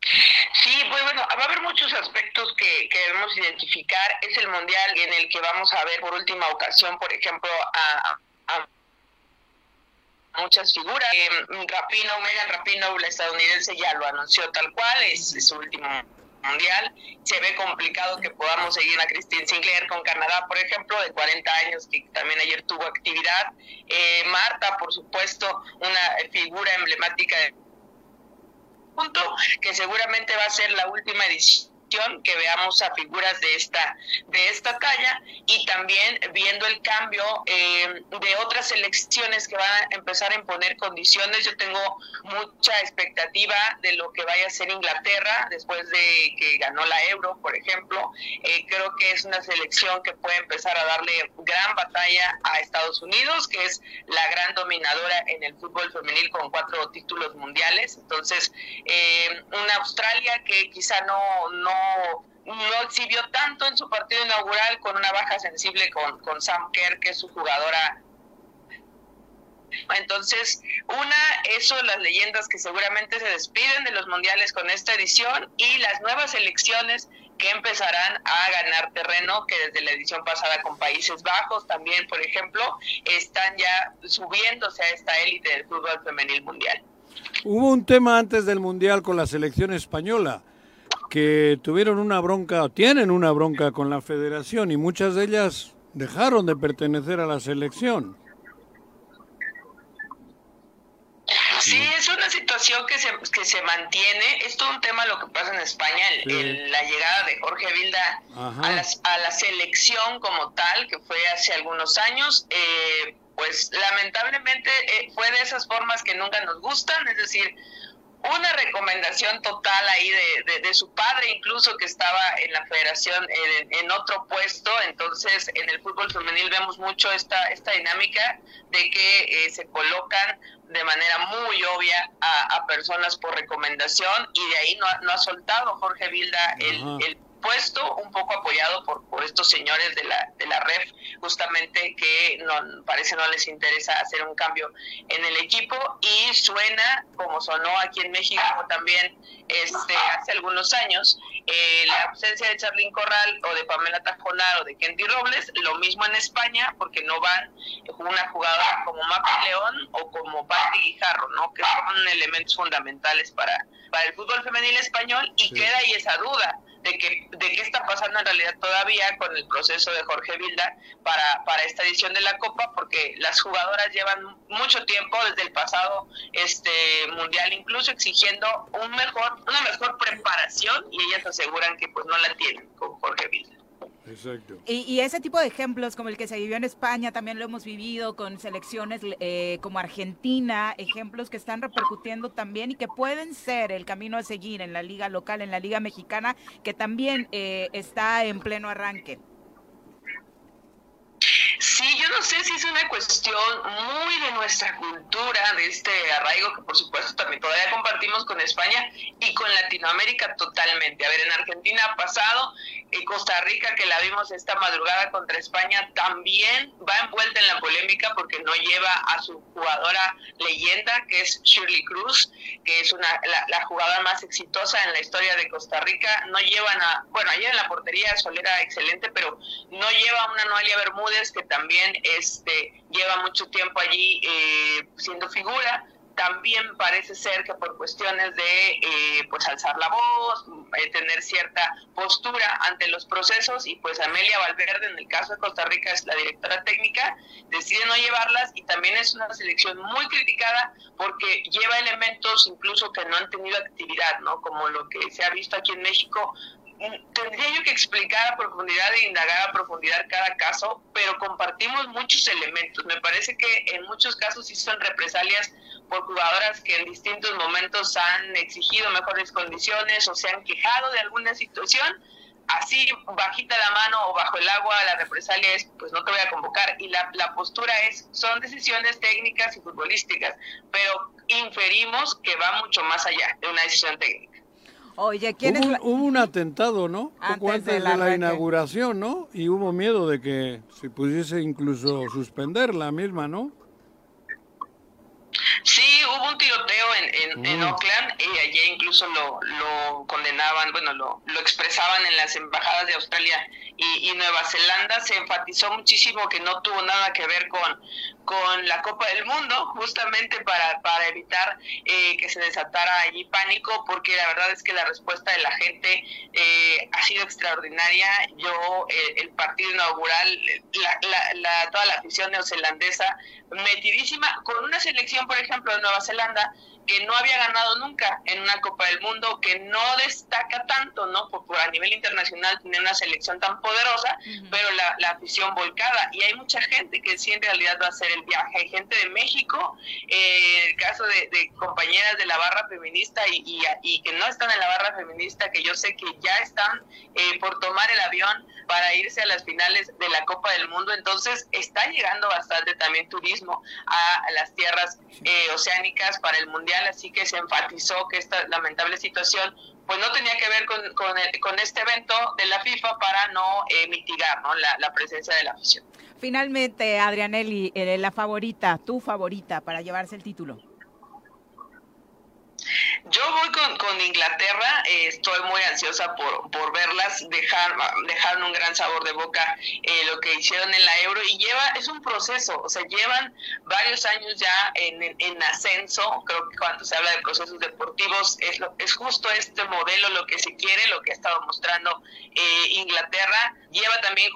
Sí, pues bueno, va a haber muchos aspectos que, que debemos identificar. Es el mundial en el que vamos a ver por última ocasión, por ejemplo, a, muchas figuras. Eh, Megan Rapino, la estadounidense, ya lo anunció tal cual, es, es su último mundial. Se ve complicado que podamos seguir a Christine Sinclair con Canadá, por ejemplo, de 40 años, que también ayer tuvo actividad. Eh, Marta, por supuesto, una figura emblemática de punto que seguramente va a ser la última edición que veamos a figuras de esta de esta talla y también viendo el cambio eh, de otras selecciones que van a empezar a imponer condiciones. Yo tengo mucha expectativa de lo que vaya a ser Inglaterra después de que ganó la Euro por ejemplo. Eh, creo que es una selección que puede empezar a darle gran batalla a Estados Unidos que es la gran dominadora en el fútbol femenil con cuatro títulos mundiales. Entonces eh, una Australia que quizá no no no exhibió tanto en su partido inaugural con una baja sensible con, con Sam Kerr, que es su jugadora. Entonces, una, eso, las leyendas que seguramente se despiden de los mundiales con esta edición y las nuevas elecciones que empezarán a ganar terreno, que desde la edición pasada con Países Bajos también, por ejemplo, están ya subiéndose a esta élite del fútbol femenil mundial. Hubo un tema antes del Mundial con la selección española, que tuvieron una bronca, o tienen una bronca con la federación, y muchas de ellas dejaron de pertenecer a la selección. Sí, es una situación que se, que se mantiene. Es todo un tema lo que pasa en España, el- Sí. el- la llegada de Jorge Vilda a, las- a la selección como tal, que fue hace algunos años. eh, pues lamentablemente eh, fue de esas formas que nunca nos gustan, es decir, una recomendación total ahí de, de, su padre, incluso que estaba en la federación en, otro puesto. Entonces, en el fútbol femenil vemos mucho esta, esta dinámica de que eh, se colocan de manera muy obvia a, personas por recomendación y de ahí no ha, no ha soltado Jorge Vilda el, el puesto un poco apoyado por, por estos señores de la, de la REF, justamente que no, parece no les interesa hacer un cambio en el equipo y suena como sonó aquí en México también este, hace algunos años, eh, la ausencia de Charlín Corral o de Pamela Tajonar o de Kenty Robles, lo mismo en España porque no van una jugadora como Mapi León o como Patri Guijarro, ¿no? que son elementos fundamentales para, para el fútbol femenil español y queda ahí esa duda de, que, de qué está pasando en realidad todavía con el proceso de Jorge Vilda para, para esta edición de la Copa, porque las jugadoras llevan mucho tiempo desde el pasado este mundial, incluso exigiendo un mejor, una mejor preparación y ellas aseguran que pues no la tienen con Jorge Vilda. Y, ese tipo de ejemplos, como el que se vivió en España, también lo hemos vivido con selecciones eh, como Argentina, ejemplos que están repercutiendo también y que pueden ser el camino a seguir en la liga local, en la liga mexicana, que también eh, está en pleno arranque. Sí, yo no sé si es una cuestión muy de nuestra cultura, de este arraigo que por supuesto también todavía compartimos con España y con Latinoamérica totalmente. A ver, en Argentina ha pasado, en Costa Rica que la vimos esta madrugada contra España también va envuelta en la polémica porque no lleva a su jugadora leyenda que es Shirley Cruz, que es una la, jugadora más exitosa en la historia de Costa Rica. No llevan a, bueno, ayer en la portería Solera excelente, pero no lleva a una Noelia Bermúdez que también este, lleva mucho tiempo allí eh, siendo figura. También parece ser que por cuestiones de eh, pues alzar la voz, eh, tener cierta postura ante los procesos y pues Amelia Valverde en el caso de Costa Rica es la directora técnica, decide no llevarlas y también es una selección muy criticada porque lleva elementos incluso que no han tenido actividad, ¿no? Como lo que se ha visto aquí en México, tendría yo que explicar a profundidad e indagar a profundidad cada caso, pero compartimos muchos elementos. Me parece que en muchos casos sí son represalias por jugadoras que en distintos momentos han exigido mejores condiciones o se han quejado de alguna situación. Así, bajita la mano o bajo el agua, la represalia es, pues no te voy a convocar. Y la, la postura es, son decisiones técnicas y futbolísticas, pero inferimos que va mucho más allá de una decisión técnica. Oye, ¿quién hubo, es hubo un atentado, ¿no? Poco antes de la, inauguración, ¿no? Y hubo miedo de que se pudiese incluso suspender la misma, ¿no? Sí, hubo un tiroteo en, en. Oakland y allí incluso lo, lo condenaban, bueno, lo, lo expresaban en las embajadas de Australia y, Nueva Zelanda. Se enfatizó muchísimo que no tuvo nada que ver con, con la Copa del Mundo, justamente para, para evitar eh, que se desatara allí pánico, porque la verdad es que la respuesta de la gente eh, ha sido extraordinaria. Yo, eh, el partido inaugural, la, la, toda la afición neozelandesa metidísima, con una selección, por ejemplo, de Nueva Zelanda, que no había ganado nunca en una Copa del Mundo, que no destaca tanto, ¿no? Por, a nivel internacional tiene una selección tan poderosa, pero la, afición volcada. Y hay mucha gente que sí en realidad va a hacer el viaje. Hay gente de México, eh, el caso de, compañeras de la barra feminista y, y, que no están en la barra feminista, que yo sé que ya están eh, por tomar el avión para irse a las finales de la Copa del Mundo. Entonces está llegando bastante también turismo a las tierras eh, oceánicas para el Mundial así que se enfatizó que esta lamentable situación pues no tenía que ver con, con, este evento de la FIFA para no eh, mitigar ¿no? La, la, presencia de la afición. Finalmente, Adrianelli, eh, la favorita, tu favorita para llevarse el título. Yo voy con, con Inglaterra, eh, estoy muy ansiosa por, por verlas, dejar, dejar un gran sabor de boca eh, lo que hicieron en la Euro y lleva, es un proceso, o sea, llevan varios años ya en, en, ascenso, creo que cuando se habla de procesos deportivos es, lo, es justo este modelo lo que se quiere, lo que ha estado mostrando eh, Inglaterra, lleva también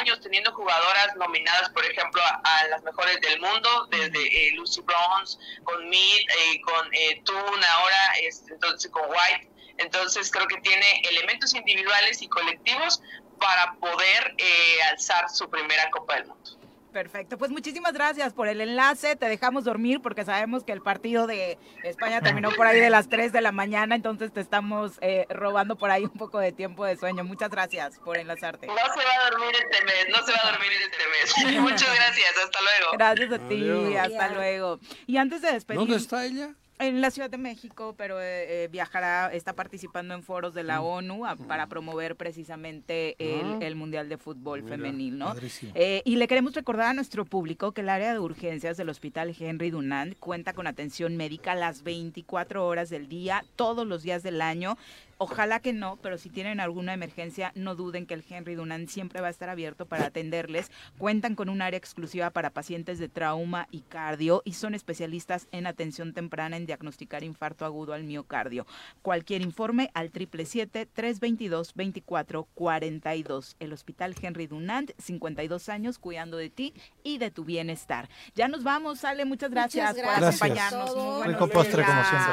años teniendo jugadoras nominadas, por ejemplo, a, las mejores del mundo, desde Lucy Bronze, con Mead, con Tuna, ahora este, entonces con White. Entonces creo que tiene elementos individuales y colectivos para poder eh, alzar su primera Copa del Mundo. Perfecto, pues muchísimas gracias por el enlace. Te dejamos dormir porque sabemos que el partido de España terminó por ahí de las 3 de la mañana, entonces te estamos eh, robando por ahí un poco de tiempo de sueño. Muchas gracias por enlazarte. No se va a dormir este mes, no se va a dormir este mes. Muchas gracias, hasta luego. Gracias a ti, Adiós. hasta luego. Y antes de despedir... ¿Dónde está ella? En la Ciudad de México, pero eh, eh, viajará, está participando en foros de la ONU a- para promover precisamente el, Ah. el Mundial de Fútbol Mira, Femenil, ¿no? Eh, y le queremos recordar a nuestro público que el área de urgencias del Hospital Henry Dunant cuenta con atención médica las 24 horas del día, todos los días del año. Ojalá que no, pero si tienen alguna emergencia, no duden que el Henry Dunant siempre va a estar abierto para atenderles. Cuentan con un área exclusiva para pacientes de trauma y cardio y son especialistas en atención temprana en diagnosticar infarto agudo al miocardio. Cualquier informe al 777-322-2442. El Hospital Henry Dunant, 52 años, cuidando de ti y de tu bienestar. Ya nos vamos, Sale, muchas gracias, Muchas por gracias. acompañarnos. Muy buenos Rico postre, como siempre.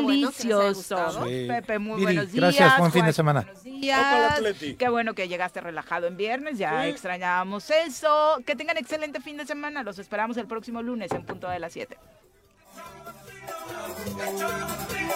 Bueno Delicioso. Sí. Pepe, muy Viri, buenos días. gracias, buen fin de semana. Buenos días. Qué bueno que llegaste relajado en viernes, ya Sí. extrañábamos eso. Que tengan excelente fin de semana. Los esperamos el próximo lunes en punto de las 7. El choro matutino,